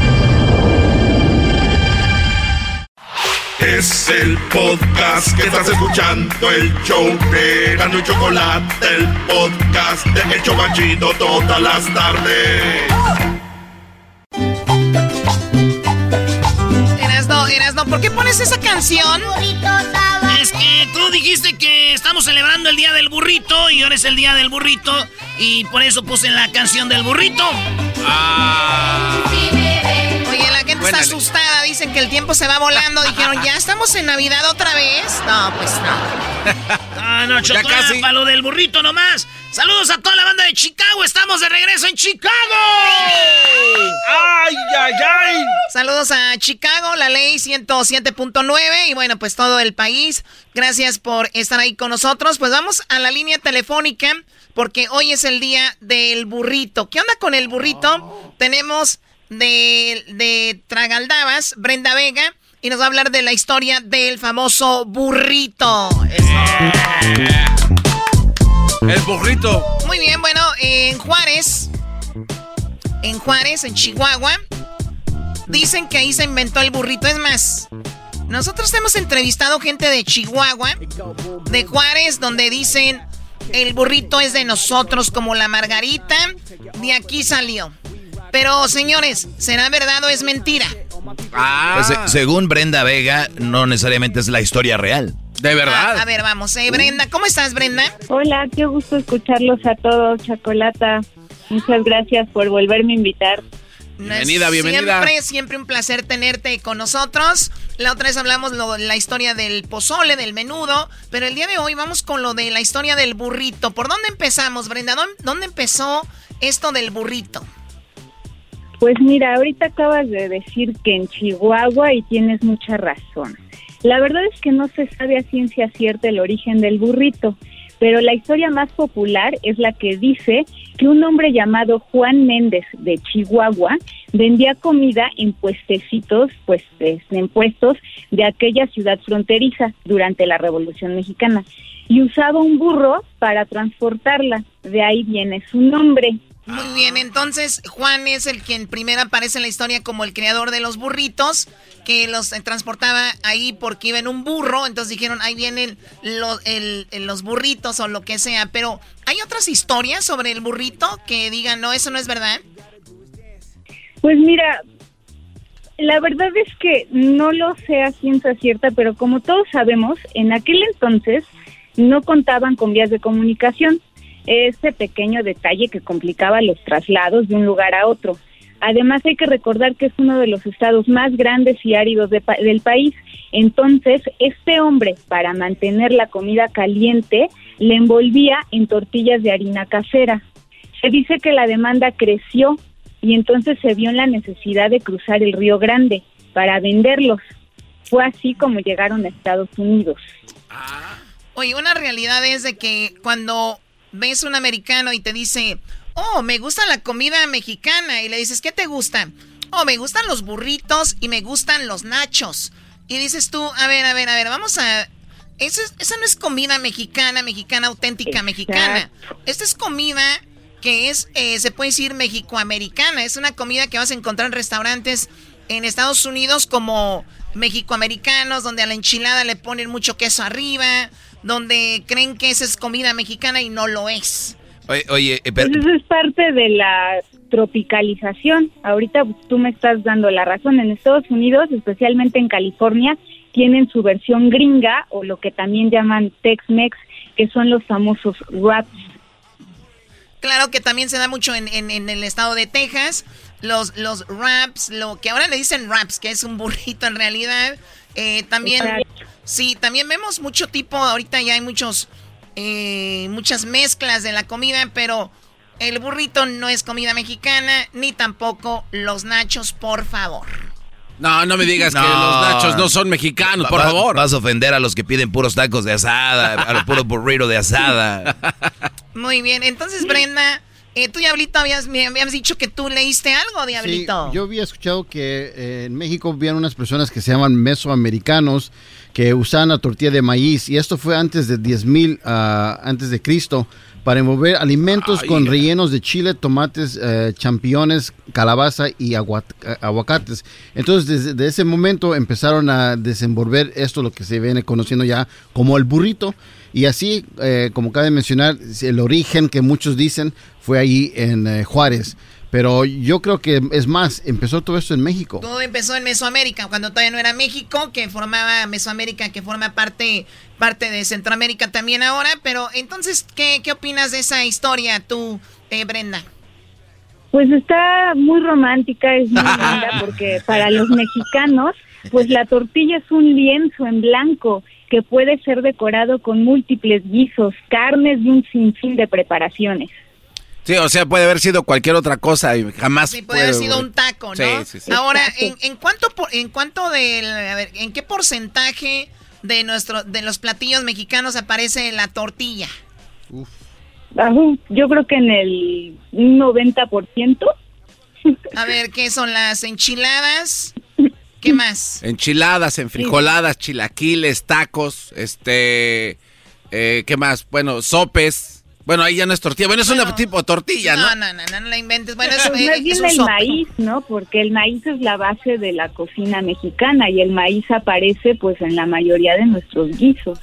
Es el podcast que estás escuchando, el show de Gano y Chocolate, el podcast de El Chobachito todas las tardes. Erasno, Erasno, ¿por qué pones esa canción? Es que tú dijiste que estamos celebrando el día del burrito y ahora es el día del burrito y por eso puse la canción del burrito. Ah. Está asustada, dicen que el tiempo se va volando. Dijeron, ¿ya estamos en Navidad otra vez? No, pues no. Ah, no, chocolate para lo del burrito nomás. Saludos a toda la banda de Chicago. Estamos de regreso en Chicago. ¡Ay, ay, ay! Saludos a Chicago, la ley 107.9 y bueno, pues todo el país. Gracias por estar ahí con nosotros. Pues vamos a la línea telefónica porque hoy es el día del burrito. ¿Qué onda con el burrito? Tenemos de, de Tragaldabas, Brenda Vega, y nos va a hablar de la historia del famoso burrito. El burrito. Muy bien, bueno, en Juárez, en Juárez, en Chihuahua, dicen que ahí se inventó el burrito. Es más, nosotros hemos entrevistado gente de Chihuahua, de Juárez, donde dicen el burrito es de nosotros como la margarita, de aquí salió. Pero señores, ¿será verdad o es mentira? Ah. Pues, según Brenda Vega, no necesariamente es la historia real. De verdad. a ver, vamos. Eh, Brenda, ¿cómo estás, Brenda? Hola, qué gusto escucharlos a todos, Chocolata. Muchas gracias por volverme a invitar. Bienvenida, bienvenida. Siempre, siempre un placer tenerte con nosotros. La otra vez hablamos de la historia del pozole, del menudo, pero el día de hoy vamos con lo de la historia del burrito. ¿Por dónde empezamos, Brenda? ¿Dónde empezó esto del burrito? Pues mira, ahorita acabas de decir que en Chihuahua y tienes mucha razón. La verdad es que no se sabe a ciencia cierta el origen del burrito, pero la historia más popular es la que dice que un hombre llamado Juan Méndez de Chihuahua vendía comida en puestecitos, pues en puestos de aquella ciudad fronteriza durante la Revolución Mexicana y usaba un burro para transportarla. De ahí viene su nombre. Muy bien, entonces Juan es el quien primero aparece en la historia como el creador de los burritos, que los transportaba ahí porque iba en un burro, entonces dijeron, ahí vienen los, los burritos o lo que sea, pero ¿hay otras historias sobre el burrito que digan, no, eso no es verdad? Pues mira, la verdad es que no lo sé a ciencia cierta, pero como todos sabemos, en aquel entonces no contaban con vías de comunicación ese pequeño detalle que complicaba los traslados de un lugar a otro. Además hay que recordar que es uno de los estados más grandes y áridos del país. Entonces, este hombre, para mantener la comida caliente, le envolvía en tortillas de harina casera. Se dice que la demanda creció y entonces se vio en la necesidad de cruzar el Río Grande para venderlos. Fue así como llegaron a Estados Unidos. Oye, una realidad es de que cuando ves un americano y te dice, oh, me gusta la comida mexicana, y le dices, ¿qué te gusta? Oh, me gustan los burritos y me gustan los nachos. Y dices tú, a ver, a ver, a ver, vamos a... Eso esa no es comida mexicana, mexicana auténtica, mexicana. Esta es comida que es, eh, se puede decir, mexicoamericana. Es una comida que vas a encontrar en restaurantes en Estados Unidos como mexicoamericanos, donde a la enchilada le ponen mucho queso arriba, donde creen que esa es comida mexicana y no lo es. Oye, eh, pues eso es parte de la tropicalización. Ahorita tú me estás dando la razón. En Estados Unidos, especialmente en California, tienen su versión gringa o lo que también llaman Tex-Mex, que son los famosos wraps. Claro que también se da mucho en, en, el estado de Texas, los, los wraps, lo que ahora le dicen wraps, que es un burrito en realidad. Eh, también Sí, también vemos mucho tipo, ahorita ya hay muchos, eh, muchas mezclas de la comida, pero el burrito no es comida mexicana, ni tampoco los nachos, por favor. No, no me digas que los nachos no son mexicanos, por favor. Vas a ofender a los que piden puros tacos de asada, a los puros burritos de asada. Muy bien, entonces Brenda, eh, tú, Diablito, habías, me habías dicho que tú leíste algo, Diablito. Sí, yo había escuchado que eh, en México habían unas personas que se llaman mesoamericanos que usaban la tortilla de maíz y esto fue antes de 10.000 uh, antes de Cristo para envolver alimentos con rellenos de chile, tomates, eh, championes, calabaza y aguacates. Entonces, desde, ese momento empezaron a desenvolver esto, lo que se viene conociendo ya como el burrito. Y así, eh, como cabe mencionar, el origen que muchos dicen fue ahí en eh, Juárez. Pero yo creo que es más, empezó todo esto en México. Todo empezó en Mesoamérica, cuando todavía no era México, que formaba Mesoamérica, que forma parte, parte de Centroamérica también ahora. Pero entonces, ¿qué, qué opinas de esa historia tú, eh, Brenda? Pues está muy romántica, es muy linda, porque para los mexicanos, pues la tortilla es un lienzo en blanco que puede ser decorado con múltiples guisos, carnes y un sinfín de preparaciones. Sí, o sea, puede haber sido cualquier otra cosa y jamás. Sí, puede, haber sido un taco, ¿no? Sí, sí, Ahora, ¿en, en cuánto, por, en cuánto del, a ver, ¿en qué porcentaje de nuestro, de los platillos mexicanos aparece la tortilla? Uf. yo creo que en el 90%. A ver, ¿qué son las enchiladas? ¿Qué más? Enchiladas, enfrijoladas, chilaquiles, tacos, este, eh, ¿qué más? Bueno, sopes. Bueno, ahí ya no es tortilla. Bueno, es un tipo de tortilla, ¿no? No, no, no, no, la inventes. Bueno, es, pues es, es el maíz, ¿no? Porque el maíz es la base de la cocina mexicana y el maíz aparece pues en la mayoría de nuestros guisos.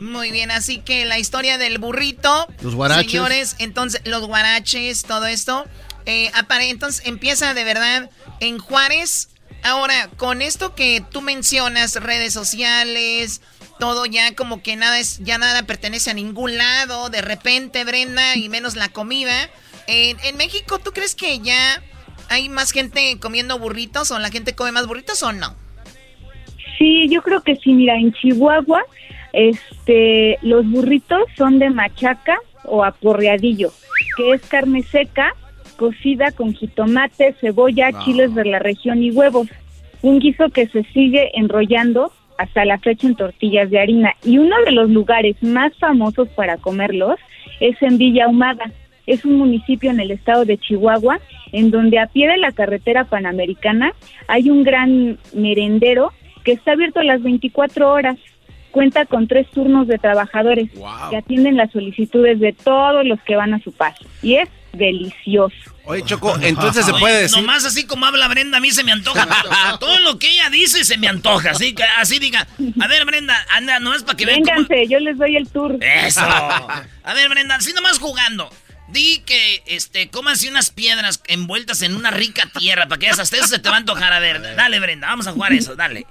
Muy bien, así que la historia del burrito. Los guaraches. Señores, entonces, los guaraches, todo esto. Eh, entonces empieza de verdad en Juárez. Ahora, con esto que tú mencionas, redes sociales, todo ya como que nada es, ya nada pertenece a ningún lado, de repente, Brenda, y menos la comida. en México, ¿tú crees que ya hay más gente comiendo burritos o la gente come más burritos o no? Sí, yo creo que sí. Mira, en Chihuahua, este, los burritos son de machaca o aporreadillo, que es carne seca cocida con jitomate, cebolla, chiles de la región y huevos. Un guiso que se sigue enrollando hasta la fecha en tortillas de harina. Y uno de los lugares más famosos para comerlos es en Villa Humada. Es un municipio en el estado de Chihuahua, en donde a pie de la carretera panamericana hay un gran merendero que está abierto a las 24 horas. Cuenta con tres turnos de trabajadores que atienden las solicitudes de todos los que van a su paso. Y es delicioso. Oye, Choco, entonces se puede decir. Nomás así como habla Brenda, a mí se me antoja. Todo lo que ella dice se me antoja. Así, así diga. A ver, Brenda, anda, nomás para que vean. Vénganse, yo les doy el tour. Eso. A ver, Brenda, así nomás jugando. Di que, este, así unas piedras envueltas en una rica tierra para que hasta eso se te va a antojar. A ver, dale, Brenda, vamos a jugar eso, dale.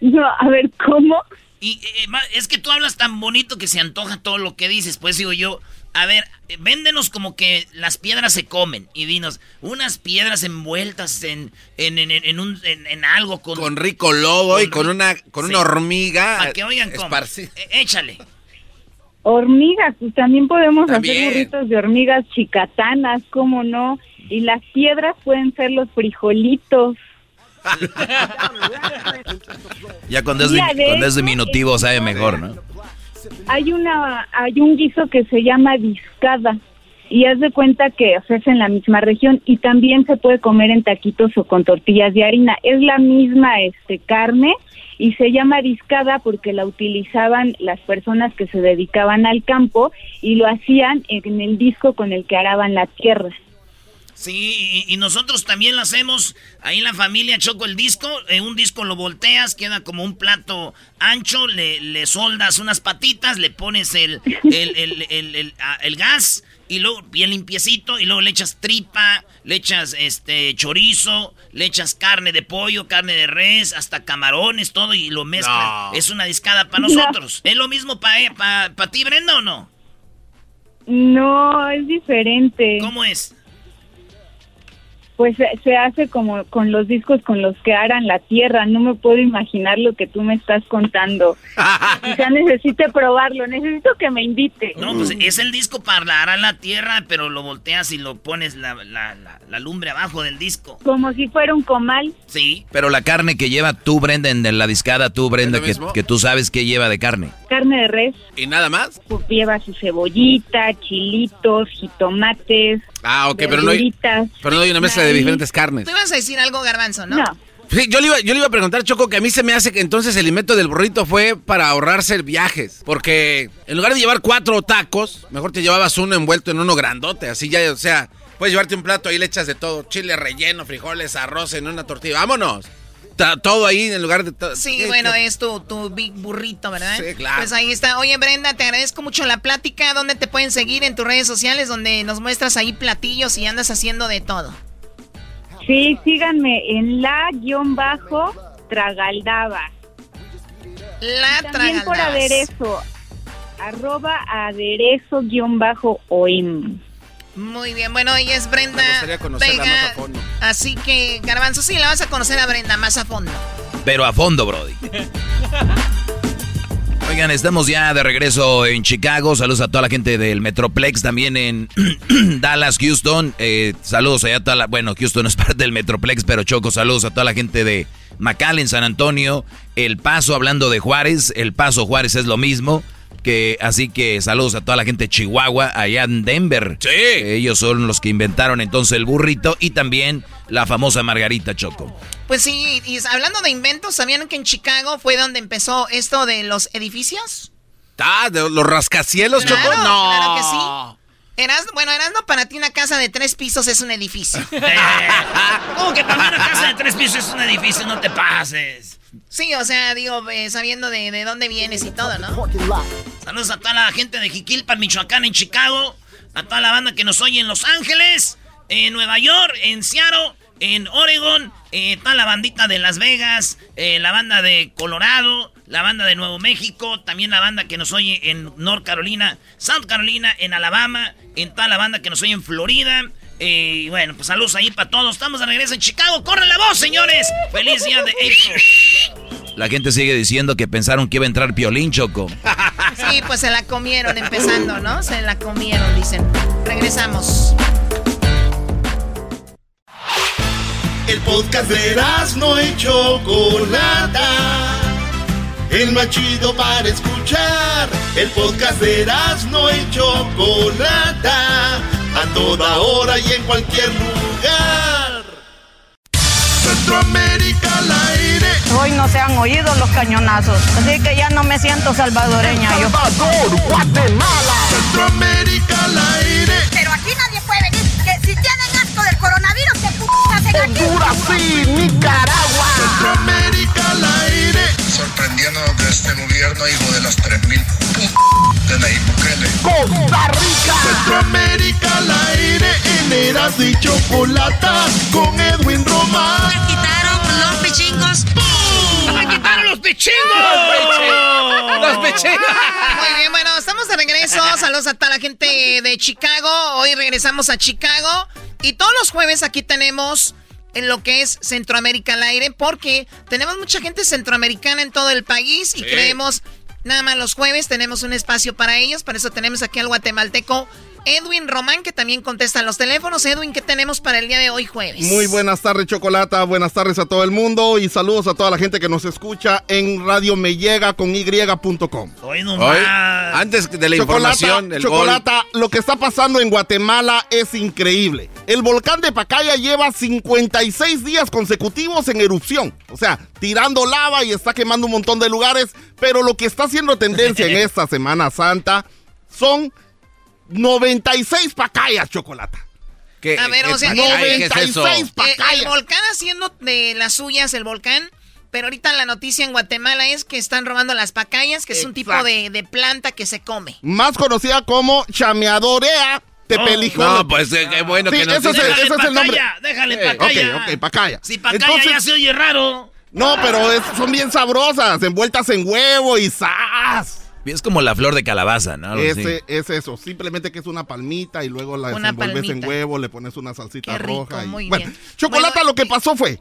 No, a ver, ¿cómo? Y eh, es que tú hablas tan bonito que se antoja todo lo que dices. Pues digo yo, a ver, véndenos como que las piedras se comen y dinos unas piedras envueltas en en, en, en, un, en algo con con rico lobo y con una con una hormiga para que oigan cómo. e, échale. Hormigas pues también podemos hacer burritos de hormigas chicatanas cómo no y las piedras pueden ser los frijolitos. Ya cuando es, cuando es diminutivo sabe mejor, ¿no? Hay una hay un guiso que se llama discada y haz de cuenta que o es en la misma región y también se puede comer en taquitos o con tortillas de harina. Es la misma este carne y se llama discada porque la utilizaban las personas que se dedicaban al campo y lo hacían en el disco con el que araban la tierra. Sí, y, nosotros también lo hacemos. Ahí en la familia choco el disco. En un disco lo volteas, queda como un plato ancho. Le, le soldas unas patitas, le pones el, el, el, gas y luego bien limpiecito. Y luego le echas tripa, le echas este chorizo, le echas carne de pollo, carne de res, hasta camarones, todo y lo mezclas. Es una discada para nosotros. ¿Es lo mismo para pa, pa ti, Brenda, o no? No, es diferente. ¿Cómo es? Pues se hace como con los discos con los que aran la tierra. No me puedo imaginar lo que tú me estás contando. Quizá necesite probarlo, necesito que me invite. No, pues es el disco para arar la tierra, pero lo volteas y lo pones la, la, la, lumbre abajo del disco. Como si fuera un comal. Sí. Pero la carne que lleva tú, Brenda, en la discada, tú, Brenda, que, que, tú sabes que lleva de carne. Carne de res. ¿Y nada más? Pues lleva su cebollita, chilitos, jitomates. Ah, ok, pero no, hay, pero no hay una mezcla de diferentes carnes. Tú ibas a decir algo, Garbanzo, ¿no? No. Sí, yo le, iba, yo le iba a preguntar, Choco, que a mí se me hace que entonces el invento del burrito fue para ahorrarse viajes. Porque en lugar de llevar cuatro tacos, mejor te llevabas uno envuelto en uno grandote. Así ya, o sea, puedes llevarte un plato ahí le echas de todo. Chile relleno, frijoles, arroz en una tortilla. ¡Vámonos! Todo ahí en lugar de todo. Sí, bueno, es tu, tu big burrito, ¿verdad? Sí, claro. Pues ahí está. Oye, Brenda, te agradezco mucho la plática. ¿Dónde te pueden seguir en tus redes sociales? Donde nos muestras ahí platillos y andas haciendo de todo. Sí, síganme en la guion bajo tragaldaba. La También por aderezo. Arroba aderezo guion bajo oim. Muy bien, bueno, ella es Brenda Vega. Así que, Garbanzo, sí, la vas a conocer a Brenda más a fondo. Pero a fondo, Brody. Oigan, estamos ya de regreso en Chicago. Saludos a toda la gente del Metroplex, también en Dallas, Houston. Eh, saludos allá a toda la... Bueno, Houston no es parte del Metroplex, pero Choco, saludos a toda la gente de McAllen, San Antonio. El Paso, hablando de Juárez. El Paso Juárez es lo mismo. Que, así que saludos a toda la gente de Chihuahua, allá en Denver. Sí. ellos son los que inventaron entonces el burrito y también la famosa Margarita Choco. Pues sí, y hablando de inventos, ¿sabían que en Chicago fue donde empezó esto de los edificios? Ah, de los rascacielos, Claro, Choco. No. claro que sí. Eras, bueno, Erasmo, para ti una casa de tres pisos es un edificio. ¿Cómo que para mí una casa de tres pisos es un edificio? No te pases. Sí, o sea, digo, eh, sabiendo de, de dónde vienes y todo, ¿no? Saludos a toda la gente de Jiquilpan, Michoacán, en Chicago. A toda la banda que nos oye en Los Ángeles, en Nueva York, en Seattle, en Oregon. Eh, toda la bandita de Las Vegas, eh, la banda de Colorado, la banda de Nuevo México. También la banda que nos oye en North Carolina, South Carolina, en Alabama. En toda la banda que nos oye en Florida. Y bueno, pues saludos ahí para todos. Estamos de regreso en Chicago. ¡Corre la voz, señores! ¡Feliz día de April! La gente sigue diciendo que pensaron que iba a entrar Piolín, Choco. Sí, pues se la comieron empezando, ¿no? Se la comieron, dicen. Regresamos. El podcast de no y Chocolata. El más chido para escuchar. El podcast de no y Chocolata. A toda hora y en cualquier lugar. Centroamérica al aire. Hoy no se han oído los cañonazos, así que ya no me siento salvadoreña. yo. Guatemala. Centroamérica al aire. Pero aquí nadie puede venir. Que si tienen asco del coronavirus, ¿qué p hacen aquí? Honduras y Nicaragua. Centroamérica. Sorprendiendo que este gobierno, hijo de las 3000 de Nayib Bukele. Costa Rica. Centroamérica al aire. En Erasmo y Chocolata. Con Edwin Román. Me quitaron los pichingos. ¡Me quitaron los pichingos! ¡Los pichingos! Muy bien, bueno, estamos de regreso. Saludos a toda la gente de Chicago. Hoy regresamos a Chicago. Y todos los jueves aquí tenemos en lo que es Centroamérica al aire, porque tenemos mucha gente centroamericana en todo el país y Sí. creemos, nada más los jueves tenemos un espacio para ellos. Para eso tenemos aquí al guatemalteco Edwin Román, que también contesta los teléfonos. Edwin, ¿qué tenemos para el día de hoy jueves? Muy buenas tardes, Chocolata. Buenas tardes a todo el mundo y saludos a toda la gente que nos escucha en Radio Me Llega con Y.com. Hoy Hoy, antes de la información, el gol. Chocolata, lo que está pasando en Guatemala es increíble. El volcán de Pacaya lleva 56 días consecutivos en erupción. O sea, tirando lava y está quemando un montón de lugares. Pero lo que está haciendo tendencia en esta Semana Santa son 96 pacayas, Chocolata. ¿Qué- A ver, qué o sea, pacaya? ¿Qué es eso? 96 Eh, pacayas. el volcán haciendo de las suyas el volcán, pero ahorita la noticia en Guatemala es que están robando las pacayas, que es un tipo de, de planta que se come. Más conocida como chameadorea tepelijón. No, pues eh, qué bueno Sí, que nos ese es el- es el nombre. Déjale Eh, pacaya. Ok, ok, pacaya. Si pacaya Entonces- ya se oye raro. No, pero es- son bien sabrosas, envueltas en huevo y ¡zas! Es como la flor de calabaza, ¿no? Ese es eso, simplemente que es una palmita y luego la Una en huevo, le pones una salsita Qué rico, roja. y- muy bueno, bien. Chocolata, Bueno, lo que pasó fue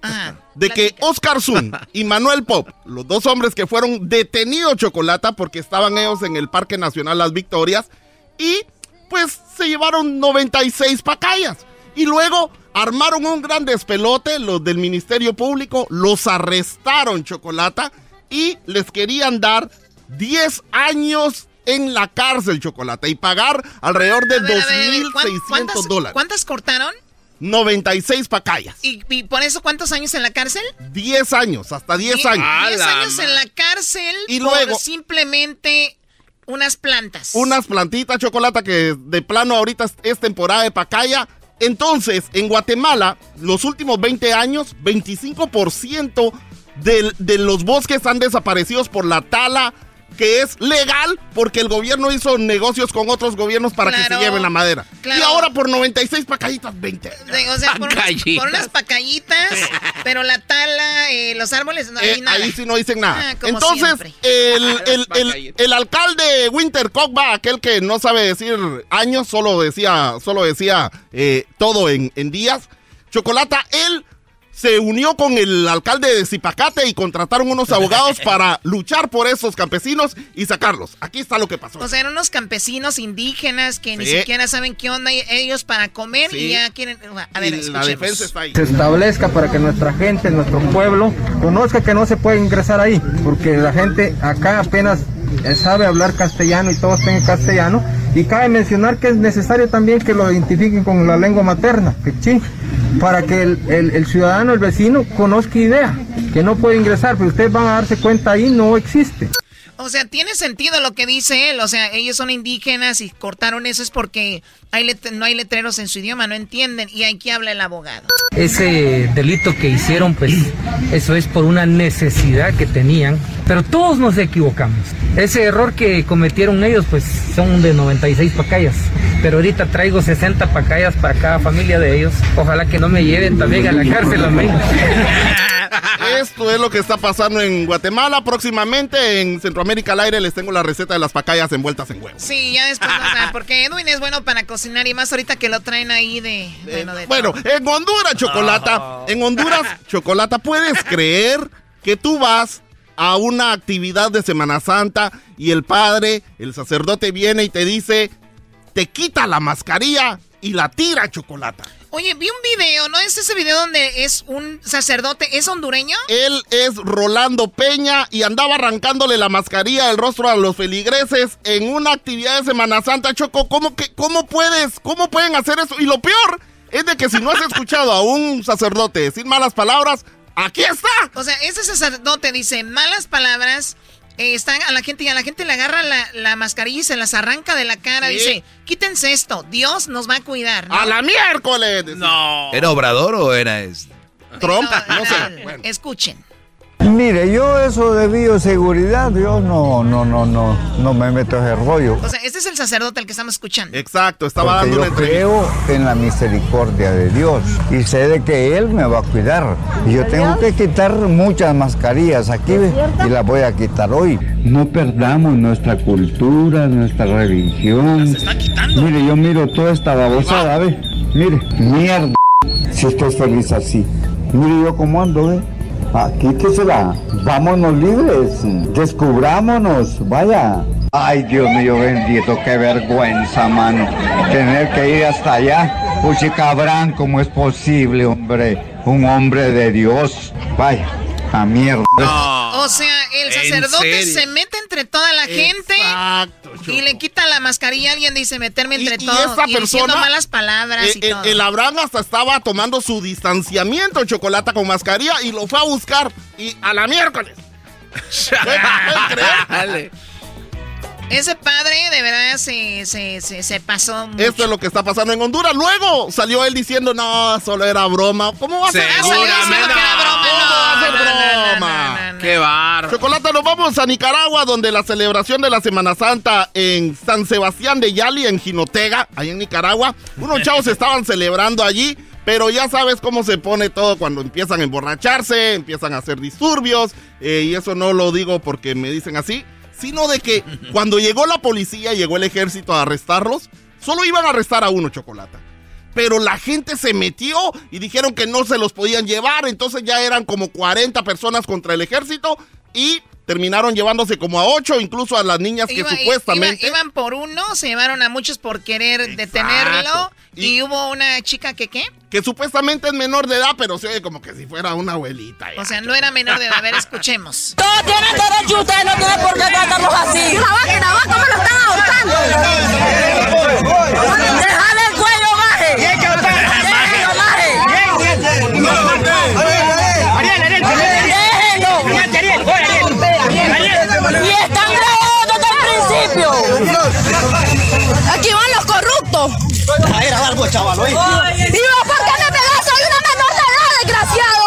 de que Oscar Zun y Manuel Pop, los dos hombres que fueron detenidos, Chocolata, porque estaban ellos en el Parque Nacional Las Victorias, y pues se llevaron 96 pacayas. Y luego armaron un gran despelote, los del Ministerio Público, los arrestaron, Chocolata, y les querían dar 10 años en la cárcel, Chocolata, y pagar alrededor de A ver, a ver, a ver, ¿cuán- 2.600 ¿cuántas, dólares. ¿Cuántas cortaron? 96 pacayas. ¿Y, y por eso cuántos años en la cárcel? 10 años, hasta 10 Die- años. 10 años en la cárcel Y por luego- simplemente unas plantas. Unas plantitas chocolate que de plano ahorita es, es temporada de pacaya. Entonces, en Guatemala, los últimos 20 años, 25% del- de los bosques han desaparecido por la tala que es legal porque el gobierno hizo negocios con otros gobiernos para que se lleven la madera. claro. Y ahora por 96 pacayitas, 20. De- o sea, por unas, por unas pacayitas, pero la tala, eh, los árboles, no Eh, hay nada. ahí sí no dicen nada. Ah, como Entonces, el, el, el alcalde Winter Cogba, aquel que no sabe decir años, solo decía, solo decía eh, todo en, en días, Chocolata, él se unió con el alcalde de Zipacate y contrataron unos abogados para luchar por esos campesinos y sacarlos. Aquí está lo que pasó. O sea, eran unos campesinos indígenas que ni siquiera saben qué onda ellos para comer y ya quieren... A ver, Y la defensa está ahí. se establezca para que nuestra gente, nuestro pueblo, conozca que no se puede ingresar ahí, porque la gente acá apenas sabe hablar castellano y todos tienen castellano, y cabe mencionar que es necesario también que lo identifiquen con la lengua materna, quechí, para que el- el ciudadano, el vecino, conozca idea, que no puede ingresar, pero ustedes van a darse cuenta ahí, no existe. O sea, tiene sentido lo que dice él. O sea, ellos son indígenas y cortaron eso es porque hay no hay letreros en su idioma, no entienden. Y aquí habla el abogado. Ese delito que hicieron, pues eso es por una necesidad que tenían, pero todos nos equivocamos. Ese error que cometieron ellos, pues son de 96 pacayas, pero ahorita traigo 60 pacayas para cada familia de ellos. Ojalá que no me lleven también a la cárcel a mí. Esto es lo que está pasando en Guatemala. Próximamente en Centroamérica al aire les tengo la receta de las pacayas envueltas en huevo. Sí, ya después, o sea, porque Edwin es bueno para cocinar y más ahorita que lo traen ahí de... Bueno, de Bueno, en Honduras, Chocolata. En Honduras, Chocolata, ¿puedes creer que tú vas a una actividad de Semana Santa y el padre, el sacerdote viene y te dice, te quita la mascarilla y la tira, Chocolata? Oye, vi un video, ¿no es ese video donde es un sacerdote, es hondureño? Él es Rolando Peña y andaba arrancándole la mascarilla del rostro a los feligreses en una actividad de Semana Santa, Choco. ¿Cómo, que, ¿Cómo puedes? ¿Cómo pueden hacer eso? Y lo peor es de que si no has escuchado a un sacerdote decir malas palabras, aquí está. O sea, ese sacerdote dice malas palabras, eh, están a la gente y a la gente le agarra la, la mascarilla y se las arranca de la cara. Sí. Dice, quítense esto, Dios nos va a cuidar. ¿no? ¡A la miércoles! No. ¿Era Obrador o era este? Trump, No, no sé. Escuchen. Mire, yo eso de bioseguridad, yo no, no, no, no, no me meto en ese rollo. O sea, este es el sacerdote al que estamos escuchando. Exacto, estaba Porque dando una yo creo en la misericordia de Dios y sé de que Él me va a cuidar. Y yo tengo que quitar muchas mascarillas aquí y las voy a quitar hoy. No perdamos nuestra cultura, nuestra religión. Mire, yo miro toda esta babosada, ¿ve? Mire, mierda. Si estoy feliz así. Mire yo cómo ando, ¿ve? Aquí qué será. Vámonos libres. Descubrámonos. Vaya. Ay, Dios mío bendito, qué vergüenza, mano. Tener que ir hasta allá. Uy, cabrán, ¿cómo es posible, hombre? Un hombre de Dios. Vaya, a mierda. O sea, el ¿En sacerdote se mete entre toda la gente y le quita la mascarilla. Alguien dice meterme entre Y todos y diciendo persona, malas palabras eh, y eh, todo. el Abraham hasta estaba tomando su distanciamiento chocolate con mascarilla y lo fue a buscar. Y a la miércoles. Ese padre de verdad se, se, se, se pasó mucho. Esto es lo que está pasando en Honduras. Luego salió él diciendo, no, solo era broma. ¿Cómo va a ser broma? ¿Cómo va a ser broma? Qué bar. Chocolate, nos vamos a Nicaragua, donde la celebración de la Semana Santa en San Sebastián de Yali, en Jinotega, ahí en Nicaragua. Unos chavos estaban celebrando allí, pero ya sabes cómo se pone todo cuando empiezan a emborracharse, empiezan a hacer disturbios, eh, y eso no lo digo porque me dicen así, sino de que cuando llegó la policía, llegó el ejército a arrestarlos, solo iban a arrestar a uno, Chocolata. Pero la gente se metió y dijeron que no se los podían llevar, entonces ya eran como 40 personas contra el ejército y terminaron llevándose como a 8, incluso a las niñas que Iba- supuestamente... iba- iban por uno, se llevaron a muchos por querer detenerlo. Y, hubo una chica que, ¿qué? Que supuestamente es menor de edad, pero se oye como que si fuera una abuelita. O sea, no era menor de edad. A ver, escuchemos. Todos tienen derecho, ustedes no tienen por qué tratarlos así. Grabá, grabá, ¿cómo lo están ahorcando? Déjale el cuello, maje. Déjalo, maje. Y Algo, chaval. ¿Y vos por qué me pegas? Soy una menor de edad, desgraciado.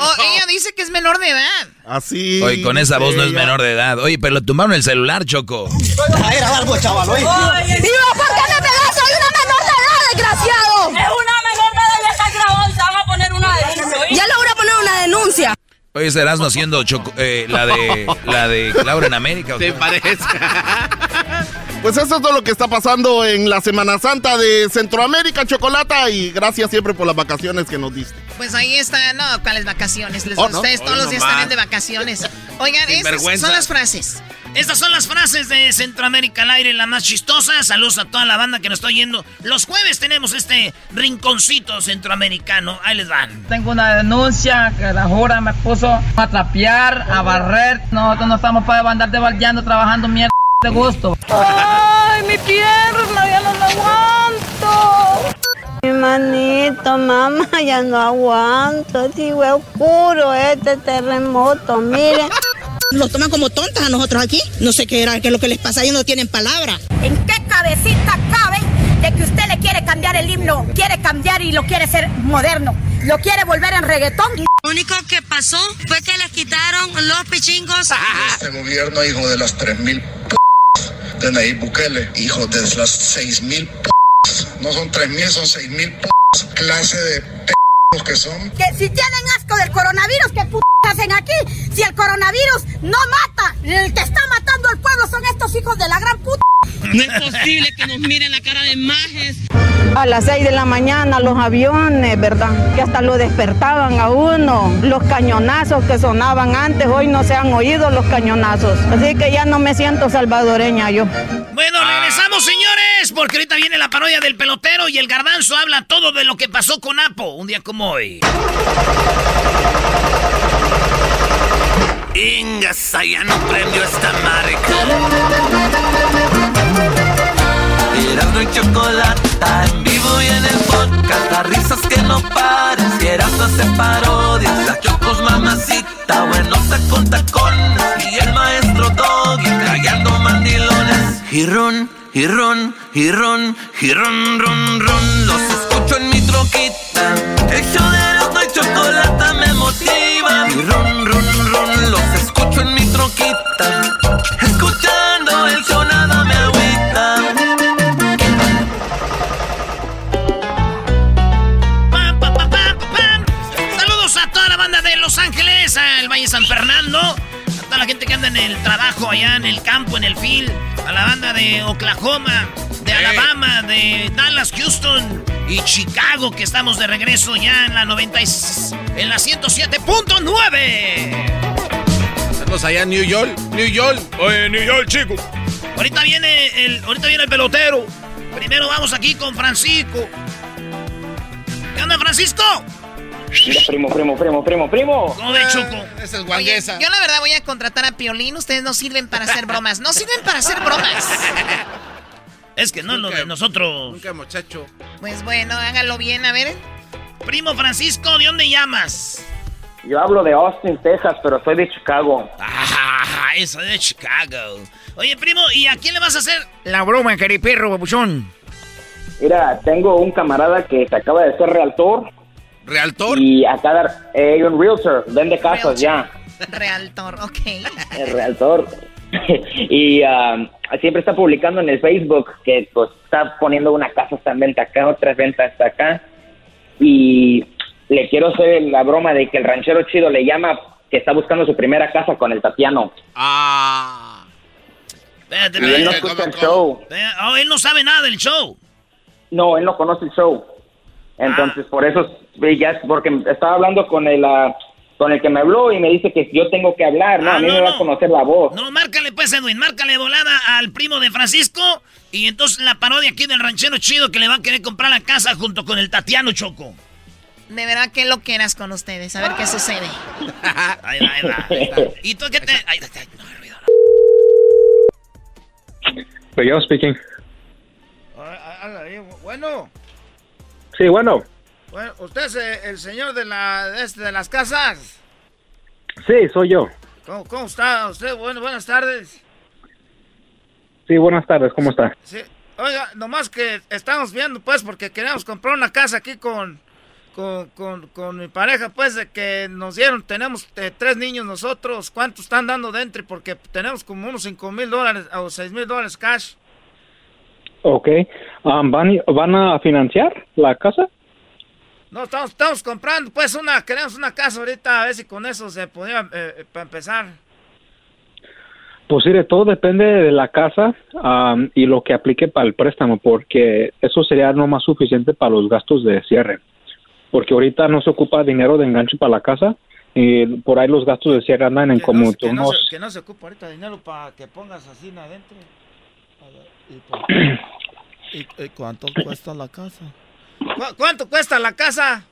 Oh, ella dice que es menor de edad. Así. Oye, con esa voz no es ella. menor de edad. Oye, pero le tumbaron el celular, Choco. A ver, algo, chaval. ¿Y vos por qué me pegas? Soy una menor de edad, desgraciado. Es una menor de edad, ya está grabado se van a poner una denuncia. Ya le voy a poner una denuncia. Oye, serás no haciendo Choco- eh, la de la de Laura en América. ¿o ¿Te parece? Pues eso es todo lo que está pasando en la Semana Santa de Centroamérica, Chocolata, y gracias siempre por las vacaciones que nos diste. Pues ahí está, no, ¿cuáles vacaciones? Les, Oh, no. Ustedes todos Hoy los días nomás. están de vacaciones. Oigan, estas son las frases. Estas son las frases de Centroamérica al aire, la más chistosa. Saludos a toda la banda que nos está oyendo. Los jueves tenemos este rinconcito centroamericano. Ahí les van. Tengo una denuncia que la jura me puso a trapear, a barrer. Nosotros no estamos para andar de baldeando trabajando mierda de gusto. ¡Ay, mi pierna! ¡Ya no la aguanto! Mi manito, mamá, ya no aguanto. Sí, fue oscuro este terremoto, miren. Los toman como tontas a nosotros aquí. No sé qué era, qué es lo que les pasa, ellos no tienen palabra. ¿En qué cabecita cabe de que usted le quiere cambiar el himno? Quiere cambiar y lo quiere ser moderno. Lo quiere volver en reggaetón. Lo único que pasó fue que les quitaron los pichingos. Este gobierno, hijo de las 3.000 p de Nayib Bukele, hijo de las 6.000 p no son 3.000, son 6.000 p clase de p que son. Que si tienen asco del coronavirus, ¿qué p hacen aquí? Si el coronavirus no mata, el que está matando al pueblo son estos hijos de la gran puta. No es posible que nos miren la cara de majes. A las 6 de la mañana los aviones, ¿verdad? Que hasta lo despertaban a uno. Los cañonazos que sonaban antes, hoy no se han oído los cañonazos. Así que ya no me siento salvadoreña yo. Bueno, regresamos, señores, porque ahorita viene la parodia del pelotero y el garbanzo habla todo de lo que pasó con Apo un día como hoy. Ingasa, ya no prendió esta marca. Erasmo y chocolata en vivo y en el podcast. Las risas que no paran. Si Erasmo hace parodias, la chocos mamacita. Buenota con tacones. Y el maestro Doggy trayendo mandilones. Y ron, y ron, y ron. Los escucho en mi troquita. El show de chocolata me motiva. Y ron, ron, ron. El trabajo allá en el campo, en el field, a la banda de Oklahoma, de Alabama, de Dallas, Houston y Chicago, que estamos de regreso ya en la 90 y- en la 107.9. Saludos allá en New York. New York. Oye, New York, chicos. Ahorita viene el, ahorita viene el pelotero. Primero vamos aquí con Francisco. ¿Qué onda, Francisco? Primo, primo, primo, primo, primo. ¿Cómo de Choco? Esa es Oye, yo la verdad voy a contratar a Piolín. Ustedes no sirven para hacer bromas. No sirven para hacer bromas. Es que no es lo de nosotros. Nunca, muchacho. Pues bueno, hágalo bien, a ver. Primo Francisco, ¿de dónde llamas? Yo hablo de Austin, Texas, pero soy de Chicago. Ah, eso de Chicago. Oye, primo, ¿y a quién le vas a hacer? La broma, caripirro, babuchón. Mira, tengo un camarada que se acaba de ser realtor. ¿Realtor? Y acá dar, eh, un realtor, vende casas ya. Realtor, ok. El realtor. y um, siempre está publicando en el Facebook que pues, está poniendo una casa está en venta acá, otra venta está acá. Y le quiero hacer la broma de que el ranchero chido le llama que está buscando su primera casa con el Tatiano. Ah. Espérate, Y él no escucha el show. Eh, Oh, él no sabe nada del show. No, él no conoce el show. Entonces, por eso, ya porque estaba hablando con el, ah, con el que me habló y me dice que yo tengo que hablar, ¿no? Ah, a mí no, me va no. a conocer la voz. No, márcale pues, Edwin, márcale volada al primo de Francisco. Y entonces la parodia aquí del ranchero chido que le va a querer comprar la casa junto con el Tatiano Choco. De verdad que lo quieras con ustedes. A ver qué sucede. Ahí va, ahí va. ahí va. ¿Y tú qué te.? Ay, ay, ay, no, yo speaking. Bueno, Sí, bueno. Bueno, ¿usted es eh, el señor de, la, este, de las casas? Sí, soy yo. ¿Cómo, cómo está usted? Bueno, buenas tardes. Sí, buenas tardes, ¿cómo está? Sí. Oiga, nomás que estamos viendo, pues, porque queremos comprar una casa aquí con, con, con, con mi pareja, pues, de que nos dieron, tenemos eh, tres niños nosotros, ¿cuánto están dando dentro? Porque tenemos como unos cinco mil dólares o seis mil dólares cash. Ok. Um, ¿van, ¿Van a financiar la casa? No, estamos, estamos comprando, pues, una, queremos una casa ahorita, a ver si con eso se podía, eh, para empezar. Pues sí, todo depende de la casa y lo que aplique para el préstamo, porque eso sería no más suficiente para los gastos de cierre. Porque ahorita no se ocupa dinero de enganche para la casa y por ahí los gastos de cierre andan en como Que no, se, que no se ocupa ahorita dinero para que pongas así adentro. ¿Y, por- ¿Y- y cuánto cuesta la casa? ¿Cu- ¿Cuánto cuesta la casa?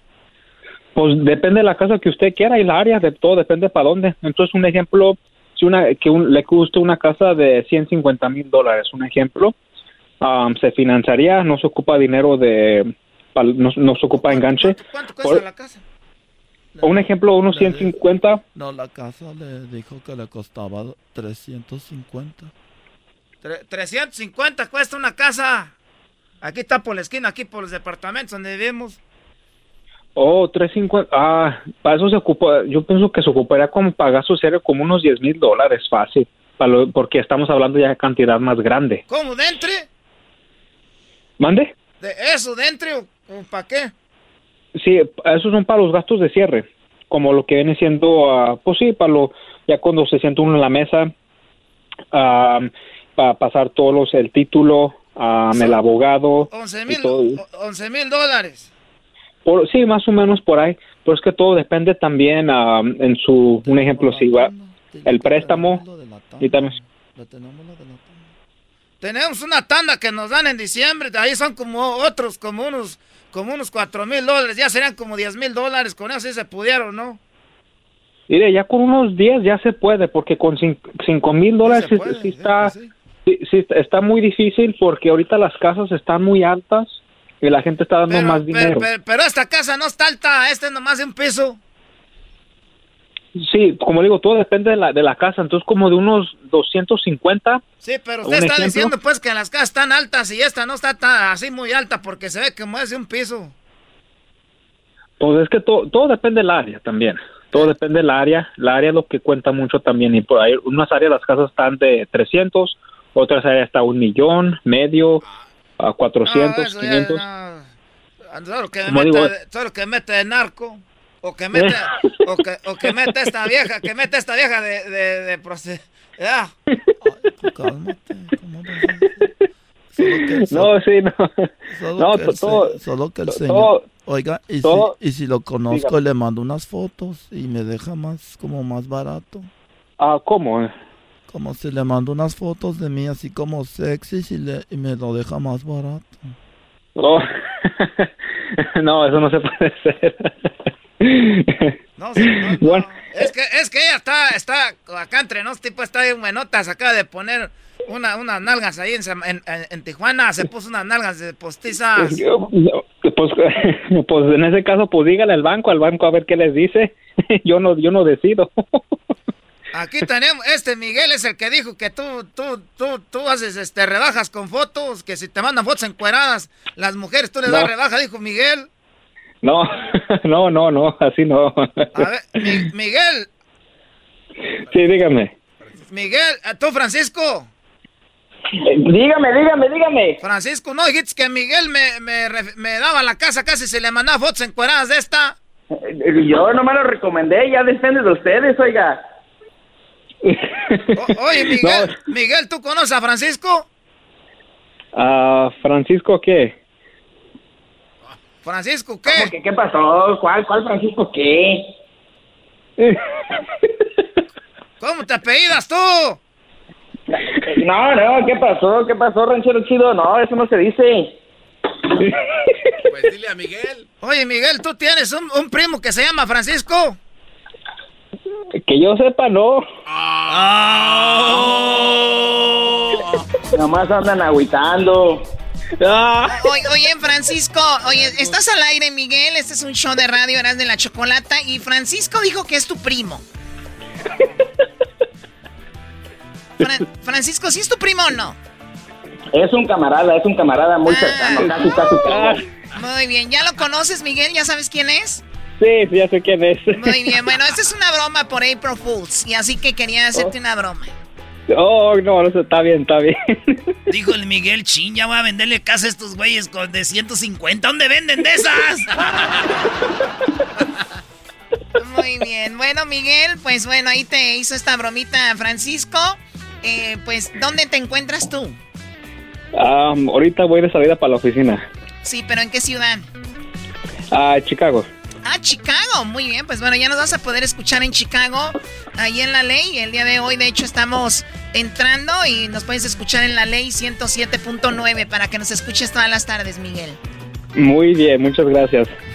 Pues depende de la casa que usted quiera y la área, de todo depende para dónde. Entonces, un ejemplo, si una que un- le guste una casa de 150 mil dólares, un ejemplo, am, se financiaría, no se ocupa dinero de, no, no se ocupa enganche. ¿Cuánto cuesta la casa? un ejemplo, unos 150, No, la casa le dijo que le costaba 350. 350 cuesta una casa. Aquí está por la esquina, aquí por los departamentos donde vivimos. oh, 350, ah, para eso se ocupa, yo pienso que se ocuparía como pagar su cierre como unos 10 mil dólares fácil, para lo- porque estamos hablando ya de cantidad más grande. ¿Cómo? ¿De entre? ¿Mande? ¿De eso, de entre o, para qué? Sí, esos son para los gastos de cierre, como lo que viene siendo, ah, pues sí, para lo, ya cuando se sienta uno en la mesa, para pasar todos los, el título, am, el abogado, 11 y mil todo. 11 mil dólares. Por, sí, más o menos por ahí, pero es que todo depende también am, en su, un ejemplo, si va, el préstamo, y también, Tenemos una tanda que nos dan en diciembre. Ahí son como otros, como unos, como unos 4 mil dólares. Ya serían como 10 mil dólares. Con eso sí se pudieron, ¿no? mire, ya con unos 10 ya se puede, porque con 5 mil dólares sí, sí está, sí, sí está- está muy difícil, porque ahorita las casas están muy altas y la gente está dando más dinero. Pero, esta casa no está alta. Este es nomás de un piso. Sí, como digo, todo depende de la, de la casa, entonces como de unos 250. Sí, pero ¿Un usted está ejemplo? diciendo pues que las casas están altas y esta no está tan, así muy alta porque se ve como es de un piso. Pues es que todo, todo depende del área también. Todo depende del área. La área es lo que cuenta mucho también. Y por ahí, unas áreas las casas están de 300, otras áreas está un millón, medio, a 400, No, eso ya 500. no. Solo que, Como mete, digo- solo que mete de narco. O que mete, o que, o que mete esta vieja, que mete esta vieja de, de, de Ya. No, sí, no. Solo No, que el todo, se- solo que el to- señor- todo- Oiga, y, todo- si, y si lo conozco Dígame. le mando unas fotos y me deja más, como más barato. Ah, ¿cómo? Como si le mando unas fotos de mí así como sexy y, le, y me lo deja más barato. Oh. no, eso no se puede hacer. No, sí, no, Bueno, Es que, es que ella está, está acá entre nos, tipo, está bien buenotas, acaba de poner una, unas nalgas ahí en, Sam- en, en- en Tijuana, se puso unas nalgas de postizas. pues, pues en ese caso, pues dígale al banco, al banco a ver qué les dice. yo no, yo no decido. Aquí tenemos, este Miguel es el que dijo que tú, tú, tú, tú haces, este, rebajas con fotos, que si te mandan fotos encueradas, las mujeres tú les das No. rebaja, dijo Miguel. no, no, no, no, así no. A ver, Mi- Miguel, sí, dígame. Miguel, ¿a tú Francisco? Dígame, dígame, dígame. Francisco, no dijiste que Miguel me, me, me daba la casa casi se le mandaba fotos encueradas de esta. Yo nomás lo recomendé, ya depende de ustedes, oiga. O- oye, Miguel, Miguel, ¿tú conoces a Francisco? Ah, Francisco, ¿qué? Francisco, ¿qué? ¿Qué, qué pasó? ¿Cuál, cuál Francisco qué? ¿Cómo te apellidas tú? No, no, ¿qué pasó? ¿Qué pasó, ranchero chido? No, eso no se dice. Pues dile a Miguel. Oye, Miguel, ¿tú tienes un, un primo que se llama Francisco? Que yo sepa, no. Nomás andan agüitando. Oye, oye, Francisco, oye, estás al aire, Miguel. Este es un show de radio, eras de la chocolata. Y Francisco dijo que es tu primo. Fran- Francisco, ¿sí es tu primo o no? Es un camarada, es un camarada muy cercano, casi, casi. casi. Muy bien, ¿ya lo conoces, Miguel? ¿Ya sabes quién es? Sí, sí, ya sé quién es. Muy bien, bueno, esta es una broma por April Fools. Y así que quería hacerte una broma. Oh, no, no, está bien, está bien. Dijo el Miguel, chin, ya voy a venderle casa a estos güeyes con de 150. ¿Dónde venden de esas? Muy bien. Bueno, Miguel, pues bueno, ahí te hizo esta bromita Francisco. Eh, pues, ¿dónde te encuentras tú? ahorita voy de salida para la oficina. Sí, pero ¿en qué ciudad? A Chicago. Ah, Chicago. Muy bien, pues bueno, ya nos vas a poder escuchar en Chicago, ahí en la ley. El día de hoy, de hecho, estamos entrando y nos puedes escuchar en la ley 107.9 para que nos escuches todas las tardes, Miguel. Muy bien, muchas gracias.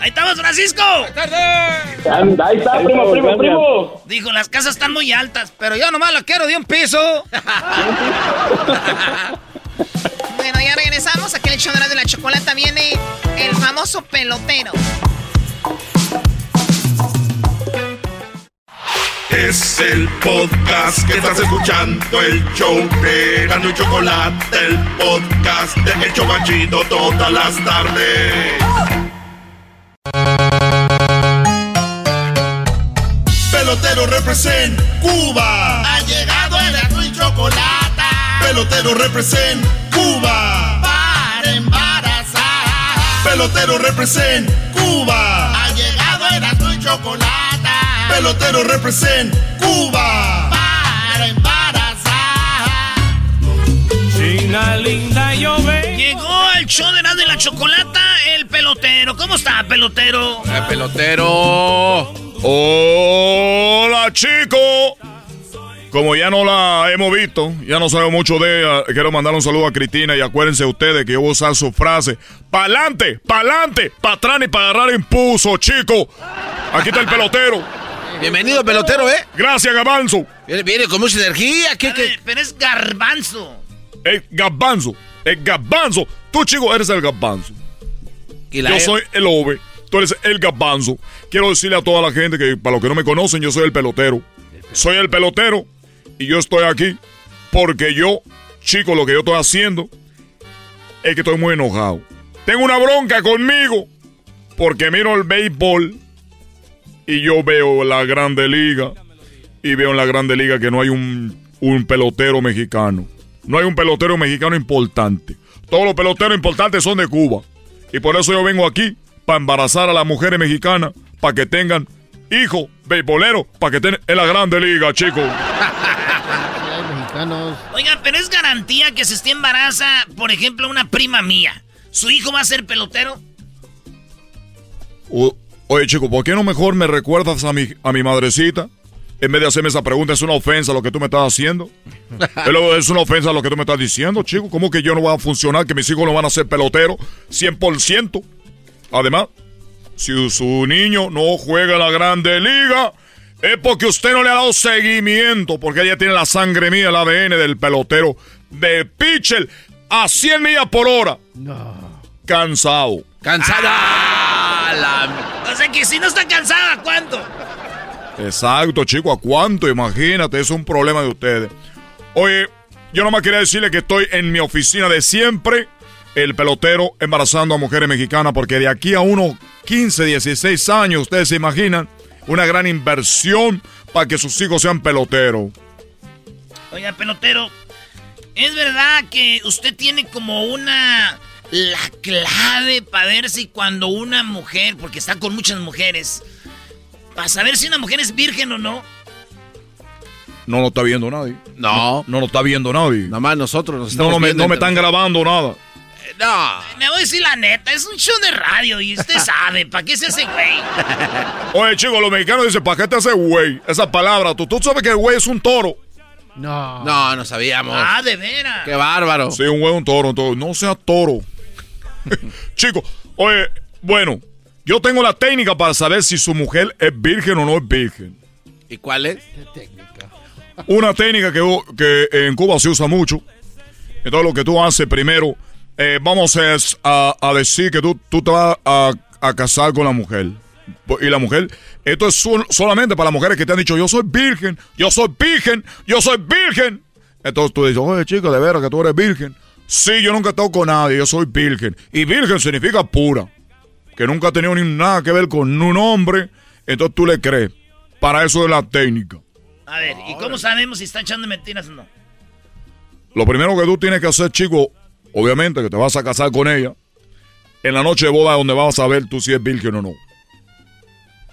¡Ahí estamos, Francisco! Ahí está, primo, primo, primo. Dijo, las casas están muy altas, pero yo nomás la quiero de un piso. bueno, ya regresamos. Aquí en el show de la chocolata viene el famoso pelotero. Es el podcast que estás escuchando, el show de Gano y Chocolate, el podcast de Hecho Banchito todas las tardes. Pelotero represent Cuba. Ha llegado el Gano y Chocolate. Pelotero represent Cuba. Para embarazar. Pelotero represent Cuba. Ha llegado el Gano y Chocolate pelotero represent Cuba para embarazar. China linda yo Llegó el show de de la chocolata, el pelotero. ¿Cómo está, pelotero? El pelotero. Hola, chico. Como ya no la hemos visto, ya no sabemos mucho de ella, quiero mandar un saludo a Cristina y acuérdense ustedes que yo voy a usar su frase. ¡Pa'lante! ¡Pa'lante! ¡Pa' atrás y para agarrar impulso, chico! Aquí está el pelotero. Bienvenido, pelotero, ¿eh? Gracias, Gabanzo. Viene, con mucha energía. ¿Qué, qué? Pero es garbanzo. Es garbanzo. Es garbanzo. Tú, chico, eres el garbanzo. yo e? soy el ove. Tú eres el garbanzo. Quiero decirle a toda la gente que, para los que no me conocen, yo soy el pelotero. Soy el pelotero. Y yo estoy aquí porque yo, chico, lo que yo estoy haciendo es que estoy muy enojado. Tengo una bronca conmigo porque miro el béisbol y yo veo la Grande Liga y veo en la Grande Liga que no hay un, pelotero mexicano. No hay un pelotero mexicano importante. Todos los peloteros importantes son de Cuba. Y por eso yo vengo aquí para embarazar a las mujeres mexicanas para que tengan hijos beisboleros para que estén en la Grande Liga, chicos. Oiga, pero es garantía que se esté embaraza, por ejemplo, una prima mía. ¿Su hijo va a ser pelotero? Oye, chico, ¿por qué no mejor me recuerdas a mi, a mi madrecita? En vez de hacerme esa pregunta, es una ofensa lo que tú me estás haciendo. es una ofensa lo que tú me estás diciendo, chico. ¿Cómo que yo no voy a funcionar, que mis hijos no van a ser peloteros? 100%. Además, si su niño no juega en la grande liga, es porque usted no le ha dado seguimiento, porque ella tiene la sangre mía, el ADN del pelotero de pitcher a 100 millas por hora. No. Cansado. Cansada. Ah, o sea que si no está cansada, ¿cuánto? Exacto, chico, ¿a cuánto? Imagínate, es un problema de ustedes. Oye, yo nomás quería decirle que estoy en mi oficina de siempre, el pelotero embarazando a mujeres mexicanas, porque de aquí a unos 15, 16 años, ustedes se imaginan, una gran inversión para que sus hijos sean peloteros. Oiga, pelotero, ¿es verdad que usted tiene como una la clave para ver si cuando una mujer, porque está con muchas mujeres, para saber si una mujer es virgen o no. No lo está viendo nadie. No. No, lo está viendo nadie. Nada más nosotros nos estamos No, me, no me están grabando nada. No. Me voy a decir la neta, es un show de radio y usted sabe, ¿para qué se hace güey? Oye, chicos, los mexicanos dicen, ¿para qué te hace güey? Esa palabra, tú, tú sabes que el güey es un toro. No. No, no sabíamos. Ah, de veras. Qué bárbaro. Sí, un güey un toro, un toro. No sea toro. Chicos, oye, bueno, yo tengo la técnica para saber si su mujer es virgen o no es virgen. ¿Y cuál es? ¿Qué técnica? Una técnica que, que en Cuba se usa mucho. Entonces lo que tú haces primero, eh, vamos a, a, decir que tú, tú te vas a, a, casar con la mujer. Y la mujer, esto es solamente para las mujeres que te han dicho, yo soy virgen, yo soy virgen, yo soy virgen. Entonces tú dices, oye chico, de veras que tú eres virgen. Sí, yo nunca he estado con nadie, yo soy virgen. Y virgen significa pura. Que nunca ha tenido ni nada que ver con un hombre. Entonces tú le crees. Para eso es la técnica. A ver, ¿y cómo sabemos si está echando mentiras o no? Lo primero que tú tienes que hacer, chico, obviamente que te vas a casar con ella. En la noche de boda donde vas a saber tú si es virgen o no.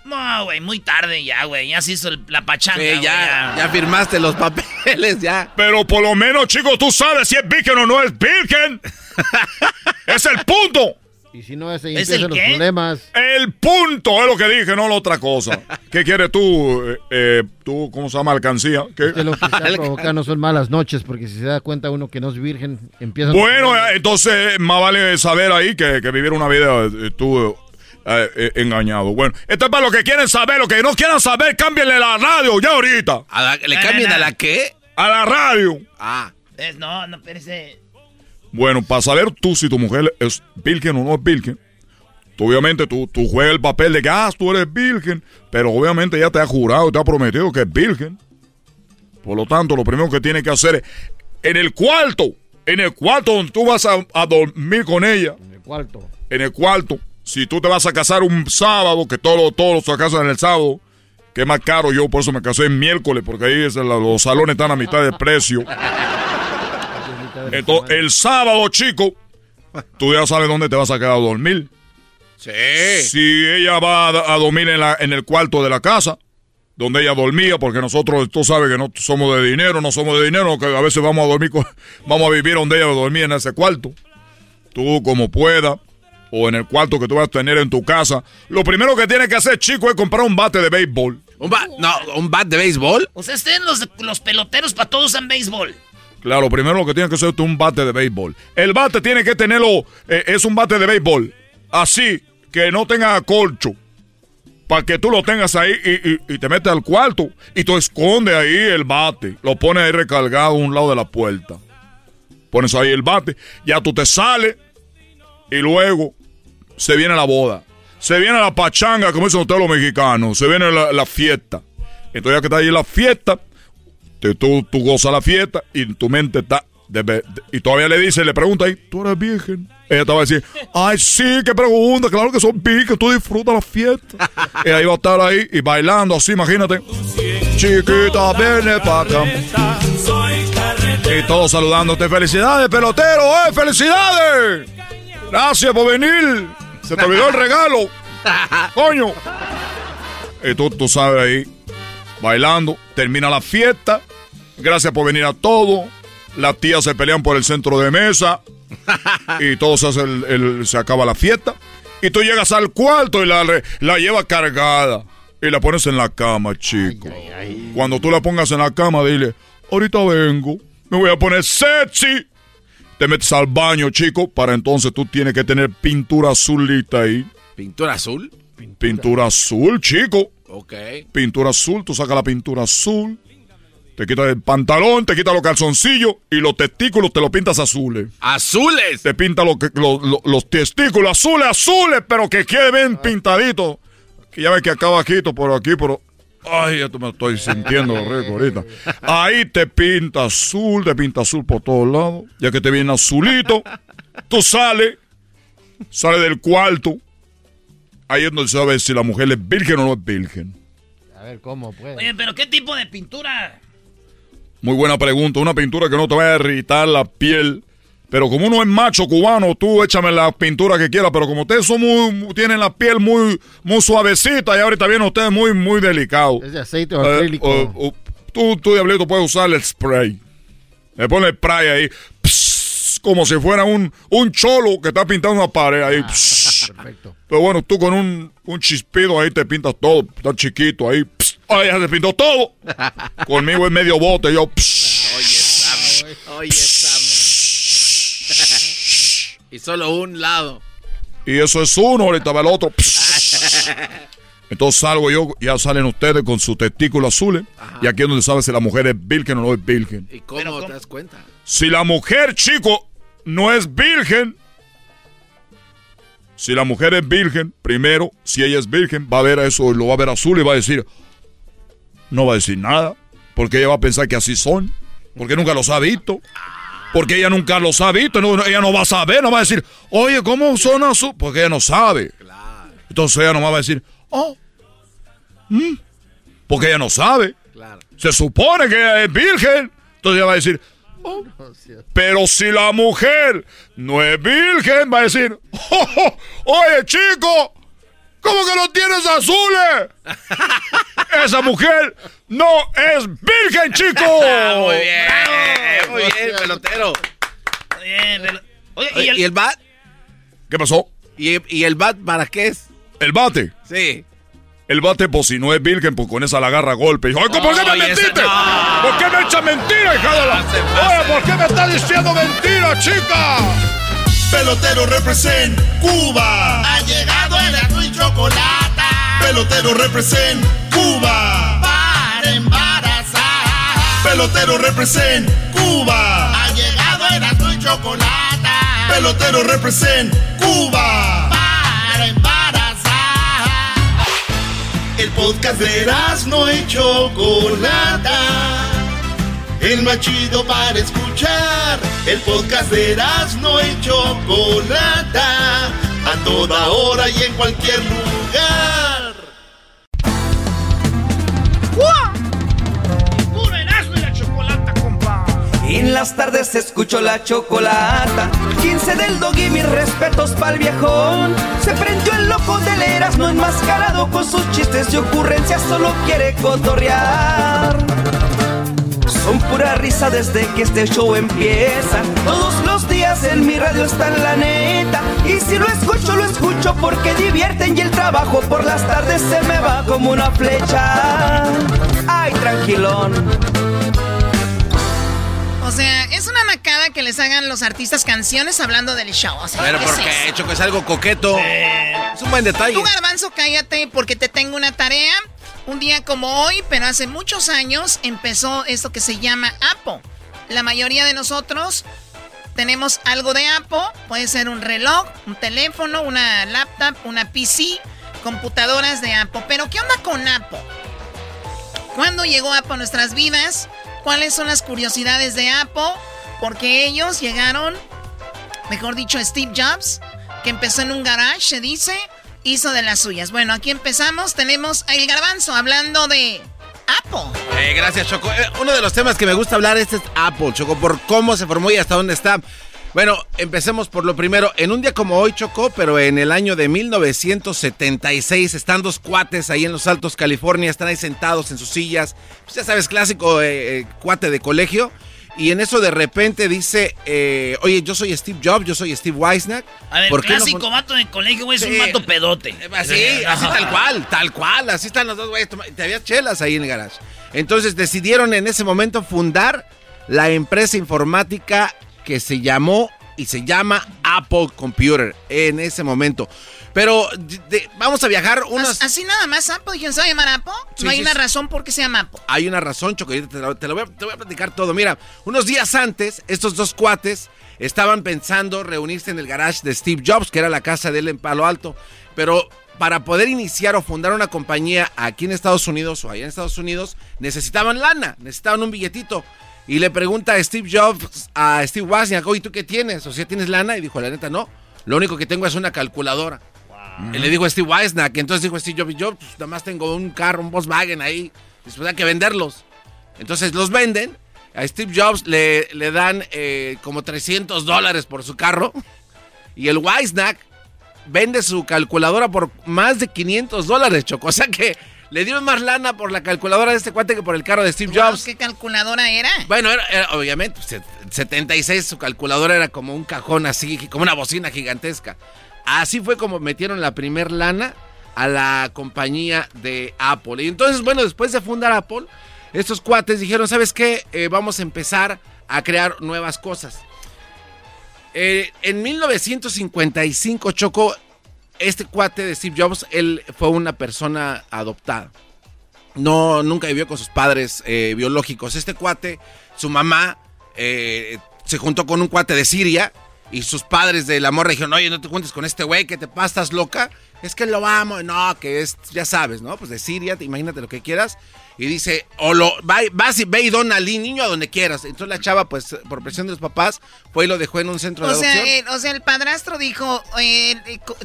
No, güey, muy tarde ya, güey. Ya se hizo la pachanga. Sí, ya, ya, firmaste los papeles, ya. Pero por lo menos, chicos, tú sabes si es virgen o no es virgen. es el punto. Y si no, ese ¿Es el los problemas. El punto es lo que dije, no la otra cosa. ¿Qué quieres tú, eh, eh, tú, cómo se llama, alcancía? ¿Qué? que lo que está provocando son malas noches, porque si se da cuenta uno que no es virgen, empieza... Bueno, entonces más vale saber ahí que, vivir una vida eh, tú engañado. Bueno, esto es para los que quieren saber, los que no quieran saber, cámbienle la radio ya ahorita. ¿Le cambien a la qué? A la radio. Ah. no, no, espérese. Bueno, para saber tú si tu mujer es virgen o no es virgen, tú, obviamente tú, tú juegas el papel de que, ah, tú eres virgen, pero obviamente ya te ha jurado, te ha prometido que es virgen. Por lo tanto, lo primero que tiene que hacer es, en el cuarto, en el cuarto donde tú vas a, dormir con ella. En el cuarto. En el cuarto. Si tú te vas a casar un sábado, que todos, todos se casan en el sábado, que es más caro, yo por eso me casé en miércoles, porque ahí los salones están a mitad de precio. Entonces, el sábado, chico, tú ya sabes dónde te vas a quedar a dormir. Sí. Si ella va a, dormir en, la, en el cuarto de la casa, donde ella dormía, porque nosotros, tú sabes que no somos de dinero, no somos de dinero, que a veces vamos a dormir, vamos a vivir donde ella dormía en ese cuarto. Tú como puedas, o en el cuarto que tú vas a tener en tu casa, lo primero que tienes que hacer, chico, es comprar un bate de béisbol. ¿Un, bat? no, ¿un bat de béisbol? O sea, estén los, los peloteros para todos en béisbol. Claro, primero lo que tiene que ser es un bate de béisbol. El bate tiene que tenerlo, eh, es un bate de béisbol, así, que no tenga colcho. Para que tú lo tengas ahí y, te metes al cuarto y tú escondes ahí el bate. Lo pones ahí recargado a un lado de la puerta. Pones ahí el bate, ya tú te sales y luego se viene la boda. Se viene la pachanga, como dicen ustedes los mexicanos. Se viene la, la fiesta. Entonces ya que está ahí la fiesta, tú, tú gozas la fiesta y tu mente está... y todavía le dice, le pregunta ahí, ¿tú eres virgen? Ella te va a decir, ay, sí, qué pregunta, claro que son virgen, tú disfrutas la fiesta. y ahí va a estar ahí y bailando así, imagínate. Chiquita, viene para acá. Y todos saludándote. Felicidades, pelotero, ¡eh! ¡Felicidades! Gracias por venir. Se te olvidó el regalo. Coño. Y tú, tú sabes ahí, bailando. Termina la fiesta. Gracias por venir a todo. Las tías se pelean por el centro de mesa. y todo se, hace el, se acaba la fiesta. Y tú llegas al cuarto y la, la llevas cargada. Y la pones en la cama, chico. Cuando tú la pongas en la cama, dile, ahorita vengo. Me voy a poner sexy. Te metes al baño, chico. Para entonces tú tienes que tener pintura azulita ahí. ¿Pintura azul? Pintura, azul, chico. Ok. Pintura azul, tú sacas la pintura azul te quitas el pantalón, te quitas los calzoncillos y los testículos te los pintas azules. ¿Azules? Te pintas los testículos azules, azules, pero que quede bien pintadito. Que ya ves que acá bajito por aquí, pero... Ay, ya me estoy sintiendo rico ahorita. Ahí te pinta azul, te pinta azul por todos lados. Ya que te viene azulito, tú sales, sales del cuarto. Ahí es donde se ver si la mujer es virgen o no es virgen. A ver, ¿cómo puede? Oye, pero ¿qué tipo de pintura? Muy buena pregunta. Una pintura que no te vaya a irritar la piel. Pero como uno es macho cubano, tú échame la pintura que quieras. Pero como ustedes son muy, tienen la piel muy, muy suavecita y ahorita vienen ustedes muy, muy delicados. Es de aceite o eh, acrílico. tú, tú, diablito, puedes usar el spray. Le pone el spray ahí. como si fuera un, un cholo que está pintando una pared ahí. Ah, perfecto. Pero bueno, tú con un, un chispido ahí te pintas todo. Está chiquito ahí. Ay, ya se pintó todo. Conmigo en medio bote, yo. Oye, Sam. Oye, Sam. y solo un lado. Y eso es uno, ahorita va el otro. Entonces salgo yo, ya salen ustedes con sus testículos azules. Y aquí es donde sabes si la mujer es virgen o no es virgen. ¿Y cómo te das cuenta? Si la mujer, chico, no es virgen. Si la mujer es virgen, primero, si ella es virgen, va a ver eso, lo va a ver azul y va a decir, no va a decir nada, porque ella va a pensar que así son, porque nunca los ha visto, porque ella nunca los ha visto, ella no va a saber, no va a decir, oye, ¿cómo son azul? Porque ella no sabe. Entonces ella no va a decir, oh, mm", porque ella no sabe. Se supone que ella es virgen, entonces ella va a decir, oh". pero si la mujer no es virgen, va a decir, oh, oye chico, ¿Cómo que no tienes azules? Esa mujer no es virgen, chico. muy bien, muy bien, pelotero. Muy bien, Oye, ¿y el, ¿y el bat? ¿Qué pasó? ¿Y, ¿Y, el bat para qué es? ¿El bate? Sí. El bate, pues si no es virgen, pues con esa la agarra a golpe. Ay, ¿por qué me mentiste? No. ¿Por qué me echa mentira, hija de la... Oye, ¿por qué me está diciendo mentira, chica? Pelotero represent Cuba. Ha llegado el Pelotero represent Cuba. Para embarazar. Pelotero represent Cuba. Ha llegado el azul y chocolate. Pelotero represent Cuba. Para embarazar. El podcast de no y Chocolata. El más chido para escuchar. El podcast de no y Chocolata. A toda hora y en cualquier lugar. ¡Puro Erasmo y la chocolata, compa! En las tardes escucho la chocolata. 15 del dog y mis respetos pa'l viejón. Se prendió el loco del Erasmo enmascarado con sus chistes y ocurrencias, solo quiere cotorrear. Son pura risa desde que este show empieza. Todos los días en mi radio está en la neta. Escucho, lo escucho porque divierten y el trabajo por las tardes se me va como una flecha. Ay, tranquilón. O sea, es una macada que les hagan los artistas canciones hablando del show. O sea, Pero ¿qué porque es hecho que es algo coqueto. Es un buen detalle. Tú, Garbanzo, cállate porque te tengo una tarea. Un día como hoy, pero hace muchos años, empezó esto que se llama Apo. La mayoría de nosotros tenemos algo de Apo. Puede ser un reloj, un teléfono, una laptop, una PC, computadoras de Apo. Pero, ¿qué onda con Apo? ¿Cuándo llegó Apo a nuestras vidas? ¿Cuáles son las curiosidades de Apo? Porque ellos llegaron, mejor dicho, Steve Jobs, que empezó en un garage, se dice, hizo de las suyas. Bueno, aquí empezamos. Tenemos a El Garbanzo hablando de Apple. Eh, gracias, Choco. Eh, uno de los temas que me gusta hablar este es Apple, Choco, por cómo se formó y hasta dónde está. Bueno, empecemos por lo primero. En un día como hoy, Choco, pero en el año de 1976, están dos cuates ahí en los Altos, California, están ahí sentados en sus sillas. Pues ya sabes, clásico eh, cuate de colegio. Y en eso de repente dice, eh, oye, yo soy Steve Jobs, yo soy Steve Weisnack. A ver, ¿por no clásico pon- vato de colegio, güey, es un Sí. vato pedote. Así, así tal cual, tal cual, así están los dos güeyes. Te había chelas ahí en el garage. Entonces decidieron en ese momento fundar la empresa informática que se llamó y se llama Apple Computer en ese momento. Pero de- de- vamos a viajar unos... Así nada más Apple, dijeron, ¿se va a llamar? Sí, no hay sí, una razón por qué se llama Apple. Hay una razón, Choco, te lo, te lo voy, a, te voy a platicar todo. Mira, unos días antes, estos dos cuates estaban pensando reunirse en el garage de Steve Jobs, que era la casa de él en Palo Alto. Pero para poder iniciar o fundar una compañía aquí en Estados Unidos o allá en Estados Unidos, necesitaban lana, necesitaban un billetito. Y le pregunta a Steve Jobs, a Steve Wozniak, oye, ¿tú qué tienes? O sea, ¿tienes lana? Y dijo, la neta, no. Lo único que tengo es una calculadora. Y le dijo a Steve Weisnack, entonces dijo Steve Jobs, yo pues, nada más tengo un carro, un Volkswagen ahí, después hay que venderlos. Entonces los venden, a Steve Jobs le, le dan eh, como 300 dólares por su carro, y el Weisnack vende su calculadora por más de 500 dólares, Choco. O sea que le dieron más lana por la calculadora de este cuate que por el carro de Steve Jobs. ¿Qué calculadora era? Bueno, era, era, obviamente, pues, set- 76 su calculadora era como un cajón así, como una bocina gigantesca. Así fue como metieron la primer lana a la compañía de Apple. Y entonces, bueno, después de fundar Apple, estos cuates dijeron, ¿sabes qué? Eh, vamos a empezar a crear nuevas cosas. Eh, en 1955, Choco, este cuate de Steve Jobs, él fue una persona adoptada. No, nunca vivió con sus padres eh, biológicos. Este cuate, su mamá, se juntó con un cuate de Siria y sus padres de la morra dijeron, oye, no te juntes con este güey, que te pasas loca. Es que lo amo, no, que es, ya sabes, ¿no? Pues de Siria, te- imagínate lo que quieras. Y dice, o lo, va, vas y ve y dona al niño a donde quieras. Entonces la chava, pues, por presión de los papás, fue y lo dejó en un centro de sea, adopción. eh, o sea, el padrastro dijo, eh,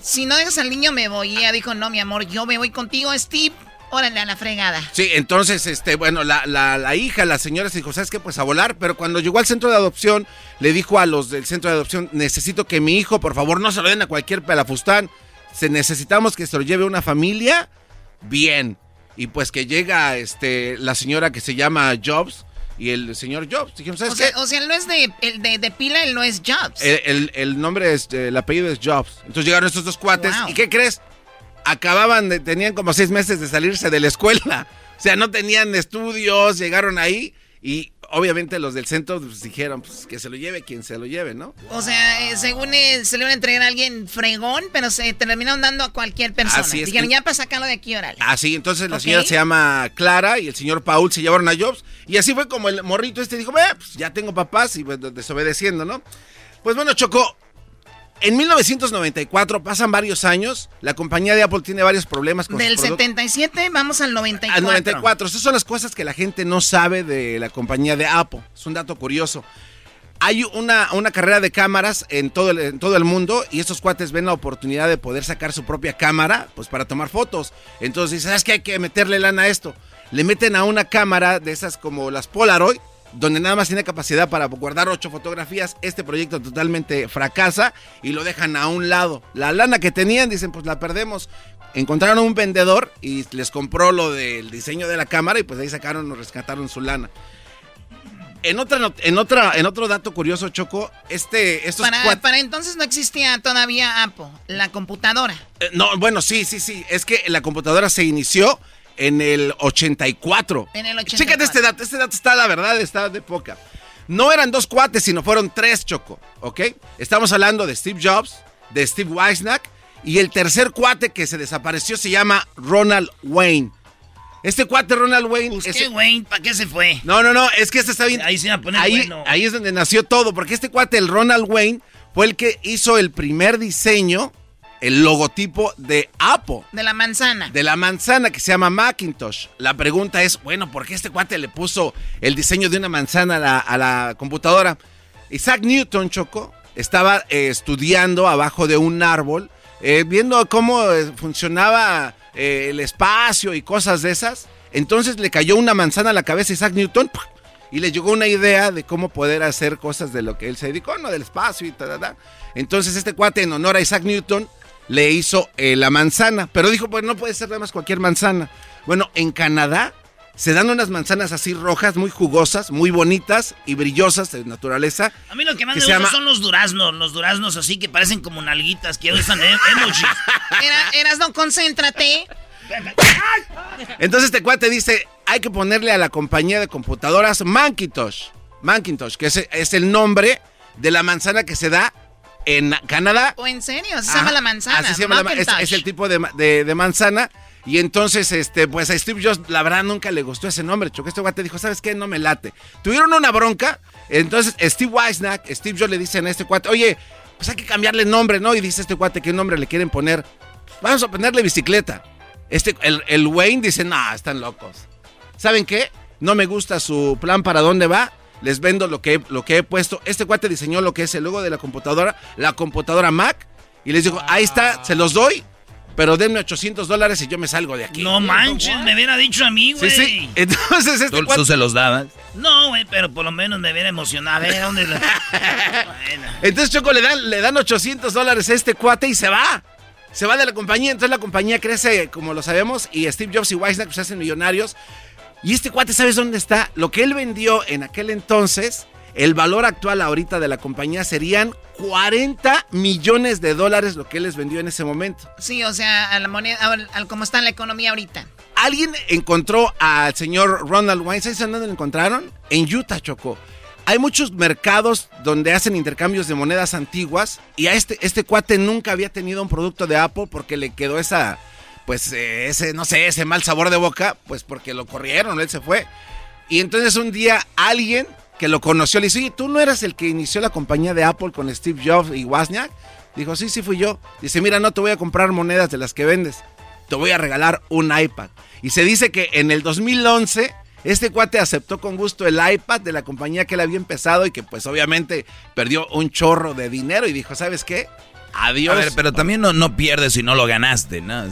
si no dejas al niño me voy. Y ella dijo, no, mi amor, yo me voy contigo, Steve. Órale, a la fregada. Sí, entonces, este, bueno, la, la, la hija, la señora se dijo, ¿sabes qué? Pues a volar, pero cuando llegó al centro de adopción, le dijo a los del centro de adopción, necesito que mi hijo, por favor, no se lo den a cualquier pelafustán. se necesitamos que se lo lleve una familia bien. Y pues que llega este, la señora que se llama Jobs y el señor Jobs. Dijimos, ¿sabes o, sea, o sea, él no es de, el de, pila, él no es Jobs. El, nombre es, el apellido es Jobs. Entonces llegaron estos dos cuates. ¿Y qué crees? Acababan de, tenían como seis meses de salirse de la escuela. O sea, no tenían estudios, llegaron ahí y obviamente los del centro pues, dijeron pues, que se lo lleve quien se lo lleve, ¿no? O sea, eh, según eh, se le iban a entregar a alguien fregón, pero se terminaron dando a cualquier persona. Así es Dijeron, ya para sacarlo de aquí, órale. Así, entonces la señora se llama Clara y el señor Paul se llevaron a Jobs. Y así fue como el morrito este dijo, pues ya tengo papás y pues, desobedeciendo, ¿no? Pues bueno, Chocó, en 1994 pasan varios años, la compañía de Apple tiene varios problemas con Del 77 vamos al 94. Al 94, esas son las cosas que la gente no sabe de la compañía de Apple. Es un dato curioso. Hay una, una carrera de cámaras en todo, el, en todo el mundo y estos cuates ven la oportunidad de poder sacar su propia cámara pues para tomar fotos. Entonces dicen, ¿sabes qué? Hay que meterle lana a esto. Le meten a una cámara de esas como las Polaroid donde nada más tiene capacidad para guardar ocho fotografías, este proyecto totalmente fracasa y lo dejan a un lado. La lana que tenían, dicen, pues la perdemos. Encontraron un vendedor y les compró lo del diseño de la cámara y pues ahí sacaron o rescataron su lana. En otra, en otra, en otro dato curioso, Choco, este, estos para, para entonces no existía todavía Apple, la computadora. Eh, no, bueno, sí, sí, sí. Es que la computadora se inició en el 84. En el 84. Chécate este dato, este dato está, la verdad, está de poca. No eran dos cuates, sino fueron tres, Choco, ¿ok? Estamos hablando de Steve Jobs, de Steve Weisnack, y el tercer cuate que se desapareció se llama Ronald Wayne. Este cuate Ronald Wayne. ¿Usted pues, Wayne? ¿Para qué se fue? No, no, no, es que este está bien. Ahí se va a poner ahí, bueno. ahí es donde nació todo, porque este cuate, el Ronald Wayne, fue el que hizo el primer diseño el logotipo de Apple. De la manzana. De la manzana que se llama Macintosh. La pregunta es, bueno, ¿por qué este cuate le puso el diseño de una manzana a la, computadora? Isaac Newton, Choco, estaba eh, estudiando abajo de un árbol, eh, viendo cómo eh, funcionaba el espacio y cosas de esas. Entonces le cayó una manzana a la cabeza a Isaac Newton y le llegó una idea de cómo poder hacer cosas de lo que él se dedicó, ¿no? Del espacio y tal, Entonces este cuate en honor a Isaac Newton le hizo eh, la manzana, pero dijo, pues no puede ser nada más cualquier manzana. Bueno, en Canadá se dan unas manzanas así rojas, muy jugosas, muy bonitas y brillosas de naturaleza. A mí lo que más me gusta son los duraznos, los duraznos así que parecen como nalguitas, que usan em, emojis. Eras, no, concéntrate. Entonces este cuate dice, hay que ponerle a la compañía de computadoras Macintosh. Macintosh, que es, es el nombre de la manzana que se da en Canadá. ¿O en serio? se llama la manzana. Así se llama la, es, es, el tipo de, de, manzana. Y entonces, este, pues a Steve Jobs, la verdad, nunca le gustó ese nombre. Choque este guate dijo, ¿sabes qué? No me late. Tuvieron una bronca. Entonces, Steve Weisnack, Steve Jobs le dice a este cuate, oye, pues hay que cambiarle nombre, ¿no? Y dice este cuate, ¿qué nombre le quieren poner? Vamos a ponerle bicicleta. Este, el, el Wayne dice, no, están locos. ¿Saben qué? No me gusta su plan para dónde va les vendo lo que, lo que he puesto. Este cuate diseñó lo que es el logo de la computadora, la computadora Mac, y les digo, ahí está, se los doy, pero denme 800 dólares y yo me salgo de aquí. No manches, me hubiera dicho a mí, güey. Sí, sí. Entonces este ¿Tú, se los dabas? No, güey, pero por lo menos me hubiera emocionado. A ver, ¿dónde Entonces Choco le dan, le dan 800 dólares a este cuate y se va. Se va de la compañía, entonces la compañía crece, como lo sabemos, y Steve Jobs y Weisner se hacen millonarios. Y este cuate, ¿sabes dónde está? Lo que él vendió en aquel entonces, el valor actual ahorita de la compañía serían 40 millones de dólares lo que él les vendió en ese momento. Sí, o sea, a la moneda, al, cómo está la economía ahorita. Alguien encontró al señor Ronald Wayne, ¿sabes dónde lo encontraron? En Utah, Choco. Hay muchos mercados donde hacen intercambios de monedas antiguas y a este, este cuate nunca había tenido un producto de Apple porque le quedó esa pues eh, ese, no sé, ese mal sabor de boca, pues porque lo corrieron, él se fue. Y entonces un día alguien que lo conoció le dice, oye, ¿tú no eras el que inició la compañía de Apple con Steve Jobs y Wozniak? Dijo, sí, sí fui yo. Dice, mira, no te voy a comprar monedas de las que vendes, te voy a regalar un iPad. Y se dice que en el 2011 este cuate aceptó con gusto el iPad de la compañía que él había empezado y que pues obviamente perdió un chorro de dinero y dijo, ¿sabes qué? Adiós. A ver, pero también no, no pierdes si no lo ganaste, ¿no?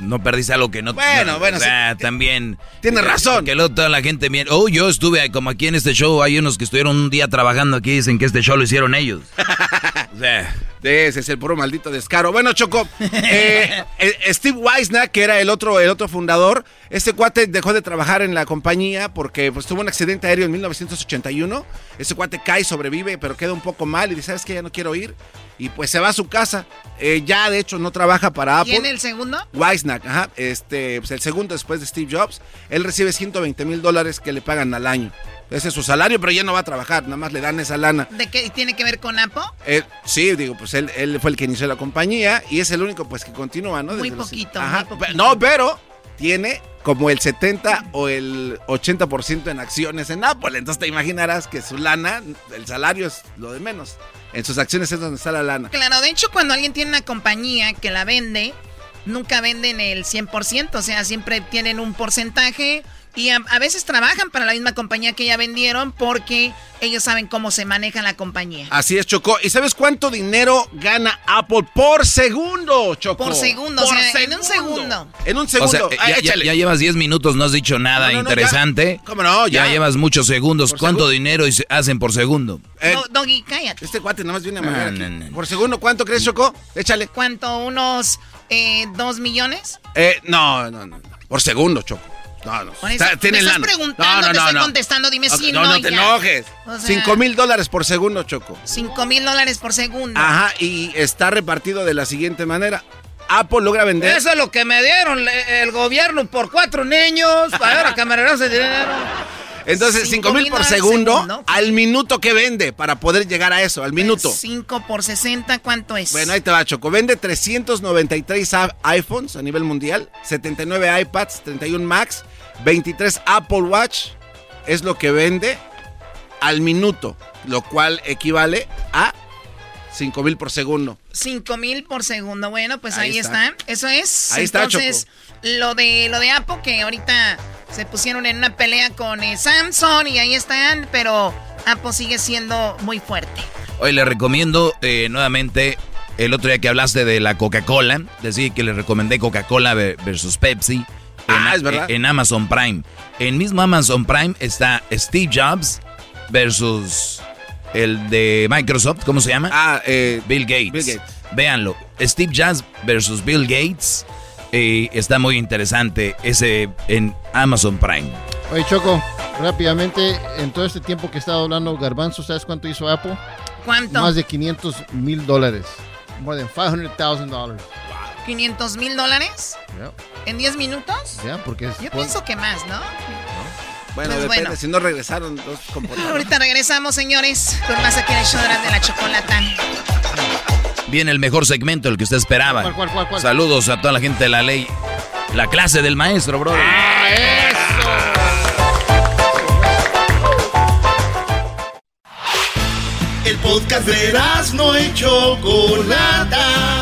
No, perdiste algo que no... Bueno, bueno. O sea, también... Tienes razón. Que luego toda la gente... Oh, yo estuve como aquí en este show. Hay unos que estuvieron un día trabajando aquí y dicen que este show lo hicieron ellos. o sea... Ese es el puro maldito descaro. Bueno, Choco, eh, eh, Steve Weisner, que era el otro, el otro fundador, este cuate dejó de trabajar en la compañía porque pues, tuvo un accidente aéreo en 1981. Ese cuate cae, sobrevive, pero queda un poco mal y dice, ¿sabes qué? Ya no quiero ir. Y pues se va a su casa. Eh, ya, de hecho, no trabaja para Apple. ¿Quién el segundo? Weisnack, ajá. Este, pues el segundo después de Steve Jobs. Él recibe 120 mil dólares que le pagan al año. Ese es su salario, pero ya no va a trabajar, nada más le dan esa lana. ¿De qué tiene que ver con Apple? Eh, sí, digo, pues él, él, fue el que inició la compañía y es el único pues que continúa, ¿no? muy, poquito, Ajá, muy poquito. No, pero tiene como el 70 o el 80% en acciones en Apple. Entonces te imaginarás que su lana, el salario es lo de menos. En sus acciones es donde está la lana. Claro, de hecho cuando alguien tiene una compañía que la vende, nunca venden el 100%, o sea, siempre tienen un porcentaje y a, a, veces trabajan para la misma compañía que ya vendieron porque ellos saben cómo se maneja la compañía. Así es, Choco. ¿Y sabes cuánto dinero gana Apple por segundo, Choco? Por segundo, por o sea, segundo. en un segundo. En un segundo. O sea, ya, ya, ya, llevas 10 minutos, no has dicho nada no, no, interesante. Ya. ¿Cómo no? Ya. llevas muchos segundos. Por ¿Cuánto segundo. dinero hacen por segundo? Eh, Doggy, cállate. Este cuate nada más viene a matar Por segundo, ¿cuánto crees, Choco? Échale. ¿Cuánto? ¿Unos eh, dos millones? Eh, no, no, no. Por segundo, Choco. No, no. Eso, Está, me estás preguntando, no, no, te estoy contestando, dime okay, si no. No, no te ya. enojes. O sea, mil dólares por segundo, Choco. Cinco mil dólares por segundo. Ajá, y está repartido de la siguiente manera. Apple logra vender. Eso es lo que me dieron el gobierno por cuatro niños. Para que me regrese dinero. Entonces, 5 mil por segundo, segundo, al minuto que vende para poder llegar a eso, al minuto. 5 por 60, ¿cuánto es? Bueno, ahí te va, Choco. Vende 393 iPhones a nivel mundial, 79 iPads, 31 Macs, 23 Apple Watch. Es lo que vende al minuto, lo cual equivale a 5 mil por segundo. 5 mil por segundo. Bueno, pues ahí, ahí está. está. Eso es. Ahí Entonces, está, Choco. lo de lo de Apple, que ahorita se pusieron en una pelea con eh, Samsung y ahí están, pero Apple sigue siendo muy fuerte. Hoy le recomiendo eh, nuevamente, el otro día que hablaste de la Coca-Cola, decir que le recomendé Coca-Cola versus Pepsi. Ah, en, es verdad. En Amazon Prime. En mismo Amazon Prime está Steve Jobs versus el de Microsoft, ¿cómo se llama? Ah, eh, Bill, Gates. Bill Gates. Véanlo. Steve Jobs versus Bill Gates. Eh, está muy interesante ese en Amazon Prime. Oye, Choco, rápidamente, en todo este tiempo que he estado hablando Garbanzo, ¿sabes cuánto hizo Apple? ¿Cuánto? Más de 500 mil dólares. More than 500,000 dólares. ¿500 mil dólares? Yeah. ¿En 10 minutos? Ya, yeah, porque es, Yo pienso que más, ¿no? Bueno, Pues depende, bueno. si no regresaron dos computadoras. Ahorita regresamos, señores, con más aquí en el show de la chocolata. Viene el mejor segmento, el que usted esperaba. ¿Cuál, cuál, cuál, cuál? Saludos a toda la gente de la ley. La clase del maestro, bro. ¡Ah, eso! El podcast de no y Chocolata.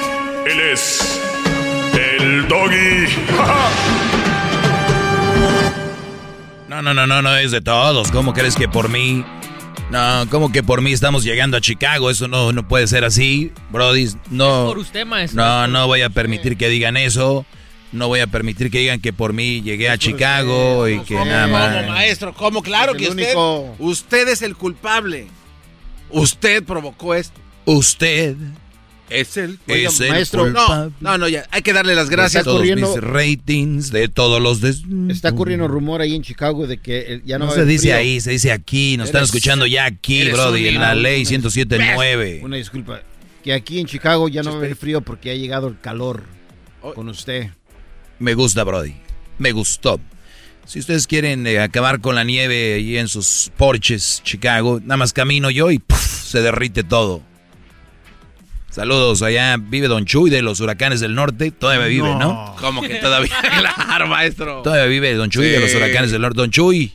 Él es el doggy. No, no, no, no, no es de todos. ¿Cómo crees que por mí? No, ¿cómo que por mí estamos llegando a Chicago? Eso no, no puede ser así, Brody. No. por usted, maestro. No, no voy a permitir que digan eso. No voy a permitir que digan que por mí llegué a Chicago y que nada más. ¿Cómo, maestro? ¿Cómo? Claro que usted, usted es el culpable. Usted provocó esto. Usted Es el es el maestro, No, no, no, ya. Hay que darle las gracias. Está Todos mis ratings de todos los des... Está corriendo rumor ahí en Chicago de que eh, ya no, No va a se dice frío. ahí, se dice aquí. Nos están escuchando ya aquí, Brody, un en la ley 107.9. Una disculpa. Que aquí en Chicago ya no va a haber frío porque ha llegado el calor Oh. con usted. Me gusta, Brody. Me gustó. Si ustedes quieren eh, acabar con la nieve ahí en sus porches, Chicago, nada más camino yo y ¡puf! se derrite todo. Saludos, allá vive Don Chuy de los huracanes del norte. Todavía vive, ¿no? ¿Cómo que todavía? claro, maestro. Todavía vive Don Chuy de los huracanes del norte. Don Chuy,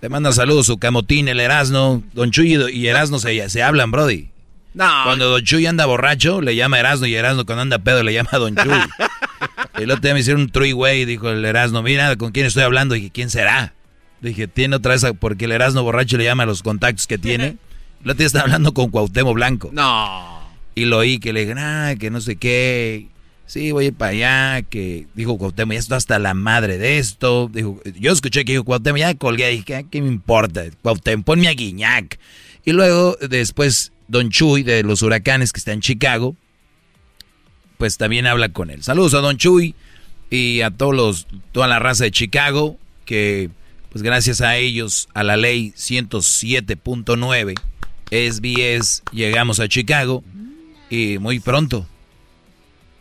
te manda saludos su camotín, el Erasno. Don Chuy y- Erasno se, se hablan, Brody. No. Cuando Don Chuy anda borracho, le llama Erasno y Erasno cuando anda pedo le llama Don Chuy. el otro día me hicieron un three way, dijo el Erasno, mira con quién estoy hablando. Y dije, ¿quién será? Dije, tiene otra vez, porque el Erasno borracho le llama a los contactos que tiene. El otro día estaba hablando con Cuauhtémoc Blanco. No. Y lo oí que le dije, ah, que no sé qué. Sí, voy a para allá, que dijo Cuauhtémoc, ya está hasta la madre de esto. Dijo, yo escuché que dijo Cuauhtémoc, ya colgué, dije, ¿qué me importa? Cuauhtémoc, ponme a Guiñac. Y luego, después, Don Chuy de los huracanes que está en Chicago, pues también habla con él. Saludos a Don Chuy y a todos los, toda la raza de Chicago, que pues gracias a ellos, a la ley 107.9, SBS, llegamos a Chicago y muy pronto,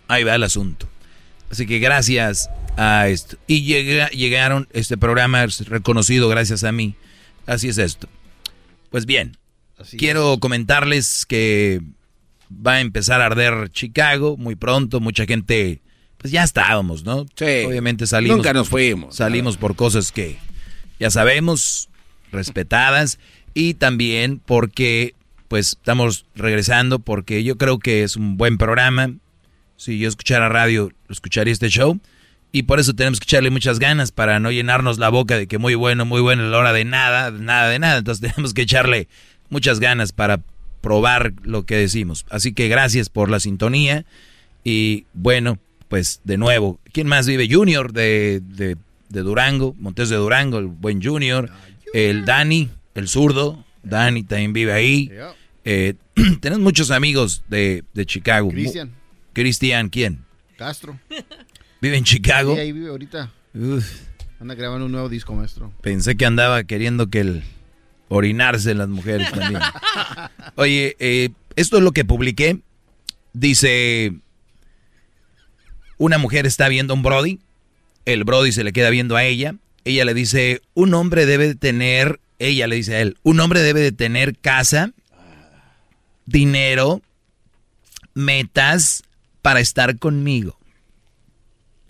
ahí va el asunto. Así que gracias a esto. Y llegaron, este programa es reconocido gracias a mí. Así es esto. Pues bien, quiero comentarles que va a empezar a arder Chicago muy pronto. Mucha gente, pues ya estábamos, ¿no? Sí. Obviamente salimos. Nunca nos fuimos. Salimos por cosas que ya sabemos, respetadas. Y también porque, pues, estamos regresando porque yo creo que es un buen programa. Si yo escuchara radio, escucharía este show. Y por eso tenemos que echarle muchas ganas para no llenarnos la boca de que muy bueno, muy bueno, a la hora de nada, nada de nada. Entonces tenemos que echarle muchas ganas para probar lo que decimos. Así que gracias por la sintonía. Y bueno, pues de nuevo, ¿quién más vive? Junior de, de, Durango, Montes de Durango, el buen Junior. El Dani, el zurdo. Dani también vive ahí. Eh, tenemos muchos amigos de, de Chicago. Cristian. Cristian, ¿quién? Castro. ¿Vive en Chicago? Sí, ahí vive ahorita. Anda grabando un nuevo disco, maestro. Pensé que andaba queriendo que el orinarse las mujeres también. Oye, eh, esto es lo que publiqué. Dice, una mujer está viendo a un Brody, el Brody se le queda viendo a ella, ella le dice, un hombre debe de tener, ella le dice a él, un hombre debe de tener casa, dinero, metas para estar conmigo.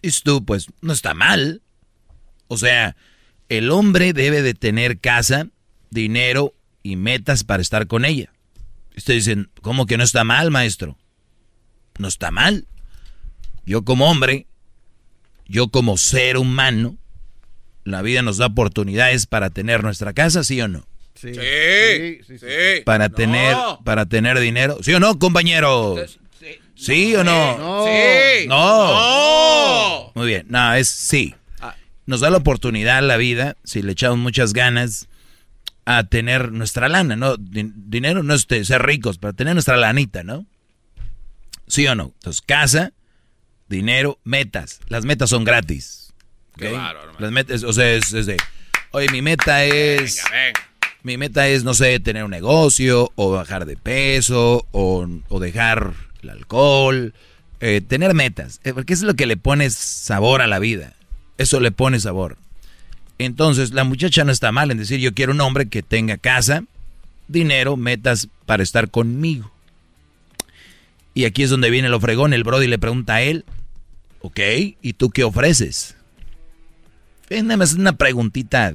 Y tú, pues, no está mal. O sea, el hombre debe de tener casa, dinero y metas para estar con ella. Ustedes dicen, ¿cómo que no está mal, maestro? No está mal. Yo como hombre, yo como ser humano, la vida nos da oportunidades para tener nuestra casa, ¿sí o no? Sí, sí, sí. Para tener, para tener dinero, ¿sí o no, compañeros? Sí. o no? No. Sí. No. Muy bien, no, es sí. Ah. Nos da la oportunidad la vida, si le echamos muchas ganas, a tener nuestra lana, ¿no? dinero no es ser ricos, pero tener nuestra lanita, ¿no? ¿Sí o no? Entonces, casa, dinero, metas. Las metas son gratis. Claro, Las metas, o sea, es, de, oye, mi meta es... Mi meta es, no sé, tener un negocio, o bajar de peso, o, dejar el alcohol. Eh, tener metas, eh, porque es lo que le pone sabor a la vida. Eso le pone sabor. Entonces, la muchacha no está mal en decir, yo quiero un hombre que tenga casa, dinero, metas para estar conmigo. Y aquí es donde viene el ofregón, el Brody le pregunta a él, ok, ¿y tú qué ofreces? Es una preguntita.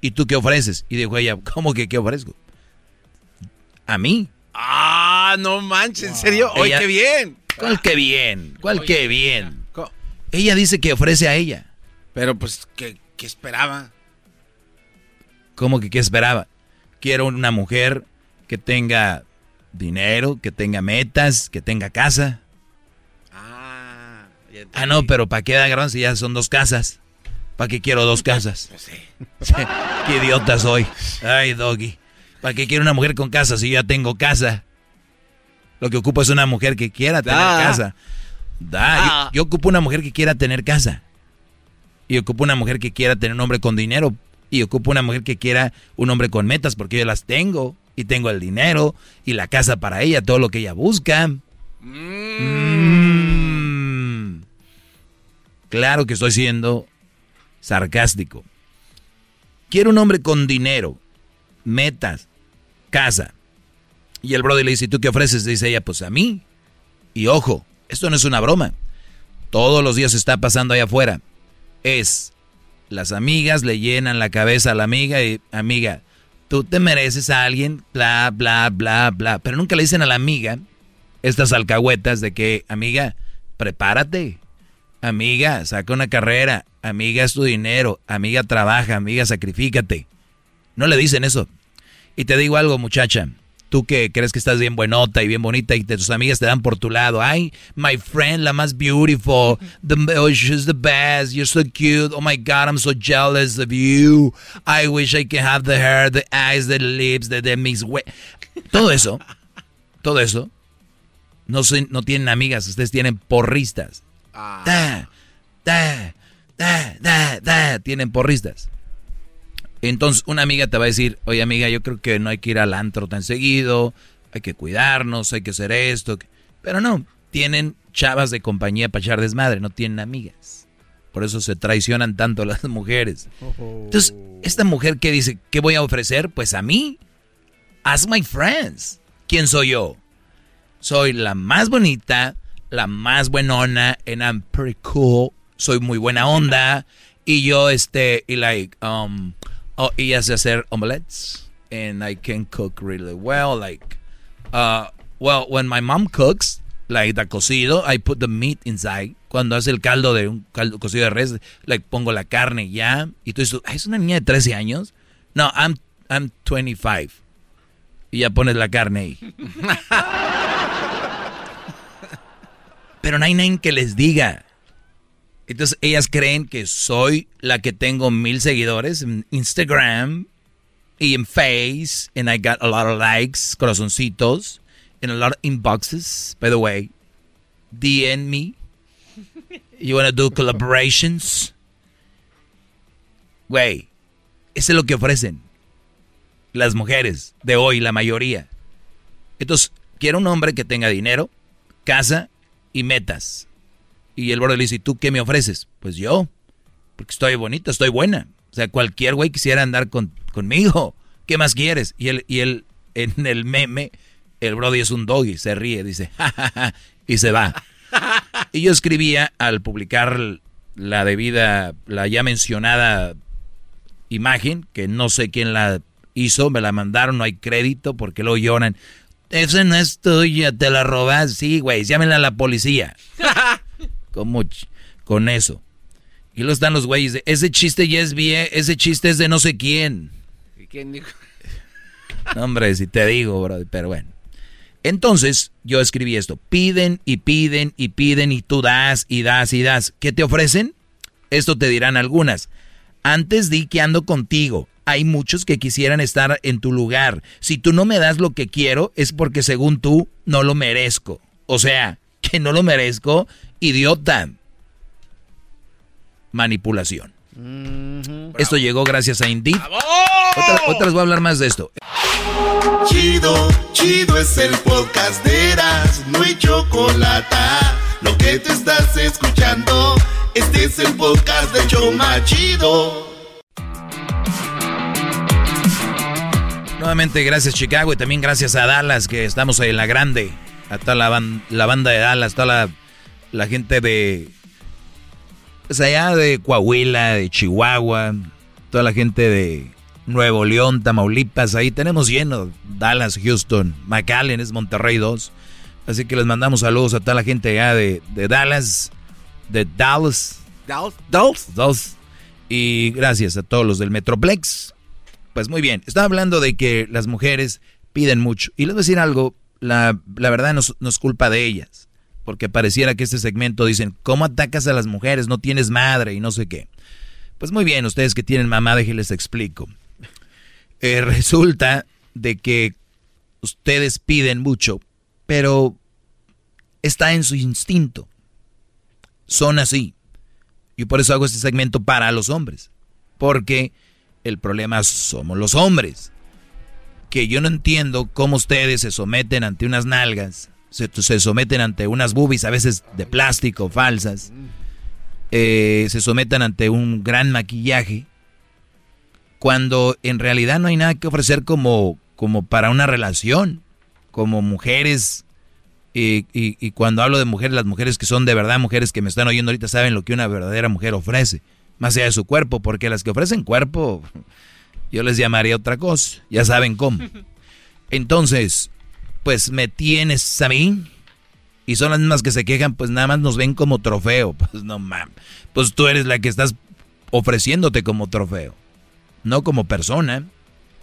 ¿Y tú qué ofreces? Y dijo ella, ¿cómo que qué ofrezco? A mí. Ah, no manches, ¿en serio? Oye, qué bien. ¿Cuál qué bien? ¿Cuál qué bien? Ella dice que ofrece a ella. Pero pues, ¿qué, ¿Qué esperaba? ¿Cómo que qué esperaba? Quiero una mujer que tenga dinero, que tenga metas, que tenga casa. Ah, ah no, pero ¿para qué da si ya son dos casas? ¿Para qué quiero dos casas? Pues qué idiota soy. Ay, doggy. ¿Para qué quiero una mujer con casa si yo ya tengo casa? Lo que ocupo es una mujer que quiera tener casa. Da, yo ocupo una mujer que quiera tener casa. Y ocupo una mujer que quiera tener un hombre con dinero. Y ocupo una mujer que quiera un hombre con metas, porque yo las tengo. Y tengo el dinero y la casa para ella, todo lo que ella busca. Mm. Claro que estoy siendo sarcástico. Quiero un hombre con dinero, metas, casa. Y el brother le dice, ¿tú qué ofreces? Dice ella, pues a mí. Y ojo, esto no es una broma. Todos los días está pasando allá afuera es las amigas le llenan la cabeza a la amiga y amiga, tú te mereces a alguien, bla, bla, bla, bla. Pero nunca le dicen a la amiga estas alcahuetas de que, amiga, prepárate. Amiga, saca una carrera. Amiga, es tu dinero. Amiga, trabaja. Amiga, sacrifícate. No le dicen eso. Y te digo algo, muchacha. Tú que crees que estás bien buenota y bien bonita y tus amigas te dan por tu lado. Ay, my friend, la más beautiful. The, oh, she's the best. You're so cute. Oh my God, I'm so jealous of you. I wish I could have the hair, the eyes, the lips, the, the mix. Todo eso, todo eso, no, no tienen amigas. Ustedes tienen porristas. Ah. Da, da, da, da, da. Tienen porristas. Entonces una amiga te va a decir, oye amiga, yo creo que no hay que ir al antro tan seguido, hay que cuidarnos, hay que hacer esto. Pero no, tienen chavas de compañía para echar desmadre, no tienen amigas. Por eso se traicionan tanto las mujeres. Entonces, esta mujer que dice, ¿qué voy a ofrecer? Pues a mí, as my friends. ¿Quién soy yo? Soy la más bonita, la más buenona, and I'm pretty cool. Soy muy buena onda. Y yo, este, y like, um, Oh, y hace hacer omelets. And I can cook really well. Like, uh, well, when my mom cooks, like the cocido, I put the meat inside. Cuando hace el caldo de un caldo cocido de res, like pongo la carne ya. Y tú dices, ¿es una niña de 13 años? No, I'm, I'm 25. Y ya pones la carne ahí. Pero no hay nadie que les diga. Entonces ellas creen que soy la que tengo mil seguidores en Instagram y en Face, and I got a lot of likes, corazoncitos, and a lot of inboxes. By the way, DM me. You wanna do collaborations? Güey, eso es lo que ofrecen las mujeres de hoy, la mayoría. Entonces, quiero un hombre que tenga dinero, casa y metas. Y el borde le dice, ¿y tú qué me ofreces? Pues yo, porque estoy bonita, estoy buena. O sea, cualquier güey quisiera andar con, conmigo. ¿Qué más quieres? Y él, y él, en el meme, el Brody es un doggy, se ríe, dice, ja, y se va. Y yo escribía al publicar la debida, la ya mencionada imagen, que no sé quién la hizo, me la mandaron, no hay crédito, porque luego lloran. Eso no es tuya, te la robas. Sí, güey, llámenla a la policía. como con eso. Y luego están los güeyes de, ese chiste ya es bien, ese chiste es de no sé quién. ¿Y quién dijo? No, hombre, si te digo, bro, pero bueno. Entonces, yo escribí esto, piden y piden y piden y tú das y das y das. ¿Qué te ofrecen? Esto te dirán algunas. Antes di que ando contigo. Hay muchos que quisieran estar en tu lugar. Si tú no me das lo que quiero, es porque según tú no lo merezco. O sea, que no lo merezco idiota. Manipulación. Esto llegó gracias a Indeed. otras voy a hablar más de esto. Chido, chido es el podcast de Eras, no hay chocolate. Lo que te estás escuchando, este es el podcast de Choma Chido. Nuevamente gracias Chicago y también gracias a Dallas que estamos en la grande. A toda la, la banda de Dallas, toda la la gente de, pues allá de Coahuila, de Chihuahua, toda la gente de Nuevo León, Tamaulipas, ahí tenemos lleno, Dallas, Houston, McAllen es Monterrey 2. Así que les mandamos saludos a toda la gente allá de, de Dallas, de Dallas. Dallas. Dallas. Dallas. Y gracias a todos los del Metroplex. Pues muy bien, estaba hablando de que las mujeres piden mucho. Y les voy a decir algo, la, la verdad no, es culpa de ellas porque pareciera que este segmento dicen, ¿cómo atacas a las mujeres? No tienes madre y no sé qué. Pues muy bien, ustedes que tienen mamá, déjenles explico. Eh, resulta de que ustedes piden mucho, pero está en su instinto. Son así. Y por eso hago este segmento para los hombres. Porque el problema somos los hombres. Que yo no entiendo cómo ustedes se someten ante unas nalgas se, someten ante unas boobies a veces de plástico, falsas, eh, se someten ante un gran maquillaje, cuando en realidad no hay nada que ofrecer como, como para una relación, como mujeres, y, y, cuando hablo de mujeres, las mujeres que son de verdad, mujeres que me están oyendo ahorita saben lo que una verdadera mujer ofrece, más allá de su cuerpo, porque las que ofrecen cuerpo, Yo les llamaría otra cosa. Ya saben cómo. Entonces, pues me tienes a mí. Y son las mismas que se quejan, pues nada más nos ven como trofeo. Pues no mames. Pues tú eres la que estás ofreciéndote como trofeo. No como persona.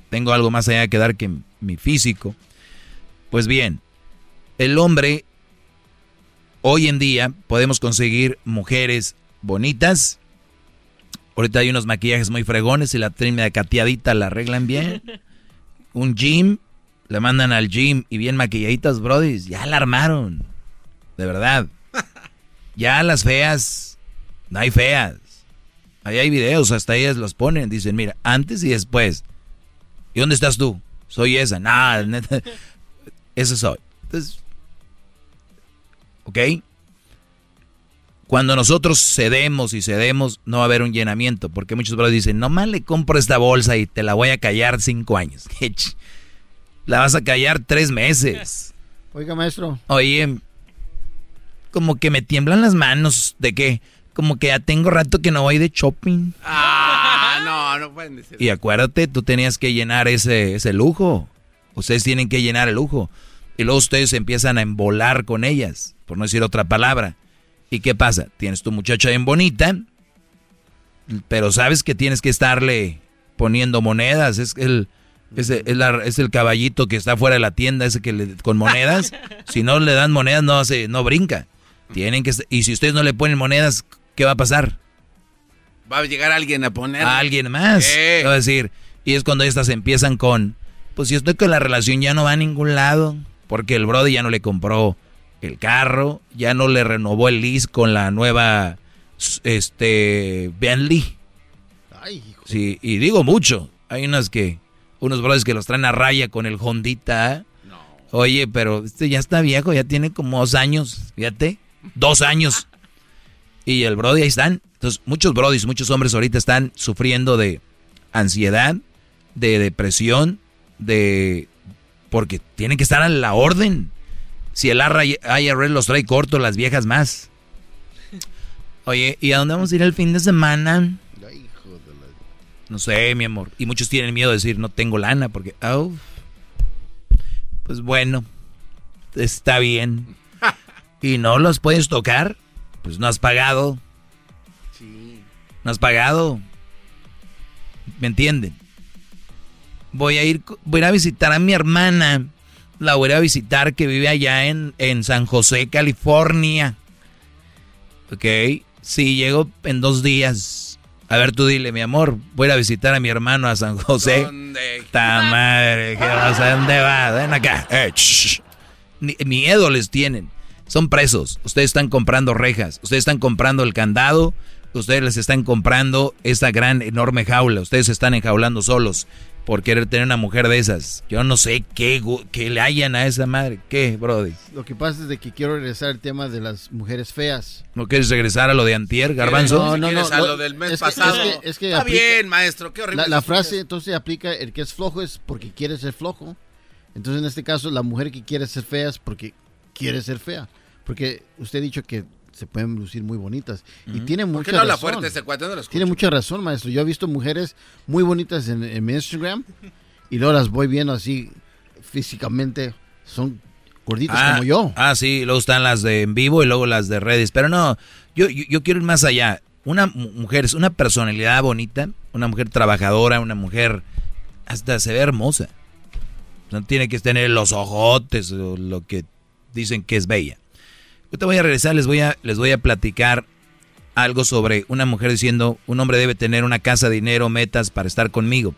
Tengo algo más allá que dar que mi físico. Pues bien, el hombre, hoy en día podemos conseguir mujeres bonitas. Ahorita hay unos maquillajes muy fregones y la de cateadita la arreglan bien. Un gym, le mandan al gym y bien maquilladitas, brody, ya la armaron. De verdad. Ya las feas, no hay feas. Ahí hay videos, hasta ellas los ponen, dicen, mira, antes y después. ¿Y dónde estás tú? Soy esa. Nada, neta. Esa soy. Entonces, ¿ok? Cuando nosotros cedemos y cedemos, no va a haber un llenamiento, porque muchos brothers dicen, nomás le compro esta bolsa y te la voy a callar cinco años. la vas a callar tres meses. Oiga, maestro. Oye, como que me tiemblan las manos, ¿de qué? Como que ya tengo rato que no voy de shopping. Ah, no, no pueden decir. Y acuérdate, tú tenías que llenar ese, ese lujo. Ustedes tienen que llenar el lujo. Y luego ustedes empiezan a embolar con ellas, por no decir otra palabra. ¿Y qué pasa? Tienes tu muchacha bien bonita, pero sabes que tienes que estarle poniendo monedas. Es el, es el, caballito que está fuera de la tienda, ese que le, con monedas. si no le dan monedas, no, hace, no brinca. Tienen que, y si ustedes no le ponen monedas, ¿qué va a pasar? Va a llegar alguien a poner. A alguien más. Va a decir. Y es cuando estas empiezan con, pues si estoy con la relación ya no va a ningún lado. Porque el Brody ya no le compró el carro, ya no le renovó el lease con la nueva este Bentley. Ay, Sí, y digo mucho. Hay unas que, unos brothers que los traen a raya con el Hondita. No. Oye, pero este ya está viejo, ya tiene como dos años, fíjate. Dos años. Y el Brody ahí están. Entonces, muchos Brodys, muchos hombres ahorita están sufriendo de ansiedad, de depresión, de porque tienen que estar a la orden. Si el IRS los trae cortos, las viejas más. Oye, ¿y a dónde vamos a ir el fin de semana? No sé, mi amor. Y muchos tienen miedo de decir, no tengo lana, porque, oh, pues bueno, está bien. ¿Y no los puedes tocar? Pues no has pagado. Sí. No has pagado. ¿Me entienden? Voy a ir, voy a, visitar a mi hermana. La voy a visitar que vive allá en, en San José, California. Ok, sí, llego en dos días. A ver, tú dile, mi amor, voy a visitar a mi hermano a San José. ¿Dónde? ¡Ta madre! ¿Qué vas a dónde va? Ven acá. Eh, miedo les tienen. Son presos. Ustedes están comprando rejas. Ustedes están comprando el candado. Ustedes les están comprando esta gran, enorme jaula. Ustedes están enjaulando solos por querer tener una mujer de esas. Yo no sé qué, qué le hayan a esa madre. ¿Qué, Brody? Lo que pasa es de que quiero regresar al tema de las mujeres feas. ¿No quieres regresar a lo de antier, garbanzo? No, no, no. a lo del mes pasado. Es que, Está bien, maestro. Qué horrible. La, frase entonces aplica, el que es flojo es porque quiere ser flojo. Entonces en este caso la mujer que quiere ser fea es porque quiere ser fea. Porque usted ha dicho que se pueden lucir muy bonitas. Y tiene mucha no razón. fuerte ese cuate? tiene mucha razón, maestro. Yo he visto mujeres muy bonitas en, mi Instagram y luego las voy viendo así físicamente. Son gorditas ah, como yo. Ah, sí, luego están las de en vivo y luego las de redes. Pero no, yo, yo, quiero ir más allá. Una mujer es una personalidad bonita, una mujer trabajadora, una mujer hasta se ve hermosa. No tiene que tener los ojotes o lo que dicen que es bella. Yo te voy a regresar, les voy a, les voy a platicar algo sobre una mujer diciendo, un hombre debe tener una casa, dinero, metas para estar conmigo.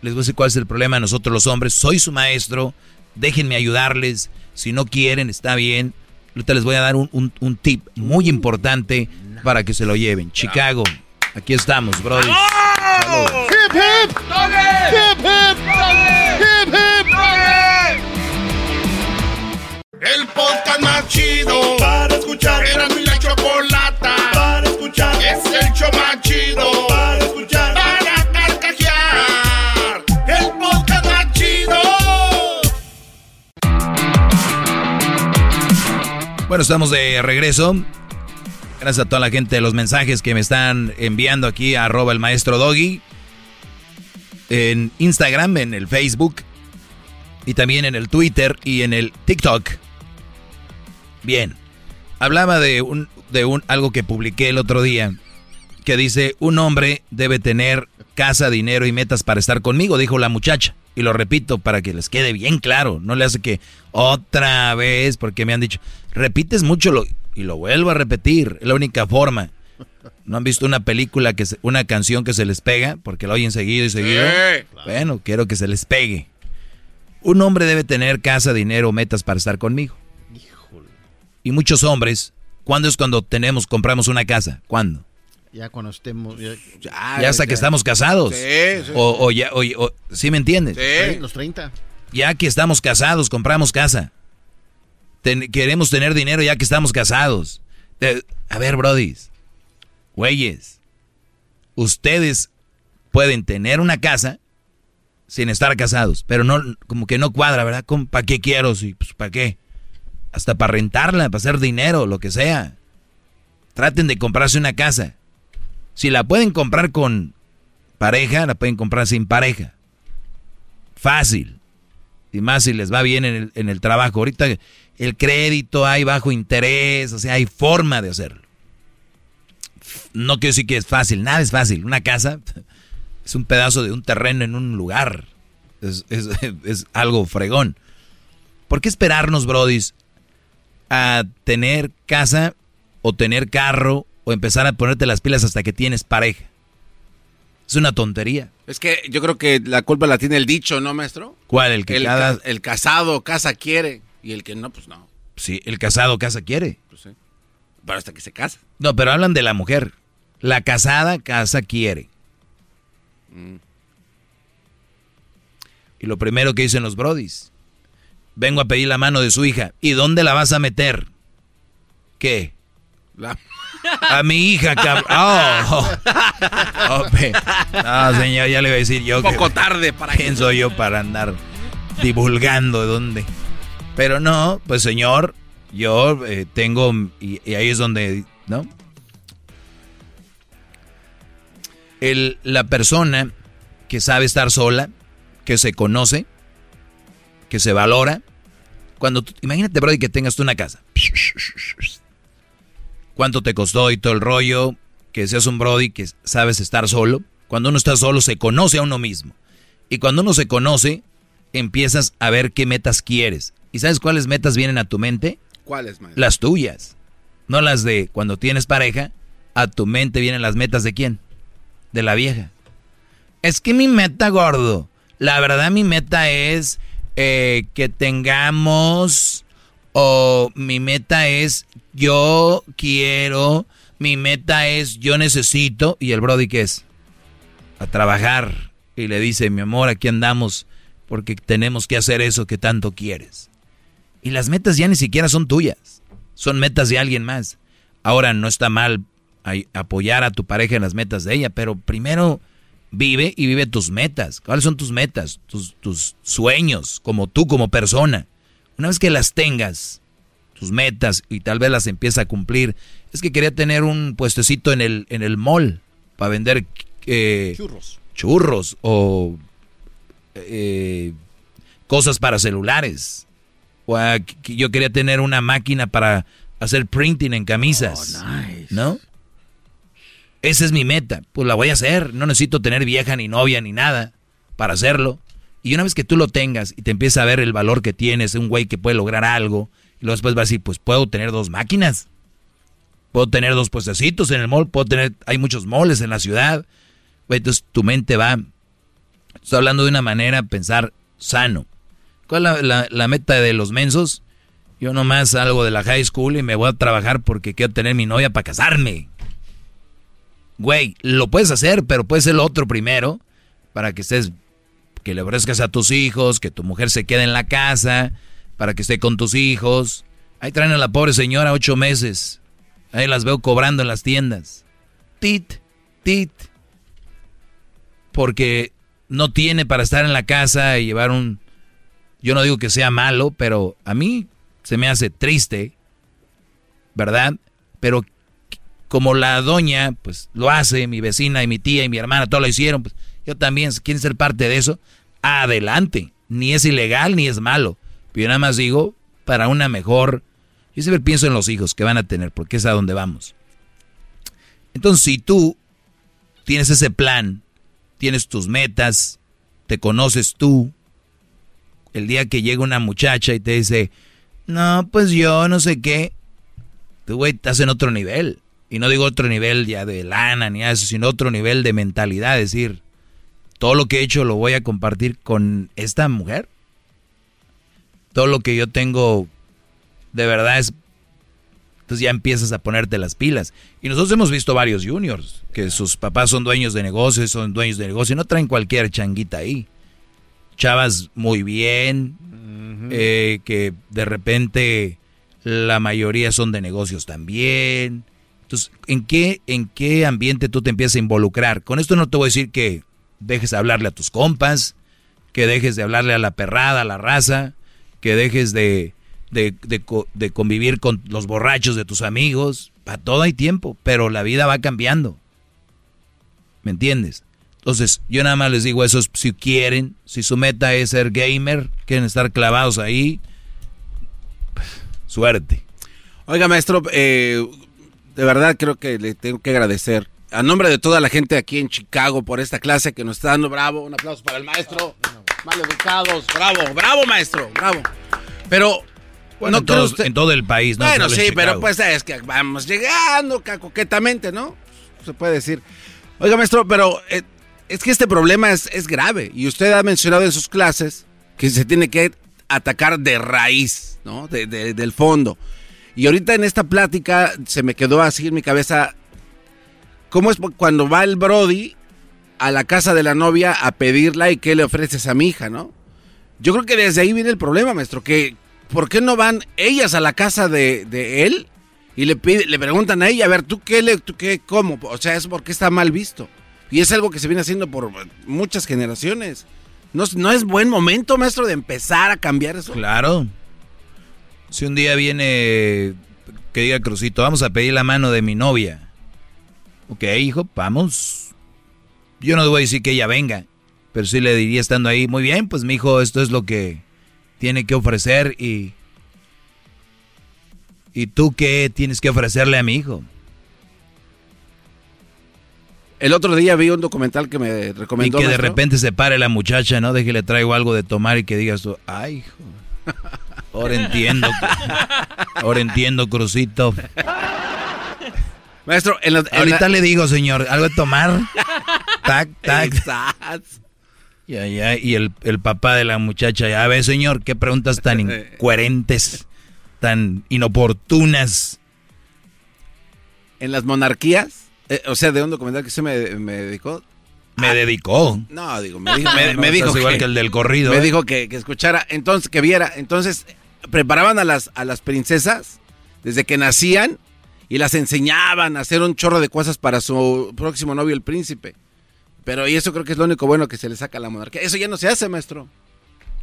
Les voy a decir cuál es el problema de nosotros los hombres. Soy su maestro, déjenme ayudarles. Si no quieren, está bien. Ahorita les voy a dar un, tip muy importante para que se lo lleven. Chicago, aquí estamos, brother. ¡Hip, hip! ¡Hip, hip! ¡Hip, hip! El podcast más chido para escuchar. Era mi la chocolata para escuchar. Es el show más chido para escuchar. Para carcajear. El podcast más chido. Bueno, estamos de regreso. Gracias a toda la gente de los mensajes que me están enviando aquí a arroba el maestro Doggy. en Instagram, en el Facebook y también en el Twitter y en el TikTok. Bien. Hablaba de un de un algo que publiqué el otro día que dice, "Un hombre debe tener casa, dinero y metas para estar conmigo", dijo la muchacha. Y lo repito para que les quede bien claro, no le hace que otra vez porque me han dicho, "Repites mucho lo y lo vuelvo a repetir, es la única forma." ¿No han visto una película, que una canción que se les pega? Porque la oyen seguido y seguido. Bueno, quiero que se les pegue. Un hombre debe tener casa, dinero, metas para estar conmigo. Y muchos hombres, ¿cuándo es cuando tenemos, compramos una casa? ¿Cuándo? Ya cuando estemos... Ya, hasta que estamos casados. Sí, sí. O, ya, o, ¿sí me entiendes? Sí. Los 30. Ya que estamos casados, compramos casa. queremos tener dinero ya que estamos casados. a ver, brodis. Güeyes. Ustedes pueden tener una casa sin estar casados, pero no, como que no cuadra, ¿verdad? ¿Para qué quiero? Sí, pues, ¿para qué? Hasta para rentarla, para hacer dinero, lo que sea. Traten de comprarse una casa. Si la pueden comprar con pareja, la pueden comprar sin pareja. Fácil. Y más si les va bien en el, en el trabajo. Ahorita el crédito hay bajo interés, o sea, hay forma de hacerlo. No quiero decir que es fácil, nada es fácil. Una casa es un pedazo de un terreno en un lugar. Es, es algo fregón. ¿Por qué esperarnos, brodis, a tener casa o tener carro o empezar a ponerte las pilas hasta que tienes pareja. Es una tontería. Es que yo creo que la culpa la tiene el dicho, ¿no, maestro? ¿Cuál? El que el, el casado casa quiere y el que no, pues no. Sí, el casado casa quiere. Pues sí. Pero hasta que se casa. No, pero hablan de la mujer. La casada casa quiere. Mm. Y lo primero que dicen los brodis, vengo a pedir la mano de su hija. ¿Y dónde la vas a meter? ¿Qué? A mi hija, cabrón. Oh. oh no, señor, ya le voy a decir yo. Un poco tarde para ¿Quién soy yo para andar divulgando de dónde? Pero no, pues señor, yo eh, tengo. Y, y, ahí es donde. ¿No? El, la persona que sabe estar sola, que se conoce, que se valora. Cuando imagínate, Brody, que tengas tú una casa. ¿Cuánto te costó y todo el rollo? Que seas un Brody que sabes estar solo. Cuando uno está solo se conoce a uno mismo. Y cuando uno se conoce, empiezas a ver qué metas quieres. ¿Y sabes cuáles metas vienen a tu mente? ¿Cuáles, maestro? Las tuyas. No las de cuando tienes pareja. A tu mente vienen las metas de quién? De la vieja. Es que mi meta, gordo. La verdad, mi meta es eh, que tengamos, o mi meta es yo quiero, mi meta es yo necesito, y el Brody que es a trabajar y le dice, mi amor, aquí andamos porque tenemos que hacer eso que tanto quieres. Y las metas ya ni siquiera son tuyas, son metas de alguien más. Ahora no está mal apoyar a tu pareja en las metas de ella, pero primero Vive y vive tus metas. ¿Cuáles son tus metas? Tus, tus sueños, como tú, como persona. Una vez que las tengas, tus metas, y tal vez las empieza a cumplir. Es que quería tener un puestecito en el, en el mall para vender eh, churros. churros o eh, cosas para celulares. O yo quería tener una máquina para hacer printing en camisas. Oh, ¿No? Esa es mi meta. Pues la voy a hacer. No necesito tener vieja ni novia ni nada para hacerlo. Y una vez que tú lo tengas y te empieza a ver el valor que tienes, un güey que puede lograr algo, y luego después vas a decir, pues puedo tener dos máquinas. Puedo tener dos puestecitos en el mall, puedo tener, hay muchos moles en la ciudad. Entonces tu mente va, estoy hablando de una manera, pensar sano. ¿Cuál es la, la meta de los mensos? Yo nomás salgo de la high school y me voy a trabajar porque quiero tener mi novia para casarme. Güey, lo puedes hacer, pero puede ser lo otro primero para que estés, que le ofrezcas a tus hijos, que tu mujer se quede en la casa, para que esté con tus hijos. Ahí traen a la pobre señora ocho meses. Ahí las veo cobrando en las tiendas. Tit, tit. Porque no tiene para estar en la casa y llevar un... Yo no digo que sea malo, pero a mí se me hace triste, ¿verdad? Pero como la doña, pues lo hace, mi vecina y mi tía y mi hermana, todo lo hicieron, pues, yo también, quieren ser parte de eso, adelante. Ni es ilegal ni es malo. Pero yo nada más digo, para una mejor... Yo siempre pienso en los hijos que van a tener, porque es a donde vamos. Entonces, si tú tienes ese plan, tienes tus metas, te conoces tú, el día que llega una muchacha y te dice, no, pues yo no sé qué, tú, güey, estás en otro nivel. Y no digo otro nivel ya de lana ni eso, sino otro nivel de mentalidad, es decir, todo lo que he hecho lo voy a compartir con esta mujer. Todo lo que yo tengo de verdad es... Entonces ya empiezas a ponerte las pilas. Y nosotros hemos visto varios juniors, que sus papás son dueños de negocios, son dueños de negocios, no traen cualquier changuita ahí. Chavas muy bien, eh, que de repente la mayoría son de negocios también. Entonces, ¿en qué, ¿en qué ambiente tú te empiezas a involucrar? Con esto no te voy a decir que dejes de hablarle a tus compas, que dejes de hablarle a la perrada, a la raza, que dejes de, de, de, convivir con los borrachos de tus amigos. Para todo hay tiempo, pero la vida va cambiando. ¿Me entiendes? Entonces, yo nada más les digo eso, si quieren, si su meta es ser gamer, quieren estar clavados ahí, suerte. Oiga, maestro, eh, de verdad creo que le tengo que agradecer a nombre de toda la gente aquí en Chicago por esta clase que nos está dando bravo. Un aplauso para el maestro. Mal educados. Bravo, bravo, maestro. Bravo. Pero. Bueno, no en, en todo el país, ¿no? Bueno, sí, pero pues es que vamos llegando coquetamente, ¿no? Se puede decir. Oiga, maestro, pero eh, es que este problema es, es grave. Y usted ha mencionado en sus clases que se tiene que atacar de raíz, ¿no? De, del fondo. Y ahorita en esta plática se me quedó así en mi cabeza ¿Cómo es cuando va el Brody a la casa de la novia a pedirla y qué le ofreces a mi hija, no? Yo creo que desde ahí viene el problema, maestro, que ¿por qué no van ellas a la casa de, él y le, le preguntan a ella, a ver, ¿tú qué, le, tú qué, cómo? O sea, es porque está mal visto. Y es algo que se viene haciendo por muchas generaciones. ¿No, ¿No es buen momento, maestro, de empezar a cambiar eso? Claro. Si un día viene que diga Crucito, vamos a pedir la mano de mi novia. Ok, hijo, vamos. Yo no voy a decir que ella venga, pero sí le diría estando ahí, muy bien, pues mi hijo, esto es lo que tiene que ofrecer y... ¿Y tú qué tienes que ofrecerle a mi hijo? El otro día vi un documental que me recomendó. Y que de repente se pare la muchacha, ¿no? De que le traigo algo de tomar y que digas tú, ay, hijo. Ahora entiendo. Ahora entiendo, Crucito. Maestro, en ahorita le digo, señor, algo de tomar. tac, tac. Ya, ya, y el, papá de la muchacha, ya ve, señor, qué preguntas tan incoherentes, tan inoportunas. En las monarquías, eh, o sea, de un documental que se me, dedicó. Me ah, dedicó. No, digo, me dijo, me, dijo igual que, el del corrido. Me ¿eh? dijo que, que, escuchara, entonces, que viera. Entonces, preparaban a las, a las princesas desde que nacían y las enseñaban a hacer un chorro de cosas para su próximo novio, el príncipe. Pero y eso creo que es lo único bueno que se le saca a la monarquía. Eso ya no se hace, maestro.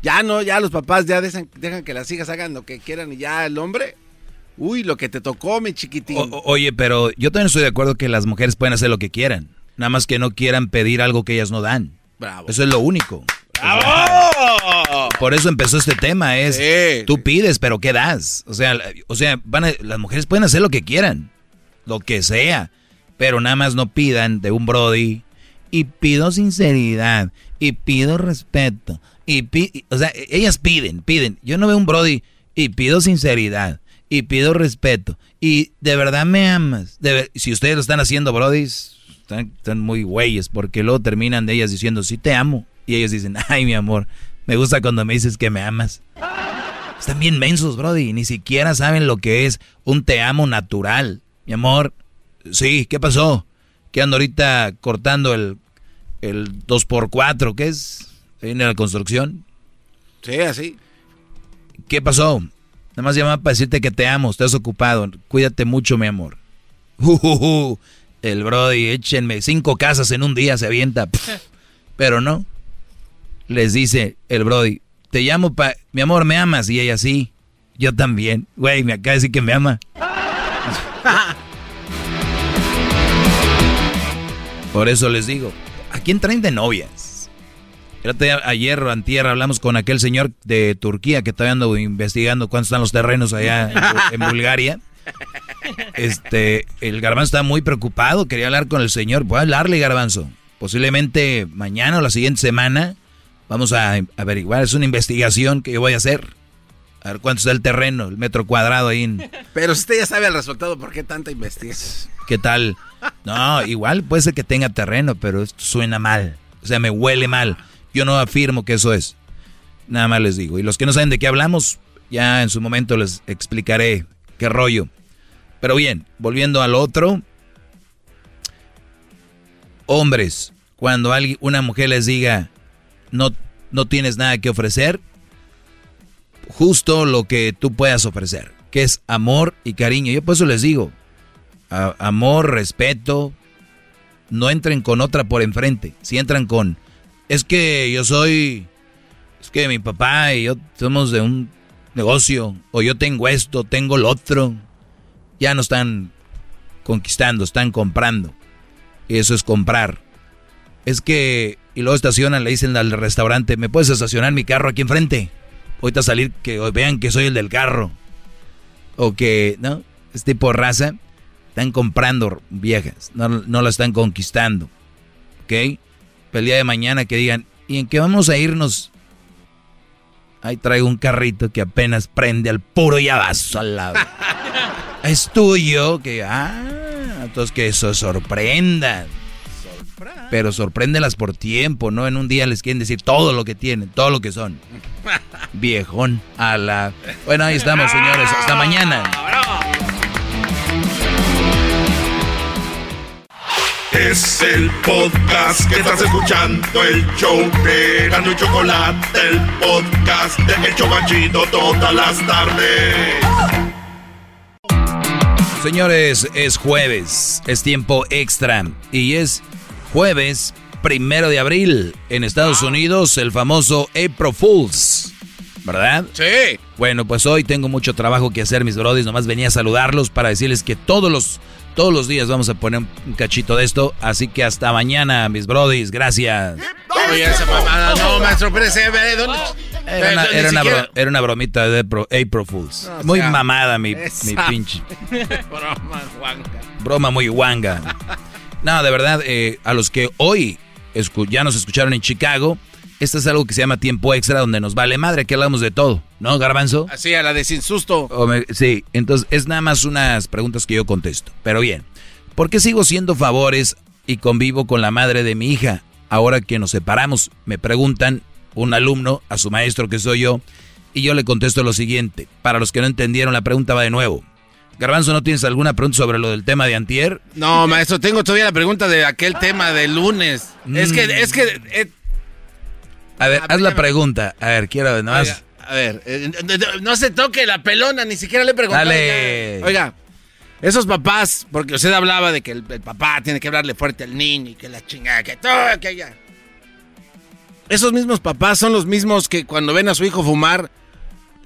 Ya no, ya los papás ya dejan, que las hijas hagan lo que quieran y ya el hombre. Uy, lo que te tocó, mi chiquitín. oye, pero yo también estoy de acuerdo que las mujeres pueden hacer lo que quieran. Nada más que no quieran pedir algo que ellas no dan. Bravo. Eso es lo único. ¡Bravo! Por eso empezó este tema, es tú pides, pero ¿qué das? O sea, o sea, van las mujeres pueden hacer lo que quieran, lo que sea, pero nada más no pidan de un brody y pido sinceridad y pido respeto y o sea, ellas piden, piden. Yo no veo un brody y pido sinceridad y pido respeto y de verdad me amas. si ustedes lo están haciendo, brodis, están, están muy güeyes porque luego terminan de ellas diciendo, sí te amo. Y ellos dicen, ay, mi amor, me gusta cuando me dices que me amas. Están bien mensos, Brody. Ni siquiera saben lo que es un te amo natural. Mi amor, sí, ¿qué pasó? Que ando ahorita cortando el, el 2x4, ¿qué es? ¿En la construcción? Sí, así. ¿Qué pasó? Nada más llamaba para decirte que te amo, estás ocupado. Cuídate mucho, mi amor. el Brody, échenme cinco casas en un día, se avienta. pero no les dice el Brody, te llamo pa... Mi amor, ¿me amas? Y ella sí. Yo también. Güey, me acaba de decir que me ama. Por eso les digo, quién traen de novias? Ayer o antier hablamos con aquel señor de Turquía que está ando investigando cuántos están los terrenos allá en, Bulgaria. Este, el garbanzo está muy preocupado, quería hablar con el señor. Voy a hablarle, garbanzo. Posiblemente mañana o la siguiente semana vamos a averiguar. Es una investigación que yo voy a hacer. A ver cuánto está el terreno, el metro cuadrado ahí. En... Pero usted ya sabe el resultado, ¿por qué tanta investigación? ¿Qué tal? No, igual puede ser que tenga terreno, pero esto suena mal. O sea, me huele mal. Yo no afirmo que eso es. Nada más les digo. Y los que no saben de qué hablamos, ya en su momento les explicaré qué rollo. Pero bien, volviendo al otro. Hombres, cuando alguien, una mujer les diga, no, no tienes nada que ofrecer, justo lo que tú puedas ofrecer, que es amor y cariño. Yo por eso les digo, amor, respeto, no entren con otra por enfrente. Si entran con, es que yo soy, es que mi papá y yo somos de un negocio, o yo tengo esto, tengo lo otro, ya no están conquistando, están comprando. Y eso es comprar. Es que, y luego estacionan, le dicen al restaurante, ¿me puedes estacionar mi carro aquí enfrente? Ahorita salir que vean que soy el del carro. O que, ¿no? Este tipo de raza están comprando viejas, no, no la están conquistando. ¿Ok? Pero el día de mañana que digan, ¿y en qué vamos a irnos? Ahí traigo un carrito que apenas prende al puro y al lado. es tuyo, que, ah, entonces que eso sorprenda. Pero sorpréndelas por tiempo, ¿no? En un día les quieren decir todo lo que tienen, todo lo que son. Viejón, a la... Bueno, ahí estamos, señores. Hasta mañana. Es el podcast que estás escuchando, el show de Gano y Chocolate, el podcast de Hecho Banchito todas las tardes. Señores, es jueves, es tiempo extra y es jueves primero de abril en Estados Unidos, el famoso April Fools. ¿Verdad? Sí. Bueno, pues hoy tengo mucho trabajo que hacer, mis brodis. Nomás venía a saludarlos para decirles que todos los, todos los días vamos a poner un cachito de esto. Así que hasta mañana, mis brodis. Gracias. Oye, esa mamada, no, maestro, espérese, ¿dónde? Era una, era, una era una, bromita de April Fools. muy mamada, mi, mi pinche. Broma. Broma muy guanga. No, de verdad, eh, a los que hoy ya nos escucharon en Chicago, este es algo que se llama tiempo extra, donde nos vale madre, que hablamos de todo, ¿no, Garbanzo? Así, a la de sin susto. sí, entonces es nada más unas preguntas que yo contesto. Pero bien, ¿por qué sigo siendo favores y convivo con la madre de mi hija? Ahora que nos separamos, me preguntan un alumno a su maestro que soy yo, y yo le contesto lo siguiente. Para los que no entendieron, la pregunta va de nuevo. Garbanzo, ¿no tienes alguna pregunta sobre lo del tema de antier? No, maestro, tengo todavía la pregunta de aquel tema del lunes. Es que, es que... Eh, a ver, haz la pregunta. A ver, quiero nomás... a ver, eh, no se toque la pelona, ni siquiera le pregunté. Dale. Oiga, esos papás, porque usted hablaba de que el, papá tiene que hablarle fuerte al niño y que la chingada, que todo, que ya. Esos mismos papás son los mismos que cuando ven a su hijo fumar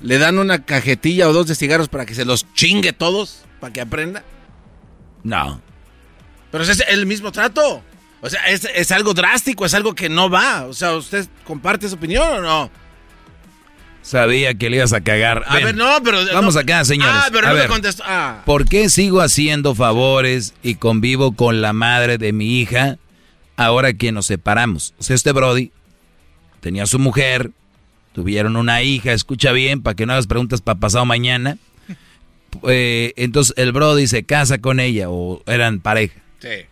le dan una cajetilla o dos de cigarros para que se los chingue todos, para que aprenda? No. Pero es el mismo trato. O sea, es, algo drástico, es algo que no va. O sea, ¿usted comparte su opinión o no? Sabía que le ibas a cagar. A ver, no, pero... Vamos acá, señores. Ah, pero no me contestó. Ah. ¿Por qué sigo haciendo favores y convivo con la madre de mi hija ahora que nos separamos? O sea, este Brody tenía su mujer, tuvieron una hija, escucha bien, para que no hagas preguntas para pasado mañana. Eh, entonces el Brody se casa con ella, o eran pareja.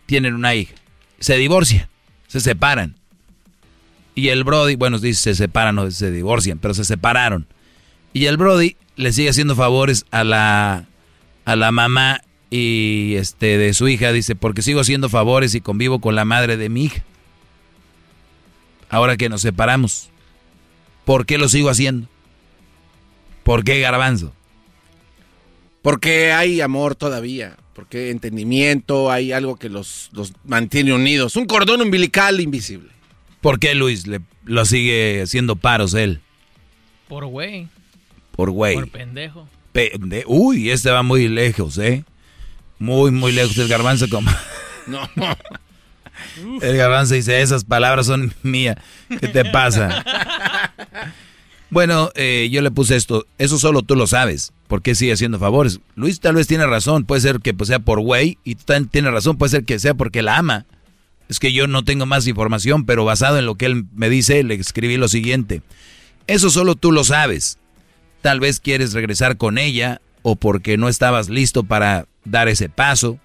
Tienen una hija. Se divorcian, se separan. Y el Brody, bueno, dice se separan, no se divorcian, pero se separaron. Y el Brody le sigue haciendo favores a la, a la mamá y este de su hija, dice, porque sigo haciendo favores y convivo con la madre de mi hija. Ahora que nos separamos. ¿Por qué lo sigo haciendo? ¿Por qué garbanzo? Porque hay amor todavía, porque entendimiento, hay algo que los, mantiene unidos. Un cordón umbilical invisible. ¿Por qué Luis le, lo sigue haciendo paros él? Por güey. Por güey. Por pendejo. Uy, este va muy lejos, ¿eh? Muy, muy lejos el garbanzo como... no. El garbanzo dice, esas palabras son mías. ¿Qué te pasa? Bueno, eh, yo le puse esto. Eso solo tú lo sabes. ¿Por qué sigue haciendo favores? Luis tal vez tiene razón. Puede ser que pues, sea por güey. Y tú también razón. Puede ser que sea porque la ama. Es que yo no tengo más información, pero basado en lo que él me dice, le escribí lo siguiente. Eso solo tú lo sabes. Tal vez quieres regresar con ella o porque no estabas listo para dar ese paso.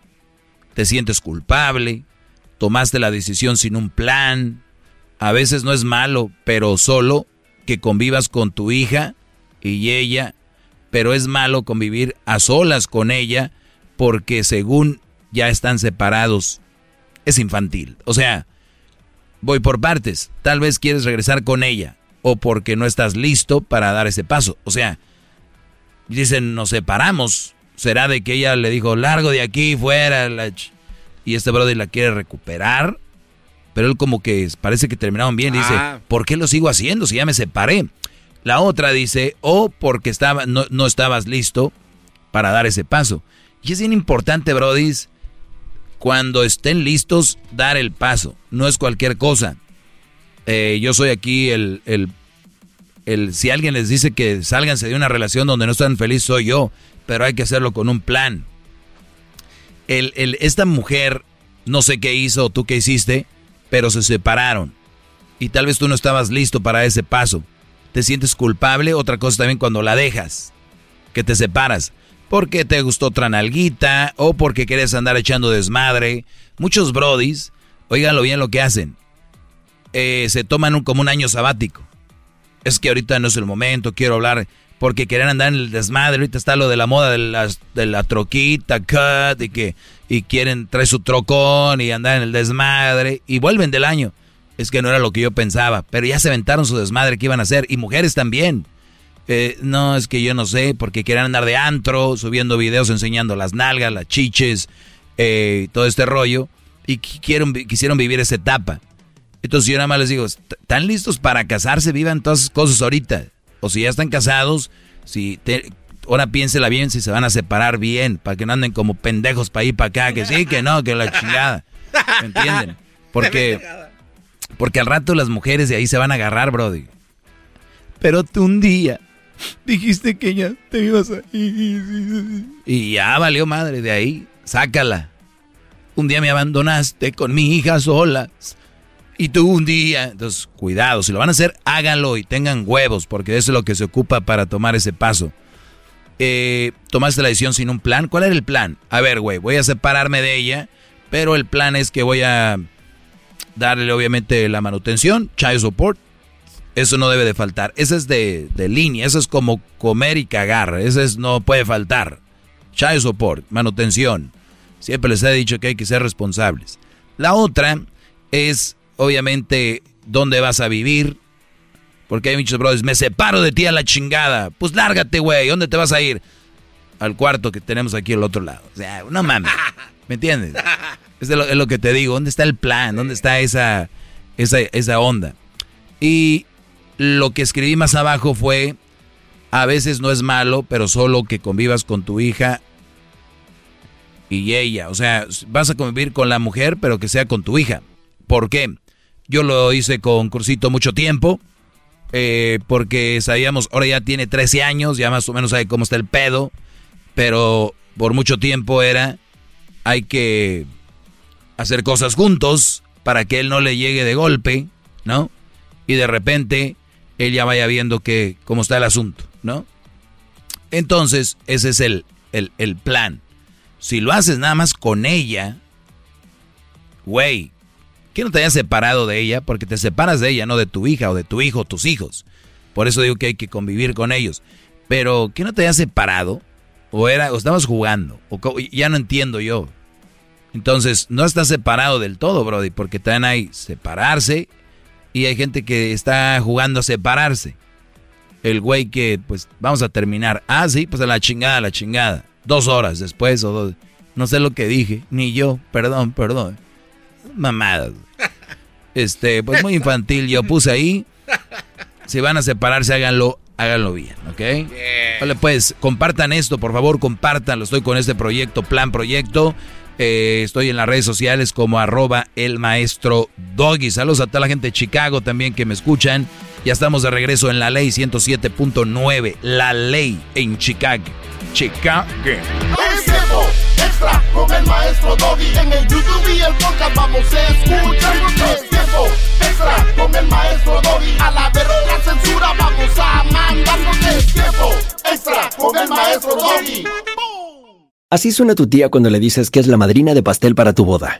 Te sientes culpable. Tomaste la decisión sin un plan. A veces no es malo, pero solo que convivas con tu hija y ella, pero es malo convivir a solas con ella porque según ya están separados, es infantil. O sea, voy por partes. Tal vez quieres regresar con ella o porque no estás listo para dar ese paso. O sea, dicen, nos separamos. ¿Será de que ella le dijo, largo de aquí, fuera? Y este brother la quiere recuperar pero él como que parece que terminaron bien. Dice, ah. ¿por qué lo sigo haciendo si ya me separé? La otra dice, o porque estaba, no, no estabas listo para dar ese paso. Y es bien importante, Brody, cuando estén listos, dar el paso. No es cualquier cosa. Eh, yo soy aquí el, el, el, si alguien les dice que sálganse de una relación donde no están felices, soy yo. Pero hay que hacerlo con un plan. El, el, esta mujer, no sé qué hizo, tú qué hiciste, pero se separaron. Y tal vez tú no estabas listo para ese paso. Te sientes culpable, otra cosa también cuando la dejas, que te separas. Porque te gustó otra nalguita o porque quieres andar echando desmadre. Muchos brodis, oíganlo bien lo que hacen. Eh, se toman como un año sabático. Es que ahorita no es el momento, quiero hablar porque quieren andar en el desmadre. Ahorita está lo de la moda de, las, de la troquita, cut, y que y quieren traer su trocón y andar en el desmadre y vuelven del año. Es que no era lo que yo pensaba, pero ya se aventaron su desmadre que iban a hacer y mujeres también. Eh, no, es que yo no sé, porque quieren andar de antro, subiendo videos enseñando las nalgas, las chiches, eh, todo este rollo, y quisieron, quisieron vivir esa etapa. Entonces yo nada más les digo, ¿están listos para casarse? Vivan todas esas cosas ahorita. O si ya están casados, si ahora piénsela bien si se van a separar bien, para que no anden como pendejos para ir para acá, que sí, que no, que la chingada. ¿Me entienden? Porque, porque al rato las mujeres de ahí se van a agarrar, Brody. Pero tú un día dijiste que ya te ibas a ir. Y ya valió madre de ahí. Sácala. Un día me abandonaste con mi hija sola. Y tú un día. Entonces, cuidado. Si lo van a hacer, háganlo y tengan huevos, porque eso es lo que se ocupa para tomar ese paso eh, tomaste la decisión sin un plan. ¿Cuál era el plan? A ver, güey, voy a separarme de ella, pero el plan es que voy a darle obviamente la manutención, child support. Eso no debe de faltar. Eso es de, línea, eso es como comer y cagar. Eso es, no puede faltar. Child support, manutención. Siempre les he dicho que hay que ser responsables. La otra es, obviamente, dónde vas a vivir, porque hay muchos brothers, me separo de ti a la chingada. Pues lárgate, güey. ¿Dónde te vas a ir? Al cuarto que tenemos aquí al otro lado. O sea, no mames. ¿Me entiendes? Es, lo, que te digo. ¿Dónde está el plan? ¿Dónde está esa, esa, esa onda? Y lo que escribí más abajo fue, a veces no es malo, pero solo que convivas con tu hija y ella. O sea, vas a convivir con la mujer, pero que sea con tu hija. ¿Por qué? Yo lo hice con Cursito mucho tiempo eh, porque sabíamos, ahora ya tiene 13 años, ya más o menos sabe cómo está el pedo, pero por mucho tiempo era, hay que hacer cosas juntos para que él no le llegue de golpe, ¿no? Y de repente él ya vaya viendo que cómo está el asunto, ¿no? Entonces, ese es el, el, el plan. Si lo haces nada más con ella, güey, que no te hayas separado de ella, porque te separas de ella, no de tu hija o de tu hijo tus hijos. Por eso digo que hay que convivir con ellos. Pero que no te hayas separado, o era, o estabas jugando, o ya no entiendo yo. Entonces, no estás separado del todo, Brody, porque también hay separarse y hay gente que está jugando a separarse. El güey que, pues, vamos a terminar. Ah, sí, pues a la chingada, a la chingada. Dos horas después o dos. No sé lo que dije, ni yo, perdón, perdón. Mamadas. Este, pues muy infantil. Yo puse ahí. Si van a separarse, háganlo, háganlo bien, ¿ok? Vale, pues, compartan esto, por favor, compártanlo. Estoy con este proyecto, plan proyecto. Eh, estoy en las redes sociales como arroba el maestro Doggy. Saludos a toda la gente de Chicago también que me escuchan. Ya estamos de regreso en la ley 107.9. La ley en Chicago. Chicago. Extra con el maestro Doggy. En el YouTube y el podcast vamos a escuchar. Es tiempo extra con el maestro Doggy. A la verga censura vamos a mandar. Es tiempo extra con el maestro Doggy. Así suena tu tía cuando le dices que es la madrina de pastel para tu boda.